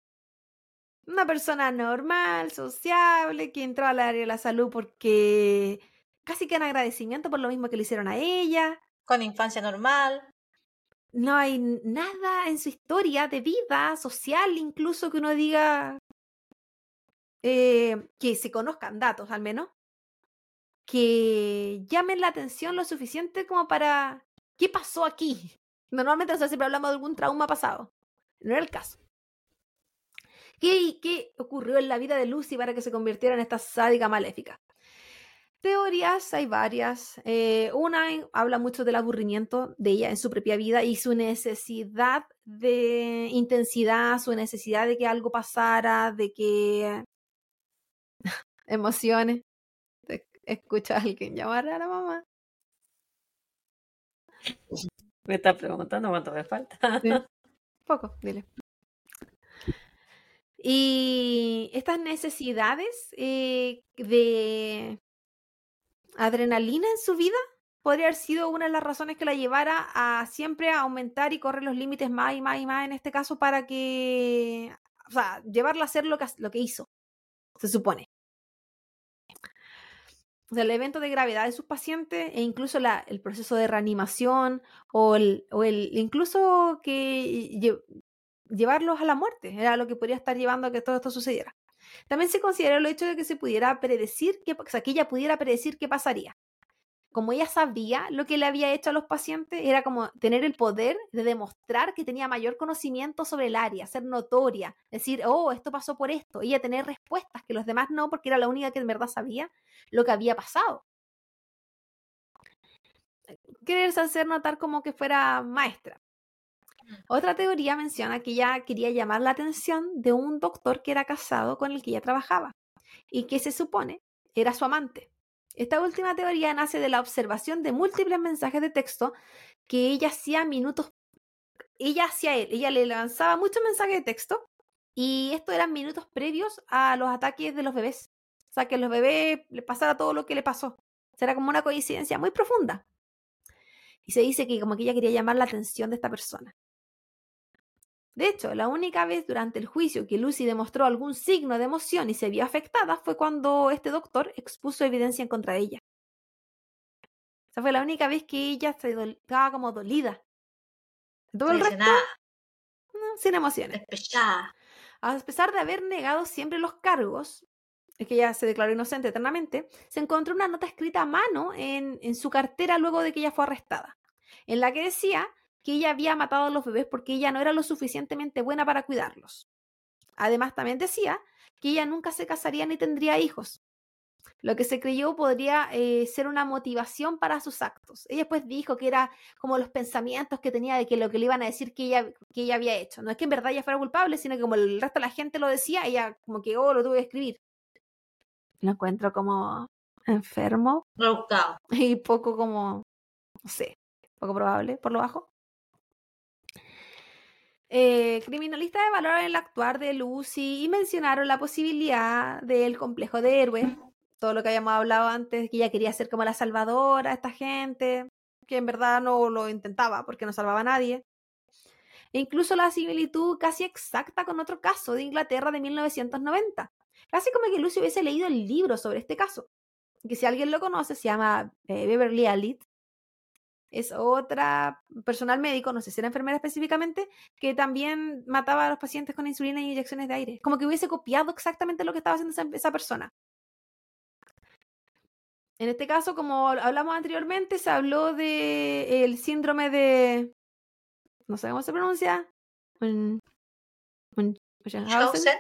Una persona normal, sociable, que entró al área de la salud porque casi que en agradecimiento por lo mismo que le hicieron a ella. Con infancia normal. No hay nada en su historia de vida social, incluso que uno diga eh, que se conozcan datos, al menos, que llamen la atención lo suficiente como para ¿qué pasó aquí? Normalmente nosotros siempre hablamos de algún trauma pasado. No era el caso. ¿Qué, ¿Qué ocurrió en la vida de Lucy para que se convirtiera en esta sádica maléfica? Teorías hay varias. Eh, una habla mucho del aburrimiento de ella en su propia vida y su necesidad de intensidad, su necesidad de que algo pasara, de que emociones. Escucha a alguien llamar a la mamá. Me está preguntando cuánto me falta. Sí. Poco, dile. Y estas necesidades eh, de adrenalina en su vida podría haber sido una de las razones que la llevara a siempre a aumentar y correr los límites más y más y más en este caso para que, o sea, llevarla a hacer lo que, lo que hizo, se supone. O sea, el evento de gravedad de sus pacientes e incluso el proceso de reanimación o el, o el incluso que lle- llevarlos a la muerte era lo que podría estar llevando a que todo esto sucediera. También se consideró el hecho de que se pudiera predecir, que, o sea, que ella pudiera predecir qué pasaría. Como ella sabía lo que le había hecho a los pacientes, era como tener el poder de demostrar que tenía mayor conocimiento sobre el área, ser notoria, decir, oh, esto pasó por esto, ella tener respuestas que los demás no, porque era la única que en verdad sabía lo que había pasado. Quererse hacer notar como que fuera maestra. Otra teoría menciona que ella quería llamar la atención de un doctor que era casado con el que ella trabajaba y que se supone era su amante. Esta última teoría nace de la observación de múltiples mensajes de texto que ella hacía minutos, ella hacía él, ella le lanzaba muchos mensajes de texto y estos eran minutos previos a los ataques de los bebés. O sea, que a los bebés les pasara todo lo que le pasó. Será como una coincidencia muy profunda. Y se dice que como que ella quería llamar la atención de esta persona. De hecho, la única vez durante el juicio que Lucy demostró algún signo de emoción y se vio afectada fue cuando este doctor expuso evidencia en contra de ella. Esa fue la única vez que ella se estaba como dolida. Todo el resto, no, sin emociones. despechada. A pesar de haber negado siempre los cargos, es que ella se declaró inocente eternamente, se encontró una nota escrita a mano en, en su cartera luego de que ella fue arrestada, en la que decía que ella había matado a los bebés porque ella no era lo suficientemente buena para cuidarlos. Además, también decía que ella nunca se casaría ni tendría hijos, lo que se creyó podría eh, ser una motivación para sus actos. Ella después dijo que era como los pensamientos que tenía de que lo que le iban a decir que ella, que ella había hecho. No es que en verdad ella fuera culpable, sino que como el resto de la gente lo decía, ella como que, oh, lo tuve que escribir. Lo encuentro como enfermo Rebuscado. y poco como, no sé, poco probable por lo bajo. Eh, criminalistas evaluaron el actuar de Lucy y mencionaron la posibilidad del complejo de héroe, todo lo que habíamos hablado antes, que ella quería ser como la salvadora esta gente, que en verdad no lo intentaba porque no salvaba a nadie. E incluso la similitud casi exacta con otro caso de Inglaterra de 1990. Casi como que Lucy hubiese leído el libro sobre este caso, que si alguien lo conoce se llama eh, Beverly Alit. Es otra personal médico, no sé si era enfermera específicamente, que también mataba a los pacientes con insulina y inyecciones de aire. Como que hubiese copiado exactamente lo que estaba haciendo esa, esa persona. En este caso, como hablamos anteriormente, se habló de el síndrome de. No sé cómo se pronuncia. Munchausen.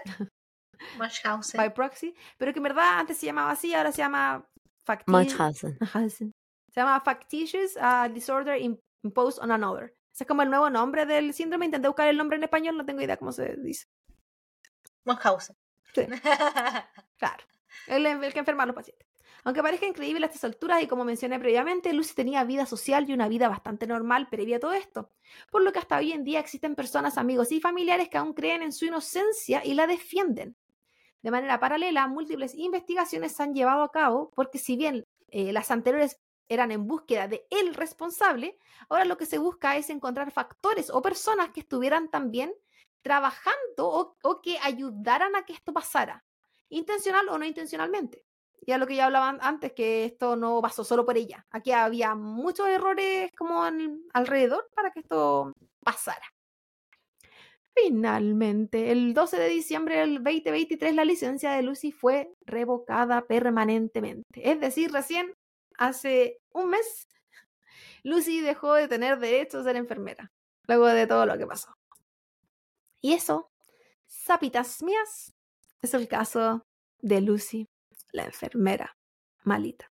Munchausen. by proxy, pero que en verdad antes se llamaba así, ahora se llama facti- Munchausen. Se llama Factitious uh, Disorder im- Imposed on Another. Ese es como el nuevo nombre del síndrome. Intenté buscar el nombre en español, no tengo idea cómo se dice. Munchausen. Sí. Claro, el, el que enferma a los pacientes. Aunque parezca increíble a estas alturas, y como mencioné previamente, Lucy tenía vida social y una vida bastante normal previa a todo esto. Por lo que hasta hoy en día existen personas, amigos y familiares que aún creen en su inocencia y la defienden. De manera paralela, múltiples investigaciones se han llevado a cabo porque si bien eh, las anteriores eran en búsqueda de el responsable, ahora lo que se busca es encontrar factores o personas que estuvieran también trabajando o, que ayudaran a que esto pasara, intencional o no intencionalmente. Ya lo que ya hablaban antes, que esto no pasó solo por ella. Aquí había muchos errores como alrededor para que esto pasara. Finalmente, el 12 de diciembre del 2023, la licencia de Lucy fue revocada permanentemente. Es decir, recién hace un mes, Lucy dejó de tener derecho a ser enfermera, luego de todo lo que pasó. Y eso, sapitas mías, es el caso de Lucy, la enfermera malita.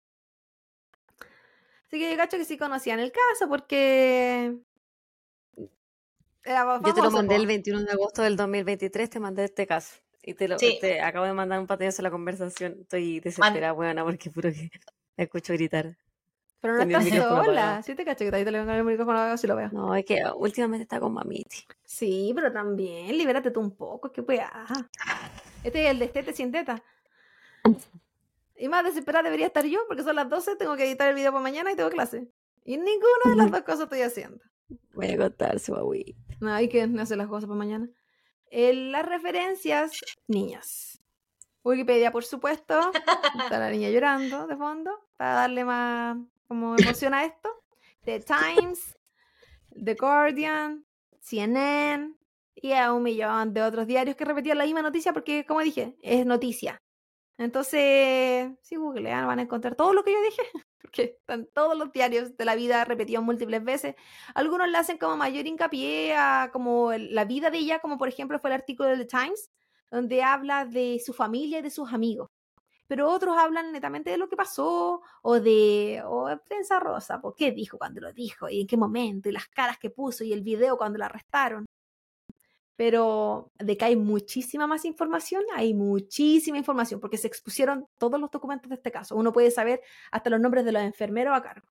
Así que yo cacho que sí conocían el caso porque... Era Yo te lo famoso, mandé el 21 de agosto del 2023, te mandé este caso. Y te, lo, Sí. te acabo de mandar un patallazo a la conversación. Estoy desesperada, buena, porque puro que me escucho gritar. Pero no estás sola. Sí te cacho que te le vengo el micrófono apagado, sí lo veo. No, es que últimamente está con mamiti. Sí, pero también, libérate tú un poco, qué weá. Este es el de Estete sin teta. Y más desesperada debería estar yo, porque son las 12, tengo que editar el video para mañana y tengo clase. Y ninguna de las dos cosas estoy haciendo. Voy a contar su agüita. No, hay que hacer las cosas para mañana. Eh, las referencias, niñas. Wikipedia, por supuesto. Está la niña llorando de fondo, para darle más como emoción a esto. The Times, The Guardian, CNN y a un millón de otros diarios que repetían la misma noticia porque, como dije, es noticia. Entonces, si googlean van a encontrar todo lo que yo dije, porque están todos los diarios de la vida repetidos múltiples veces. Algunos le hacen como mayor hincapié a como la vida de ella, como por ejemplo fue el artículo de The Times, donde habla de su familia y de sus amigos. Pero otros hablan netamente de lo que pasó o de o prensa rosa, por qué dijo cuando lo dijo y en qué momento y las caras que puso y el video cuando la arrestaron. Pero de que hay muchísima más información, hay muchísima información, porque se expusieron todos los documentos de este caso. Uno puede saber hasta los nombres de los enfermeros a cargo,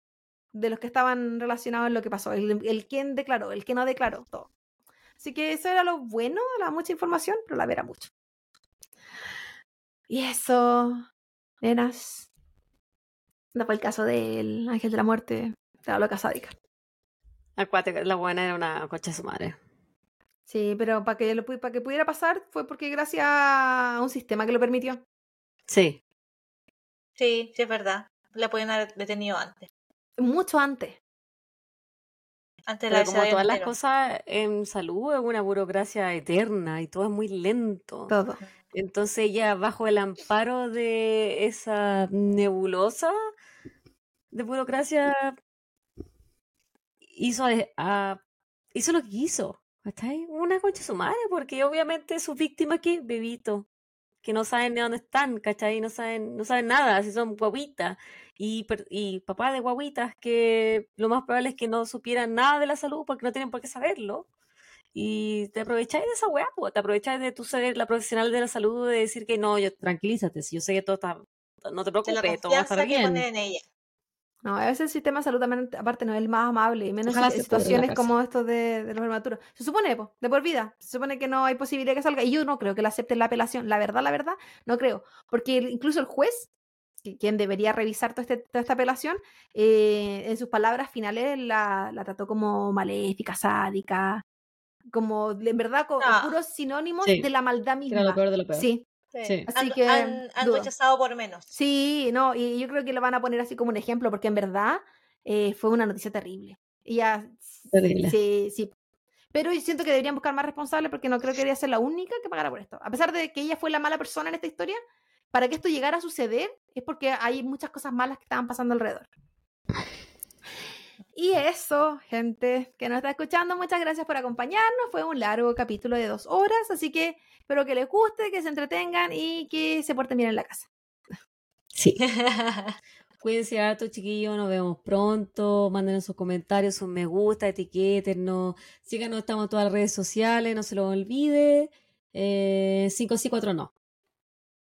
de los que estaban relacionados en lo que pasó, el, el quién declaró, el que no declaró, todo. Así que eso era lo bueno, la mucha información, pero la vera mucho. Y eso, nenas, no fue el caso del ángel de la muerte de la loca sádica. Acuática, la buena era una cocha de su madre. Sí, pero para que, lo para que pudiera pasar fue porque gracias a un sistema que lo permitió. Sí. Sí, sí, es verdad. La pueden haber detenido antes. Mucho antes. Antes de la Pero como todas las cosas en salud es una burocracia eterna y todo es muy lento. Todo. Entonces ella, bajo el amparo de esa nebulosa de burocracia, hizo, a- a- hizo lo que quiso. ¿Cachai? Una concha su madre, porque obviamente sus víctimas que bebito, que no saben de dónde están, ¿cachai? No saben, no saben nada, si son guaguitas. Y, y papá de guaguitas que lo más probable es que no supieran nada de la salud porque no tienen por qué saberlo. Y te aprovecháis de esa weá, po, te aprovecháis de tú ser la profesional de la salud, de decir que no, yo tranquilízate, si yo sé que todo está, no te preocupes, todo va a estar bien. ponen en ella. No, a veces el sistema de salud también, aparte, no es el más amable, y menos en situaciones como estos de, de los prematuros. Se supone, po, de por vida. Se supone que no hay posibilidad que salga. Y yo no creo que le acepten la apelación. La verdad, la verdad, no creo. Porque el- incluso el juez, quien debería revisar toda, este- toda esta apelación, eh, en sus palabras finales la, la trató como maléfica, sádica, como, en verdad, con Ah. puros sinónimos Sí. de la maldad misma. Era lo peor de lo peor. Sí, Sí. Sí. Así Han, que, han- han rechazado por menos. Sí, no, y yo creo que lo van a poner así como un ejemplo, porque en verdad eh, fue una noticia terrible. Ella, Terrible. sí, sí. Pero yo siento que deberían buscar más responsables porque no creo que debería ser la única que pagara por esto. A pesar de que ella fue la mala persona en esta historia, para que esto llegara a suceder es porque hay muchas cosas malas que estaban pasando alrededor. Y eso, gente que nos está escuchando, muchas gracias por acompañarnos. Fue un largo capítulo de dos horas, así que espero que les guste, que se entretengan y que se porten bien en la casa. Sí. Cuídense harto, chiquillos. Nos vemos pronto. Manden sus comentarios, sus me gusta, etiquétenos. Síganos, estamos en todas las redes sociales. No se lo olvide. Eh, 5 sí, 4 no.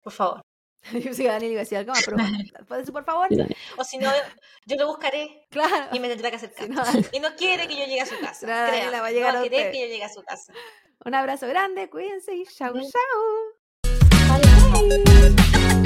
Por favor. Yo soy Daniel y iba a decir algo más, pero ¿puedes por favor? O si no, yo lo buscaré Claro. y me tendrá que acercar. Si no, Y no quiere que yo llegue a su casa. Claro, créame, la va a llegar no a usted. que yo llegue a su casa. un abrazo grande, cuídense y chau, chau. Vale, chao.